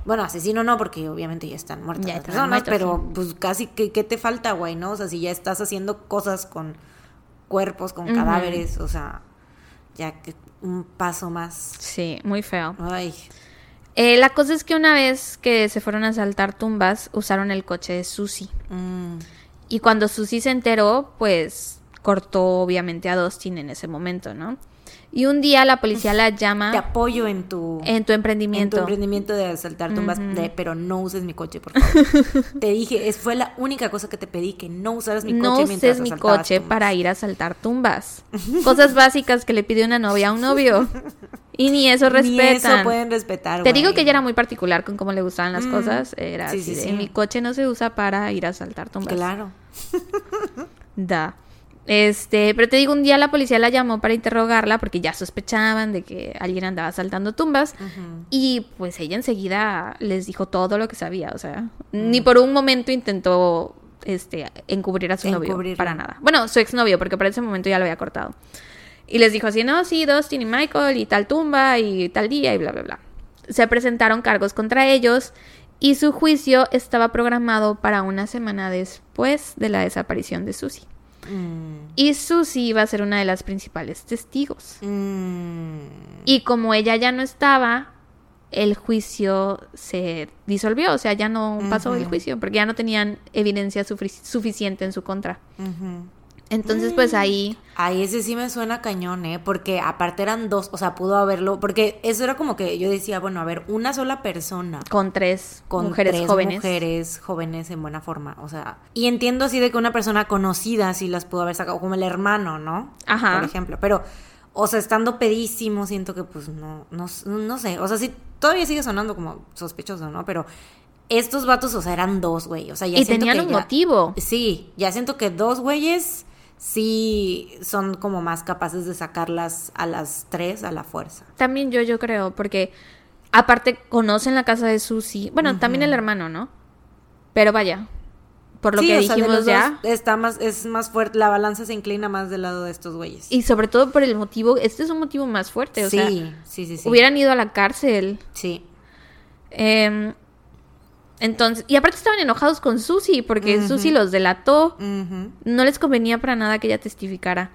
bueno, asesino no, porque obviamente ya están muertas Ya las personas, muertos, pero sí. pues casi, ¿qué, qué te falta, güey, no? O sea, si ya estás haciendo cosas con cuerpos, con cadáveres, o sea, ya que un paso más. Sí, muy feo. Ay, Eh, la cosa es que una vez que se fueron a asaltar tumbas, usaron el coche de Susie. mm, Y cuando Susie se enteró, pues cortó obviamente a Dustin en ese momento, ¿no? Y un día la policía la te llama apoyo en tu... en tu En emprendimiento. tu emprendimiento de asaltar tumbas, de- pero no uses mi coche, por favor. te dije, es, fue la única cosa que te pedí, que no usaras mi coche no uses mi coche tumbas. para ir a asaltar tumbas. Cosas básicas que le pide una novia a un novio. Y ni eso Ni respetan. eso pueden respetar, Te digo que ella era muy particular con cómo le gustaban las Mm, cosas. Era sí, así sí, de, sí. mi coche no se usa para ir a asaltar tumbas. Claro. Da. Este, pero te digo, un día la policía la llamó para interrogarla porque ya sospechaban de que alguien andaba asaltando tumbas. Y pues ella enseguida les dijo todo lo que sabía. O sea, Mm. ni por un momento intentó este, encubrir a su novio. Para nada. Bueno, su exnovio, porque para ese momento ya lo había cortado. Y les dijo así, no, sí, Dustin y Michael y tal tumba y tal día y bla, bla, bla. Se presentaron cargos contra ellos y su juicio estaba programado para una semana después de la desaparición de Susie. Mm, Y Susie iba a ser una de las principales testigos. mm. Y como ella ya no estaba, el juicio se disolvió, o sea, ya no pasó el juicio, porque ya no tenían evidencia sufi- suficiente en su contra. Entonces, pues ahí, Ay, ese sí me suena cañón, ¿eh? Porque aparte eran dos, o sea, pudo haberlo, porque eso era como que yo decía, bueno, a ver, una sola persona con tres con mujeres tres jóvenes. mujeres jóvenes en buena forma, o sea, y entiendo así de que una persona conocida sí las pudo haber sacado, como el hermano, ¿no? Ajá. Por ejemplo, pero, o sea, estando pedísimo, siento que pues no, no, no sé, o sea, sí, todavía sigue sonando como sospechoso, ¿no? Pero estos vatos, o sea, eran dos, güey, o sea, ya Y siento tenían que un ya- motivo. Sí, ya siento que dos güeyes sí son como más capaces de sacarlas a las tres a la fuerza. También yo, yo creo, porque aparte conocen la casa de Susie. Bueno, también el hermano, ¿no? Pero vaya, por lo Sí, que o sea, de dijimos los ya. está más, es más fuerte, la balanza se inclina más del lado de estos güeyes. Y sobre todo por el motivo, este es un motivo más fuerte, o sí, sea, sí, sí, sí. hubieran ido a la cárcel. Sí. Em, entonces, y aparte estaban enojados con Susie, porque Ujú. Susie los delató. No les convenía para nada que ella testificara.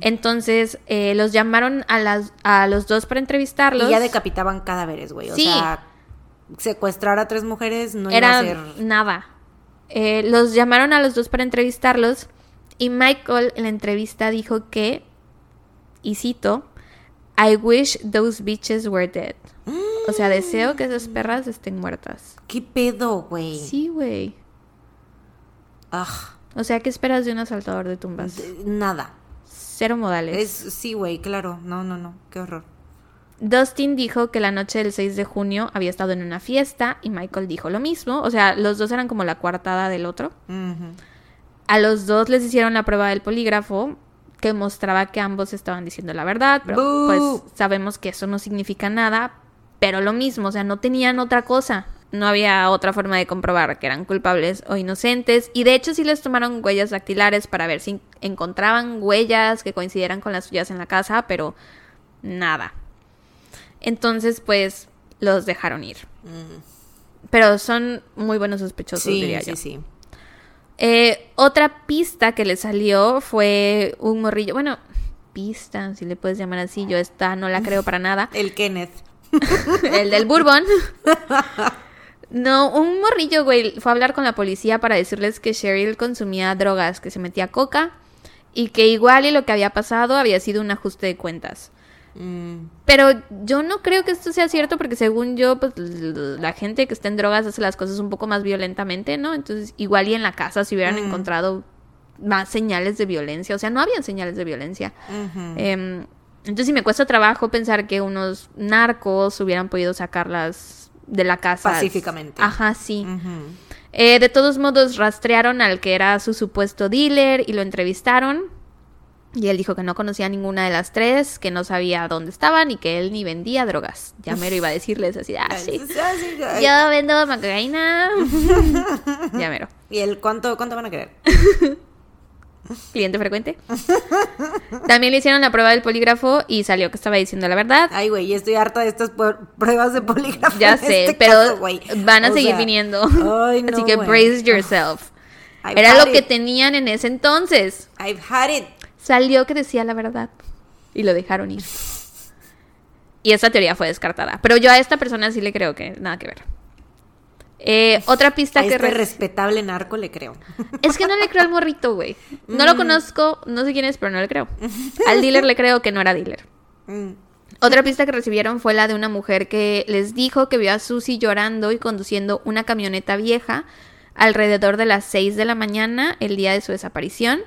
Entonces, eh, los llamaron a, las, a los dos para entrevistarlos. Y ya decapitaban cadáveres, güey. O sea, secuestrar a tres mujeres no Era iba a ser. nada. Eh, los llamaron a los dos para entrevistarlos. Y Michael en la entrevista dijo que, y cito, I wish those bitches were dead. O sea, deseo que esas perras estén muertas. ¿Qué pedo, güey? Sí, güey. Ah, O sea, ¿qué esperas de un asaltador de tumbas? de- nada. Cero modales. Es, sí, güey, claro. No, no, no. Qué horror. Dustin dijo que la noche del 6 de junio había estado en una fiesta y Michael dijo lo mismo. O sea, los dos eran como la coartada del otro. A los dos les hicieron la prueba del polígrafo que mostraba que ambos estaban diciendo la verdad, pero ¡Bú! pues sabemos que eso no significa nada, pero lo mismo, o sea, no tenían otra cosa. No había otra forma de comprobar que eran culpables o inocentes. Y de hecho sí les tomaron huellas dactilares para ver si encontraban huellas que coincidieran con las suyas en la casa, pero nada. Entonces, pues, los dejaron ir. Pero son muy buenos sospechosos, Mm. Sí, diría sí, yo. sí. Eh, otra pista que le salió fue un morrillo. Bueno, pista, si le puedes llamar así. Yo esta no la creo para nada. El Kenneth. El del Bourbon. No, un morrillo, güey, fue a hablar con la policía para decirles que Cheryl consumía drogas, que se metía coca y que igual y lo que había pasado había sido un ajuste de cuentas. Mm, Pero yo no creo que esto sea cierto porque según yo, pues la gente que está en drogas hace las cosas un poco más violentamente, ¿no? Entonces igual y en la casa se hubieran Mm. encontrado más señales de violencia, o sea, no habían señales de violencia. Em, Entonces sí me cuesta trabajo pensar que unos narcos hubieran podido sacarlas de la casa. Pacíficamente. Ajá, sí. Eh, de todos modos, rastrearon al que era su supuesto dealer y lo entrevistaron. Y él dijo que no conocía a ninguna de las tres, que no sabía dónde estaban y que él ni vendía drogas. Ya mero iba a decirles así, ah, sí. Ah. Yo vendo cocaína. ya mero. ¿Y el cuánto, cuánto van a querer? Cliente frecuente. También le hicieron la prueba del polígrafo y salió que estaba diciendo la verdad. Ay, güey, estoy harta de estas pruebas de polígrafo. Ya sé, este pero caso, van a O seguir sea, viniendo. ay, no, Así que güey. brace yourself. I've Era lo que tenían en ese entonces. I've had it. Salió que decía la verdad. Y lo dejaron ir. Y esa teoría fue descartada. Pero yo a esta persona sí le creo que nada que ver. Eh, otra pista A que... este re- respetable narco le creo. Es que no le creo al morrito, güey. No Mm. lo conozco, no sé quién es, pero no le creo. Al dealer le creo que no era dealer. Mm. Otra pista que recibieron fue la de una mujer que les dijo que vio a Susie llorando y conduciendo una camioneta vieja alrededor de las 6 de la mañana el día de su desaparición.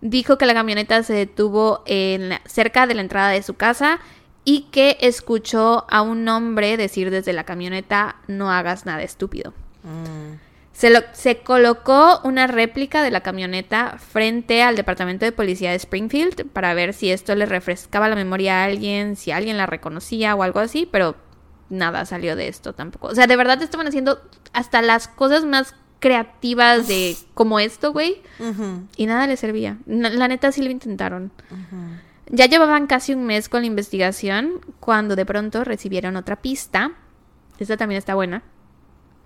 Dijo que la camioneta se detuvo en la- cerca de la entrada de su casa y que escuchó a un hombre decir desde la camioneta no hagas nada estúpido. Mm. Se, lo- se colocó una réplica de la camioneta frente al departamento de policía de Springfield para ver si esto le refrescaba la memoria a alguien, si alguien la reconocía o algo así, pero nada salió de esto tampoco. O sea, de verdad estaban haciendo hasta las cosas más creativas de como esto, güey, y nada le servía. La neta sí lo intentaron. Ya llevaban casi un mes con la investigación cuando de pronto recibieron otra pista. Esta también está buena.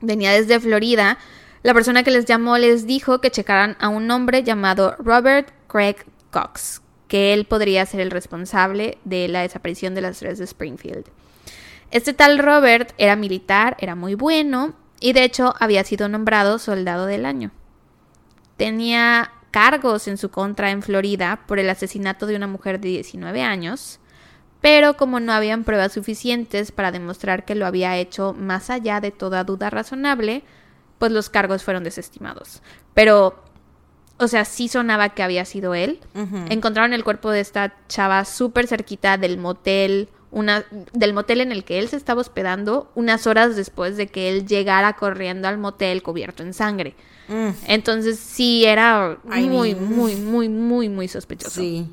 Venía desde Florida. La persona que les llamó les dijo que checaran a un hombre llamado Robert Craig Cox, que él podría ser el responsable de la desaparición de las tres de Springfield. Este tal Robert era militar, era muy bueno y de hecho había sido nombrado soldado del año tenía cargos en su contra en Florida por el asesinato de una mujer de 19 años, pero como no habían pruebas suficientes para demostrar que lo había hecho más allá de toda duda razonable, pues los cargos fueron desestimados. Pero, o sea, sí sonaba que había sido él. Encontraron el cuerpo de esta chava súper cerquita del motel, una, del motel en el que él se estaba hospedando, unas horas después de que él llegara corriendo al motel cubierto en sangre. Mm, Entonces sí era I muy, mean, muy, muy, muy, muy sospechoso. Sí.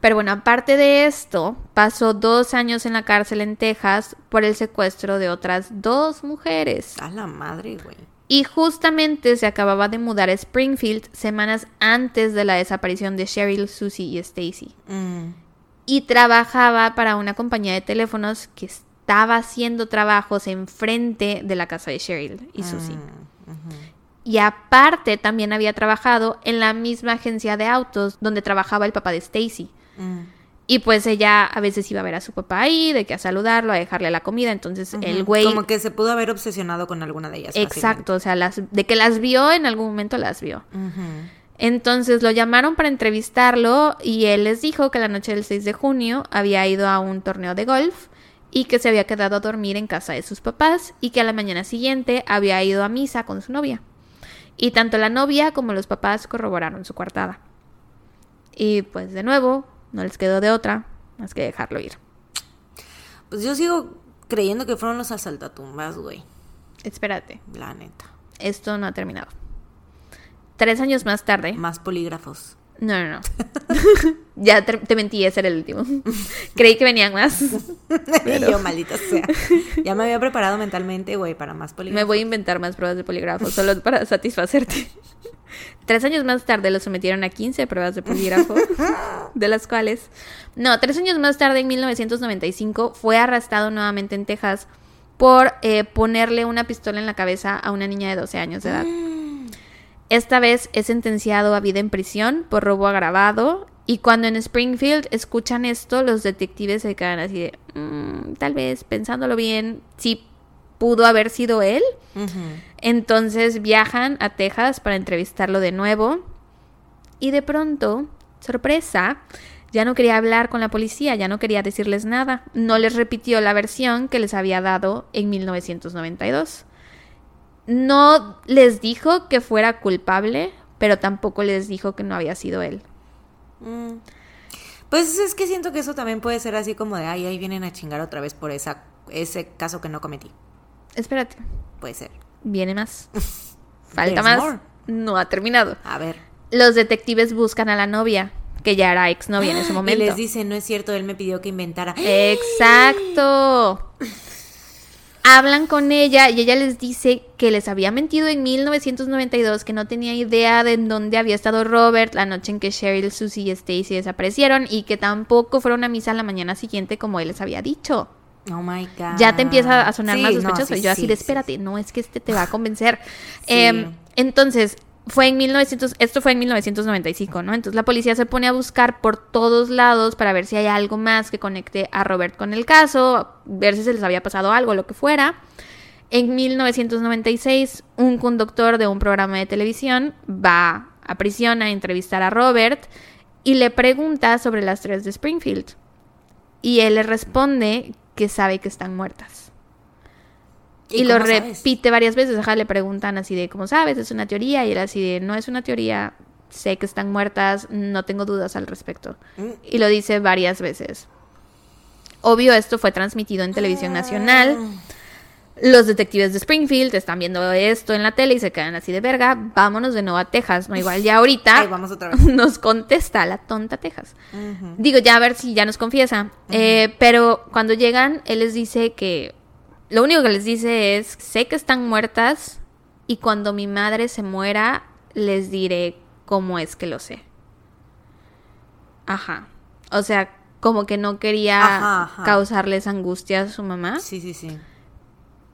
Pero bueno, aparte de esto, pasó dos años en la cárcel en Texas por el secuestro de otras dos mujeres. A la madre, güey. Y justamente se acababa de mudar a Springfield semanas antes de la desaparición de Cheryl, Susie y Stacy. Mm, Y trabajaba para una compañía de teléfonos que estaba haciendo trabajos enfrente de la casa de Cheryl y Susie. mm, ujú. Y aparte también había trabajado en la misma agencia de autos donde trabajaba el papá de Stacy. Mm, Y pues ella a veces iba a ver a su papá ahí, de que a saludarlo, a dejarle la comida. Entonces el güey... Como que se pudo haber obsesionado con alguna de ellas. Exacto, o sea, las, de que las vio, en algún momento las vio. Entonces lo llamaron para entrevistarlo y él les dijo que la noche del 6 de junio había ido a un torneo de golf y que se había quedado a dormir en casa de sus papás y que a la mañana siguiente había ido a misa con su novia. Y tanto la novia como los papás corroboraron su coartada. Y pues de nuevo, no les quedó de otra más que dejarlo ir. Pues yo sigo creyendo que fueron los asaltatumbas, güey. Espérate, La neta. esto no ha terminado. Tres años más tarde, Más polígrafos. No, no, no. ya te, te mentí, ese era el último. Creí que venían más. Y yo, maldita sea. Ya me había preparado mentalmente, güey, para más Me polígrafos. voy a inventar más pruebas de polígrafo solo para satisfacerte. Tres años más tarde lo sometieron a 15 pruebas de polígrafo, de las cuales... No, tres años más tarde, en 1995, fue arrestado nuevamente en Texas por eh, ponerle una pistola en la cabeza a una niña de 12 años de edad. Esta vez es sentenciado a vida en prisión por robo agravado. Y cuando en Springfield escuchan esto, los detectives se quedan así de, "Mm, tal vez, pensándolo bien, sí pudo haber sido él. Entonces viajan a Texas para entrevistarlo de nuevo. Y de pronto, sorpresa, ya no quería hablar con la policía, ya no quería decirles nada. No les repitió la versión que les había dado en 1992. No les dijo que fuera culpable, pero tampoco les dijo que no había sido él. Mm. Pues es que siento que eso también puede ser así como de, ay, ahí vienen a chingar otra vez por esa, ese caso que no cometí. Espérate, Puede ser. viene más. Falta más. more. No ha terminado. A ver. Los detectives buscan a la novia, que ya era exnovia en ese Y momento. les dice, no es cierto, él me pidió que inventara. Exacto. Hablan con ella y ella les dice que les había mentido en 1992, que no tenía idea de en dónde había estado Robert la noche en que Cheryl, Susie y Stacy desaparecieron y que tampoco fueron a misa la mañana siguiente como él les había dicho. Oh my God. Ya te empieza a sonar Sí, más no, sospechoso. sí, yo así sí, de, espérate, no es que este te va a convencer. Em, entonces, fue en 1900, esto fue en 1995, ¿no? Entonces la policía se pone a buscar por todos lados para ver si hay algo más que conecte a Robert con el caso, ver si se les había pasado algo, lo que fuera. En 1996, un conductor de un programa de televisión va a prisión a entrevistar a Robert y le pregunta sobre las tres de Springfield. Y él le responde que sabe que están muertas. Y, lo sabes? repite varias veces. Ajá, le preguntan así de, ¿cómo sabes? Es una teoría. Y él así de, no es una teoría. Sé que están muertas. No tengo dudas al respecto. Mm. Y lo dice varias veces. Obvio, esto fue transmitido en televisión nacional. Ah. Los detectives de Springfield están viendo esto en la tele y se quedan así de verga. Vámonos de nuevo a Texas. No, igual ya ahorita Ay, vamos otra vez. nos contesta la tonta Texas. Digo, ya a ver si ya nos confiesa. Eh, pero cuando llegan, él les dice que. Lo único que les dice es: Sé que están muertas. Y cuando mi madre se muera, les diré cómo es que lo sé. Ajá. O sea, como que no quería Ajá, ajá. causarles angustia a su mamá. Sí, sí, sí.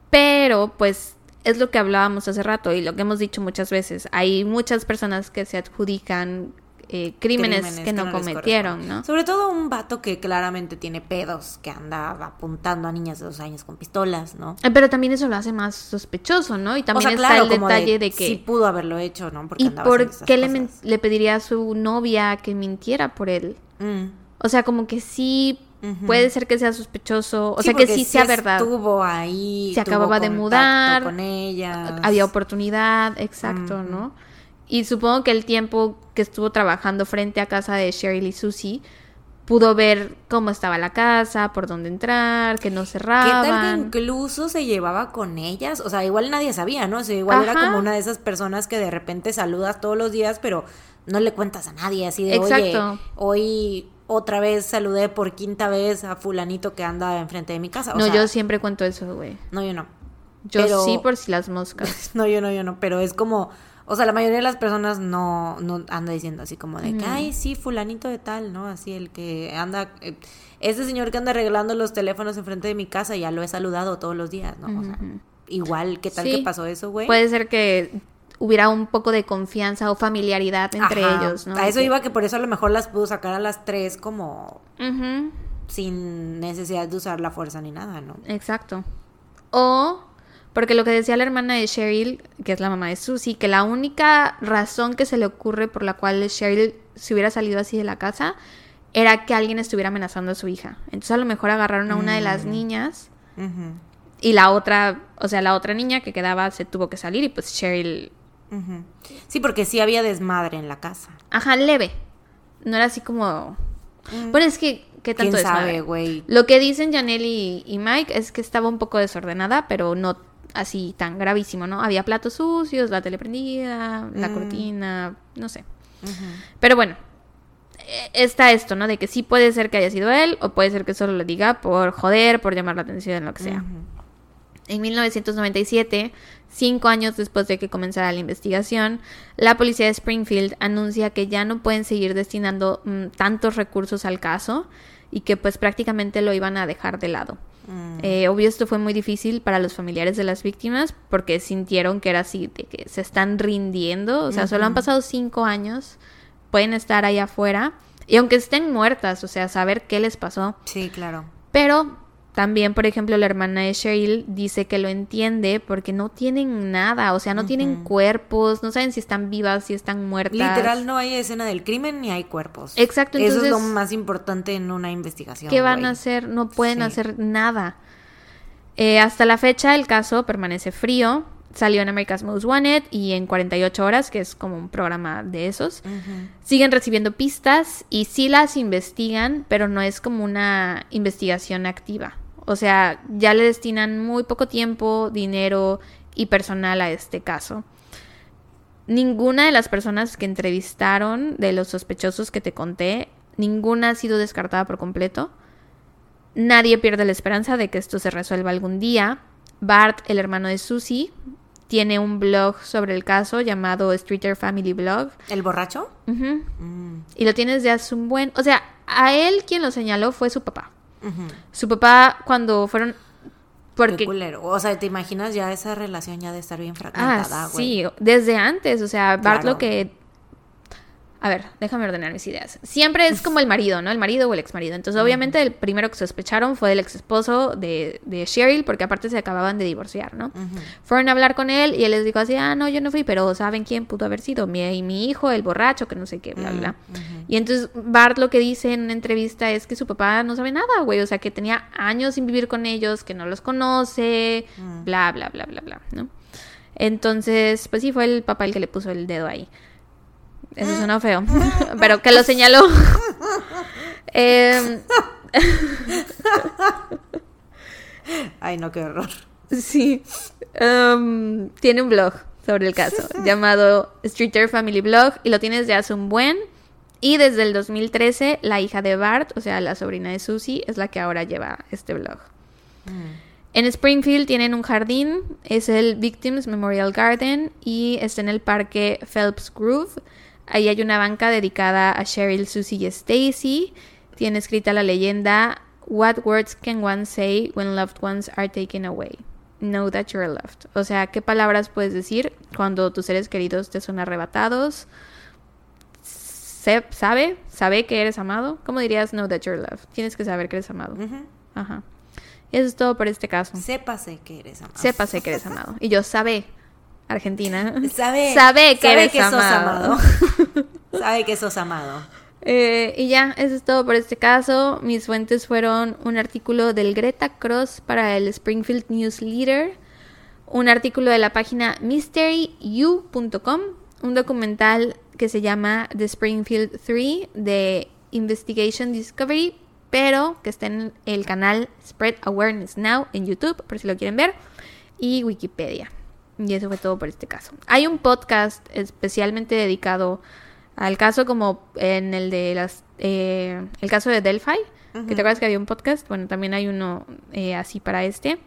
Pero, pues, es lo que hablábamos hace rato y lo que hemos dicho muchas veces. Hay muchas personas que se adjudican eh, crímenes, que no, cometieron. ¿no? Sobre todo un vato que claramente tiene pedos, que anda apuntando a niñas de dos años con pistolas, ¿no? Eh, Pero también eso lo hace más sospechoso, ¿no? Y también o sea, está claro, el detalle de, que... sí pudo haberlo hecho, ¿no? Porque ¿Y por qué le, le pediría a su novia que mintiera por él? Mm. O sea, como que sí puede ser que sea sospechoso. O Sí, sea, que sí sea verdad. Estuvo ahí. Se acababa de mudar, Con ella. Había oportunidad, exacto. ¿no? Y supongo que el tiempo que estuvo trabajando frente a casa de Cheryl y Susie pudo ver cómo estaba la casa, por dónde entrar, que no ¿Qué tal que incluso se llevaba con ellas? O sea, igual nadie sabía, ¿no? O sea, igual era como una de esas personas que de repente saludas todos los días, pero no le cuentas a nadie, así de, Exacto. oye, hoy otra vez saludé por quinta vez a fulanito que anda enfrente de mi casa. O no, sea, yo siempre cuento eso, güey. No, yo no. Yo Pero- sí por si las moscas. No, yo no, yo no, pero es como... O sea, la mayoría de las personas no, no anda diciendo así como de que, ay, sí, fulanito de tal, ¿no? Así el que anda... eh, ese señor que anda arreglando los teléfonos enfrente de mi casa, ya lo he saludado todos los días, ¿no? O sea, igual, ¿qué tal Sí. que pasó eso, güey? Puede ser que hubiera un poco de confianza o familiaridad entre Ajá. ellos, ¿no? A eso iba que por eso a lo mejor las pudo sacar a las tres como sin necesidad de usar la fuerza ni nada, ¿no? Exacto. O porque lo que decía la hermana de Cheryl, que es la mamá de Susie, que la única razón que se le ocurre por la cual Cheryl se hubiera salido así de la casa era que alguien estuviera amenazando a su hija. Entonces a lo mejor agarraron a una de las Mm. niñas y la otra, o sea, la otra niña que quedaba se tuvo que salir y pues Cheryl. Sí, porque sí había desmadre en la casa. ajá, leve. No era así como... Bueno, es que, ¿qué tanto ¿Quién sabe, güey? Lo que dicen Janelle y, y Mike es que estaba un poco desordenada, pero no así tan gravísimo, ¿no? Había platos sucios, la tele prendida, la Mm. cortina, no sé. Pero bueno, eh, está esto, ¿no? De que sí puede ser que haya sido él, o puede ser que solo lo diga por joder, por llamar la atención, lo que sea. En 1997, cinco años después de que comenzara la investigación, la policía de Springfield anuncia que ya no pueden seguir destinando mm, tantos recursos al caso y que pues prácticamente lo iban a dejar de lado. Mm. Eh, obvio esto fue muy difícil para los familiares de las víctimas porque sintieron que era así, de que se están rindiendo, o sea, solo han pasado cinco años, pueden estar ahí afuera y aunque estén muertas, o sea, saber qué les pasó. Sí, claro. Pero también, por ejemplo, la hermana de Cheryl dice que lo entiende porque no tienen nada, o sea, no tienen cuerpos, no saben si están vivas, si están muertas. Literal no hay escena del crimen ni hay cuerpos. Exacto, Eso es lo entonces- más importante en una investigación. ¿Qué van a hacer? No pueden Sí. hacer nada. Eh, hasta la fecha el caso permanece frío salió en America's Most Wanted y en 48 horas, que es como un programa de esos. Siguen recibiendo pistas y sí las investigan, pero no es como una investigación activa. O sea, ya le destinan muy poco tiempo, dinero y personal a este caso. Ninguna de las personas que entrevistaron de los sospechosos que te conté, ninguna ha sido descartada por completo. Nadie pierde la esperanza de que esto se resuelva algún día. Bart, el hermano de Susie, tiene un blog sobre el caso llamado Streeter Family Blog. ¿El borracho? Ujú. Y lo tienes de hace un buen... O sea, a él quien lo señaló fue su papá. Su papá cuando fueron... Qué Porque... culero. O sea, ¿te imaginas ya esa relación ya de estar bien Ah, fragmentada, güey? sí, desde antes, o sea, Bart Claro. lo que... A ver, déjame ordenar mis ideas. Siempre es como el marido, ¿no? El marido o el ex marido. Entonces, obviamente, el primero que sospecharon fue el ex esposo de, de Cheryl, porque aparte se acababan de divorciar, ¿no? Fueron a hablar con él y él les dijo así, ah, no, yo no fui, pero ¿saben quién pudo haber sido? Mi, mi hijo, el borracho, que no sé qué, bla, bla. Y entonces Bart lo que dice en una entrevista es que su papá no sabe nada, güey, o sea, que tenía años sin vivir con ellos, que no los conoce, bla, bla, bla, bla, bla, ¿no? Entonces, pues sí, fue el papá el que le puso el dedo ahí. Eso suena feo, pero que lo señaló. Em, Ay, no, qué horror. Sí. Em, tiene un blog sobre el caso llamado Streeter Family Blog y lo tiene desde hace un buen. Y desde el 2013, la hija de Bart, o sea, la sobrina de Susie, es la que ahora lleva este blog. En Springfield tienen un jardín, es el Victims Memorial Garden y está en el parque Phelps Grove. Ahí hay una banca dedicada a Cheryl, Susie y Stacy. Tiene escrita la leyenda What words can one say when loved ones are taken away? Know that you're loved. O sea, ¿qué palabras puedes decir cuando tus seres queridos te son arrebatados? Se- ¿Sabe? ¿Sabe que eres amado? ¿Cómo dirías know that you're loved? Tienes que saber que eres amado. Ujú. Ajá. Y eso es todo por este caso. Sépase que eres amado. Sépase que eres amado. Y yo sabe, Argentina. Sabe, Sabe que eres sos amado. sabe que sos amado. Eh, y ya, eso es todo por este caso. Mis fuentes fueron un artículo del Greta Cross para el Springfield News Leader, un artículo de la página mysteryu.com, un documental que se llama The Springfield 3 de Investigation Discovery, pero que está en el canal Spread Awareness Now en YouTube, por si lo quieren ver, y Wikipedia. Y eso fue todo por este caso. Hay un podcast especialmente dedicado al caso como en el de las eh, el caso de Delphi que te acuerdas que había un podcast. Bueno también hay uno eh, así para este.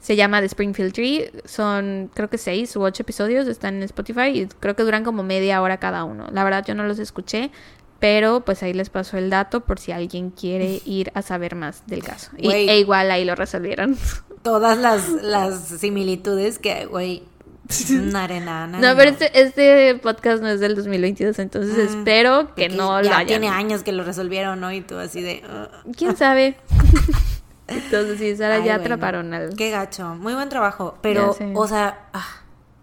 Se llama The Springfield Tree. Son creo que seis u ocho episodios están en Spotify y creo que duran como media hora cada uno. La verdad yo no los escuché pero pues ahí les paso el dato por si alguien quiere ir a saber más del caso. Y, e igual ahí lo resolvieron Todas las, las similitudes que, güey, una arena. una no arena. pero este, este podcast no es del 2022 entonces Mm, espero que no lo ya hayan tiene años que lo resolvieron, ¿no? Y tú así de... "Ugh". ¿Quién sabe? Entonces, sí, Sara, Ay, ya bueno. atraparon al... Qué gacho. Muy buen trabajo. Pero, o sea... ah,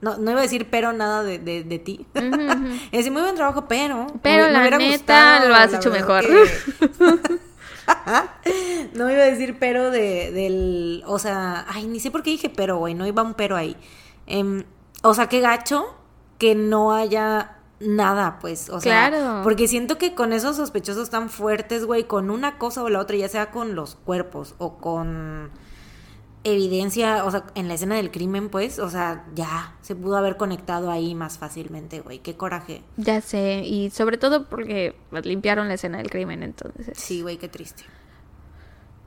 no, no iba a decir pero nada de, de, de ti. es decir, muy buen trabajo, pero... Pero me- me la neta, gustado, lo has la hecho mejor. que- no iba a decir pero de, del... O sea, ay, ni sé por qué dije pero, güey. No iba un pero ahí. Em, o sea, qué gacho que no haya nada, pues. O sea, Claro. porque siento que con esos sospechosos tan fuertes, güey, con una cosa o la otra, ya sea con los cuerpos o con evidencia, o sea, en la escena del crimen, pues, o sea, ya se pudo haber conectado ahí más fácilmente, güey. Qué coraje. Ya sé, y sobre todo porque limpiaron la escena del crimen, entonces. Sí, güey, qué triste.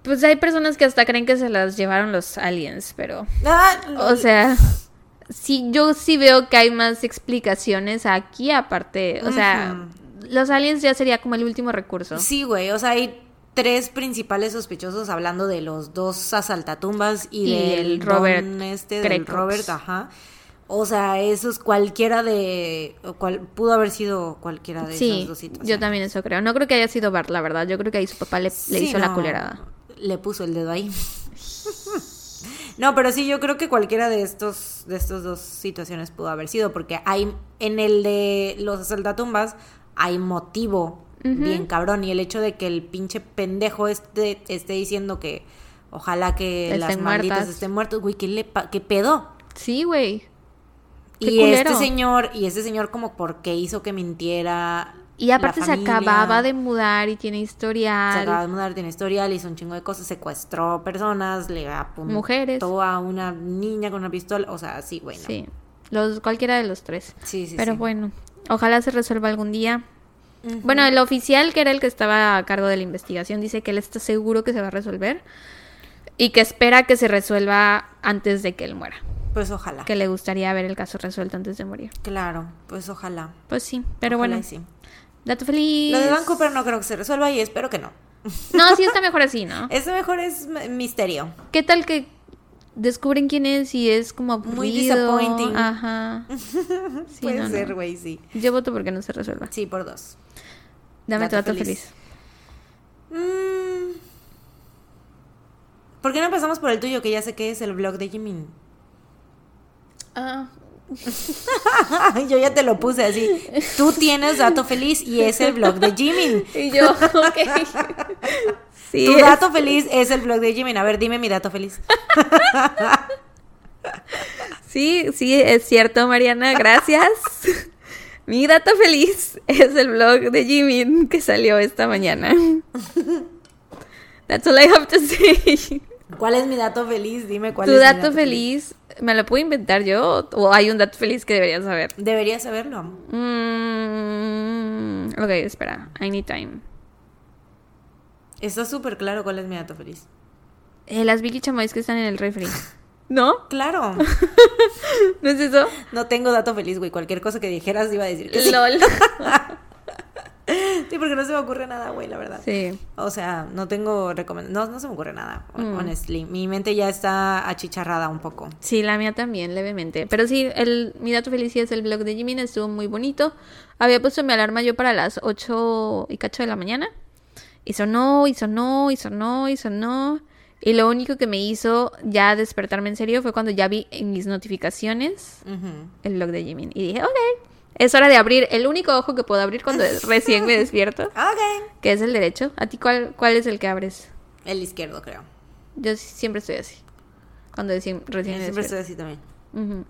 Pues hay personas que hasta creen que se las llevaron los aliens, pero... Ah, O sea, sí, yo sí veo que hay más explicaciones aquí aparte. O sea, los aliens ya sería como el último recurso. Sí, güey, o sea, hay tres principales sospechosos hablando de los dos asaltatumbas y, Y del el Robert don este del. Robert, ajá. O sea, eso es cualquiera de cual, pudo haber sido cualquiera de esas Sí, dos situaciones. yo también eso creo. No creo que haya sido Bart, la verdad. Yo creo que ahí su papá le, hizo la culerada. Le puso el dedo ahí. No, pero sí, yo creo que cualquiera de estos, de estas dos situaciones pudo haber sido, porque hay, en el de los asaltatumbas, hay motivo bien cabrón, y el hecho de que el pinche pendejo este esté diciendo que ojalá que Estén las malditas muertas. estén muertas, güey, ¿qué, le pa- ¿qué pedo? Sí, güey. Y este señor, y este señor como porque hizo que mintiera. Y aparte la se acababa de mudar y tiene historial. Se acaba de mudar, tiene historial, hizo un chingo de cosas, secuestró personas, le apuntó Mujeres. a una niña con una pistola, o sea, sí, bueno. Sí, los, cualquiera de los tres. sí, sí. Pero sí. bueno, ojalá se resuelva algún día. Bueno, el oficial, que era el que estaba a cargo de la investigación, dice que él está seguro que se va a resolver y que espera que se resuelva antes de que él muera. Pues ojalá. Que le gustaría ver el caso resuelto antes de morir. Claro, pues ojalá. Pues sí, pero Ojalá bueno. sí. Dato feliz. Lo de Van Cooper no creo que se resuelva y espero que no. No, sí está mejor así, ¿no? Ese mejor es misterio. ¿Qué tal que descubren quién es y es como aburrido? Muy disappointing. Ajá. Sí, Puede no, ser, güey, sí. Yo voto porque no se resuelva. Sí, por dos. Dame tu Dato dato feliz. feliz. Mm. ¿Por qué no empezamos por el tuyo, que ya sé que es el blog de Jimin? Ah, Yo ya te lo puse así. Tú tienes dato feliz y es el blog de Jimin. y yo, ok. Tu es- dato feliz es el blog de Jimin. A ver, dime mi dato feliz. sí, sí, es cierto, Mariana, gracias. Mi dato feliz es el blog de Jimin que salió esta mañana. That's all I have to say. ¿Cuál es mi dato feliz? Dime cuál Tu es mi dato feliz, ¿me lo puedo inventar yo? ¿O hay un dato feliz que deberías saber? Deberías saberlo. Mm, ok, espera. I need time. Está súper claro cuál es mi dato feliz. Eh, las Vicky Chamois que están en el refri. ¿No? Claro. ¿No es eso? No tengo dato feliz, güey. Cualquier cosa que dijeras iba a decir que sí. LOL. Sí, porque no se me ocurre nada, güey, la verdad. Sí. O sea, no tengo recomendación. No, no se me ocurre nada, Mm. honestly. Mi mente ya está achicharrada un poco. Sí, la mía también, levemente. Pero sí, el, mi dato feliz es el blog de Jimin, estuvo muy bonito. Había puesto mi alarma yo para las 8 y cacho de la mañana. Y sonó, y sonó, y sonó, y sonó. Y lo único que me hizo ya despertarme en serio fue cuando ya vi en mis notificaciones el blog de Jimin. Y dije, ok, es hora de abrir el único ojo que puedo abrir cuando recién me despierto, Ok. que es el derecho. ¿A ti cuál, cuál es el que abres? El izquierdo, creo. Yo siempre estoy así. Cuando recién, me Siempre despierto. estoy así también. Ujú.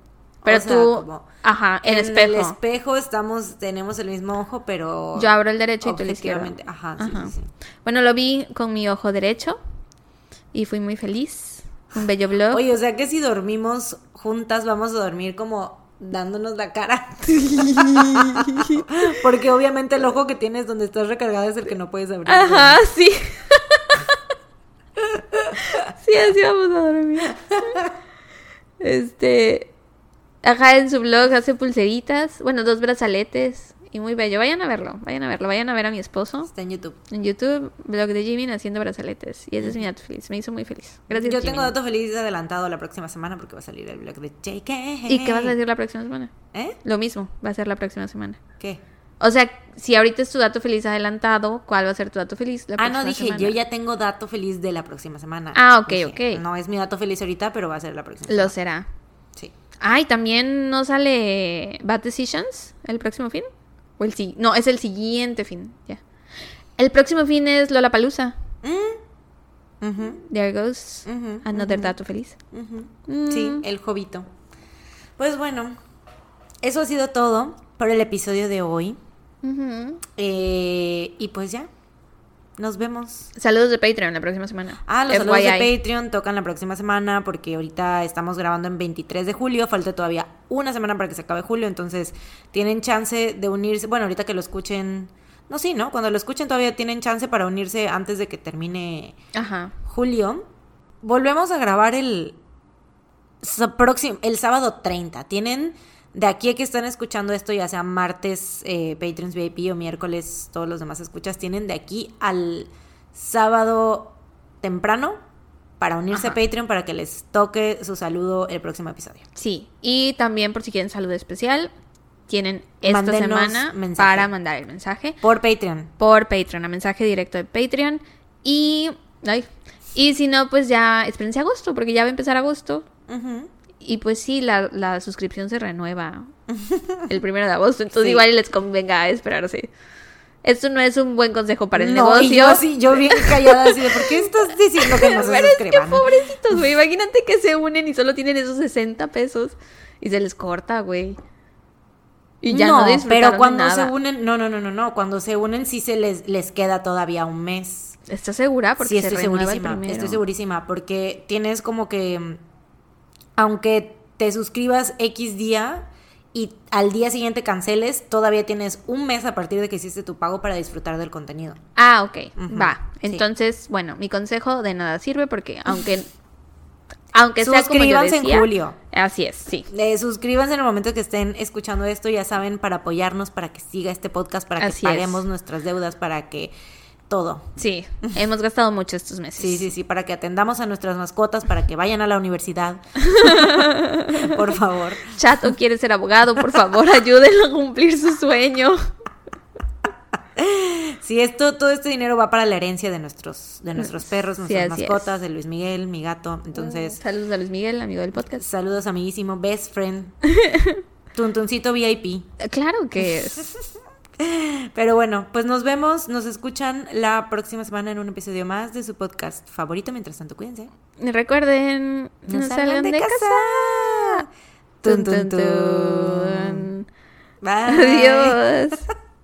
Pero O sea, tú, como ajá, en, En espejo. el espejo estamos, tenemos el mismo ojo, pero. Yo abro el derecho y tú el izquierdo. Ajá, sí, Ajá. sí, sí. Bueno, lo vi con mi ojo derecho y fui muy feliz. Un bello blog. Oye, o sea que si dormimos juntas, vamos a dormir como dándonos la cara. Porque obviamente el ojo que tienes donde estás recargada es el que no puedes abrir. Ajá, sí. sí, así vamos a dormir. Este. Ajá, en su blog hace pulseritas. Bueno, dos brazaletes. Y muy bello. Vayan a verlo, vayan a verlo. Vayan a ver a mi esposo Está en YouTube. en YouTube, blog de Jimin haciendo brazaletes. Y ese es mi dato feliz. Me hizo muy feliz. Gracias, Yo tengo dato feliz adelantado la próxima semana porque va a salir el blog de JK. ¿Y qué vas a decir la próxima semana? ¿Eh? Lo mismo, va a ser la próxima semana. ¿Qué? O sea, si ahorita es tu dato feliz adelantado, ¿cuál va a ser tu dato feliz la Ah, no, dije, semana? yo ya tengo dato feliz de la próxima semana. Ah, ok, Dije, ok. No es mi dato feliz ahorita, pero va a ser la próxima Lo semana. será. Ay, también no sale Bad Decisions el próximo fin. O el si no, es el siguiente fin. Ya. El próximo fin es Lollapalooza. Mm. Ujú, There goes another ujú. dato feliz. Mm. Sí, el jovito. Pues bueno, eso ha sido todo por el episodio de hoy. Eh, y pues ya, nos vemos. Saludos de Patreon la próxima semana. Ah, los saludos de Patreon tocan la próxima semana porque ahorita estamos grabando en 23 de julio, falta todavía una semana para que se acabe julio, entonces tienen chance de unirse, bueno, ahorita que lo escuchen, no, sí, ¿no? Cuando lo escuchen todavía tienen chance para unirse antes de que termine Ajá. julio. Volvemos a grabar el, el sábado 30. Tienen de aquí a que están escuchando esto, ya sea martes eh, Patreons VIP o miércoles todos los demás escuchas, tienen de aquí al sábado temprano para unirse Ajá. a Patreon para que les toque su saludo el próximo episodio. Sí, y también por si quieren salud especial, tienen esta Mándenos semana mensaje. para mandar el mensaje Por Patreon. por Patreon, a mensaje directo de Patreon. Y, ay, y si no, pues ya espérense agosto, porque ya va a empezar agosto. Y pues sí, la, la suscripción se renueva el primero de agosto, entonces Sí. igual les convenga esperarse. Esto no es un buen consejo para el No, negocio. y yo sí, yo bien callada así de, ¿por qué estás diciendo que no se Pero es que pobrecitos, güey. Imagínate que se unen y solo tienen esos 60 pesos. y se les corta, güey. Y ya no, disfrutaron pero cuando nada. se unen, no, no, no, no, no, cuando se unen sí se les, les queda todavía un mes. ¿Estás segura? Porque sí, se estoy el segurísima, estoy segurísima, porque tienes como que, aunque te suscribas X día y al día siguiente canceles, todavía tienes un mes a partir de que hiciste tu pago para disfrutar del contenido. Ah, ok, va. sí. Entonces, bueno, mi consejo de nada sirve porque aunque aunque sea como yo Suscríbanse en decía, julio. Así es, sí. Eh, suscríbanse en el momento que estén escuchando esto, ya saben, para apoyarnos, para que siga este podcast, para que Así es. paguemos nuestras deudas, para que todo. Sí, hemos gastado mucho estos meses. Sí, sí, sí, para que atendamos a nuestras mascotas, para que vayan a la universidad. Por favor. Chato quiere ser abogado, por favor, ayúdenlo a cumplir su sueño. Si esto, todo este dinero va para la herencia de nuestros, de nuestros perros, Sí, nuestras es. mascotas, de Luis Miguel, mi gato. Entonces, Saludos a Luis Miguel, amigo del podcast. saludos amiguísimo, best friend. Tuntuncito VIP. Claro que es. Pero bueno, pues nos vemos, nos escuchan la próxima semana en un episodio más de su podcast favorito. Mientras tanto, cuídense. Y Recuerden, no, salgan de, casa. Tun, Tun, tun, tun, tun. tun. Bye. Adiós.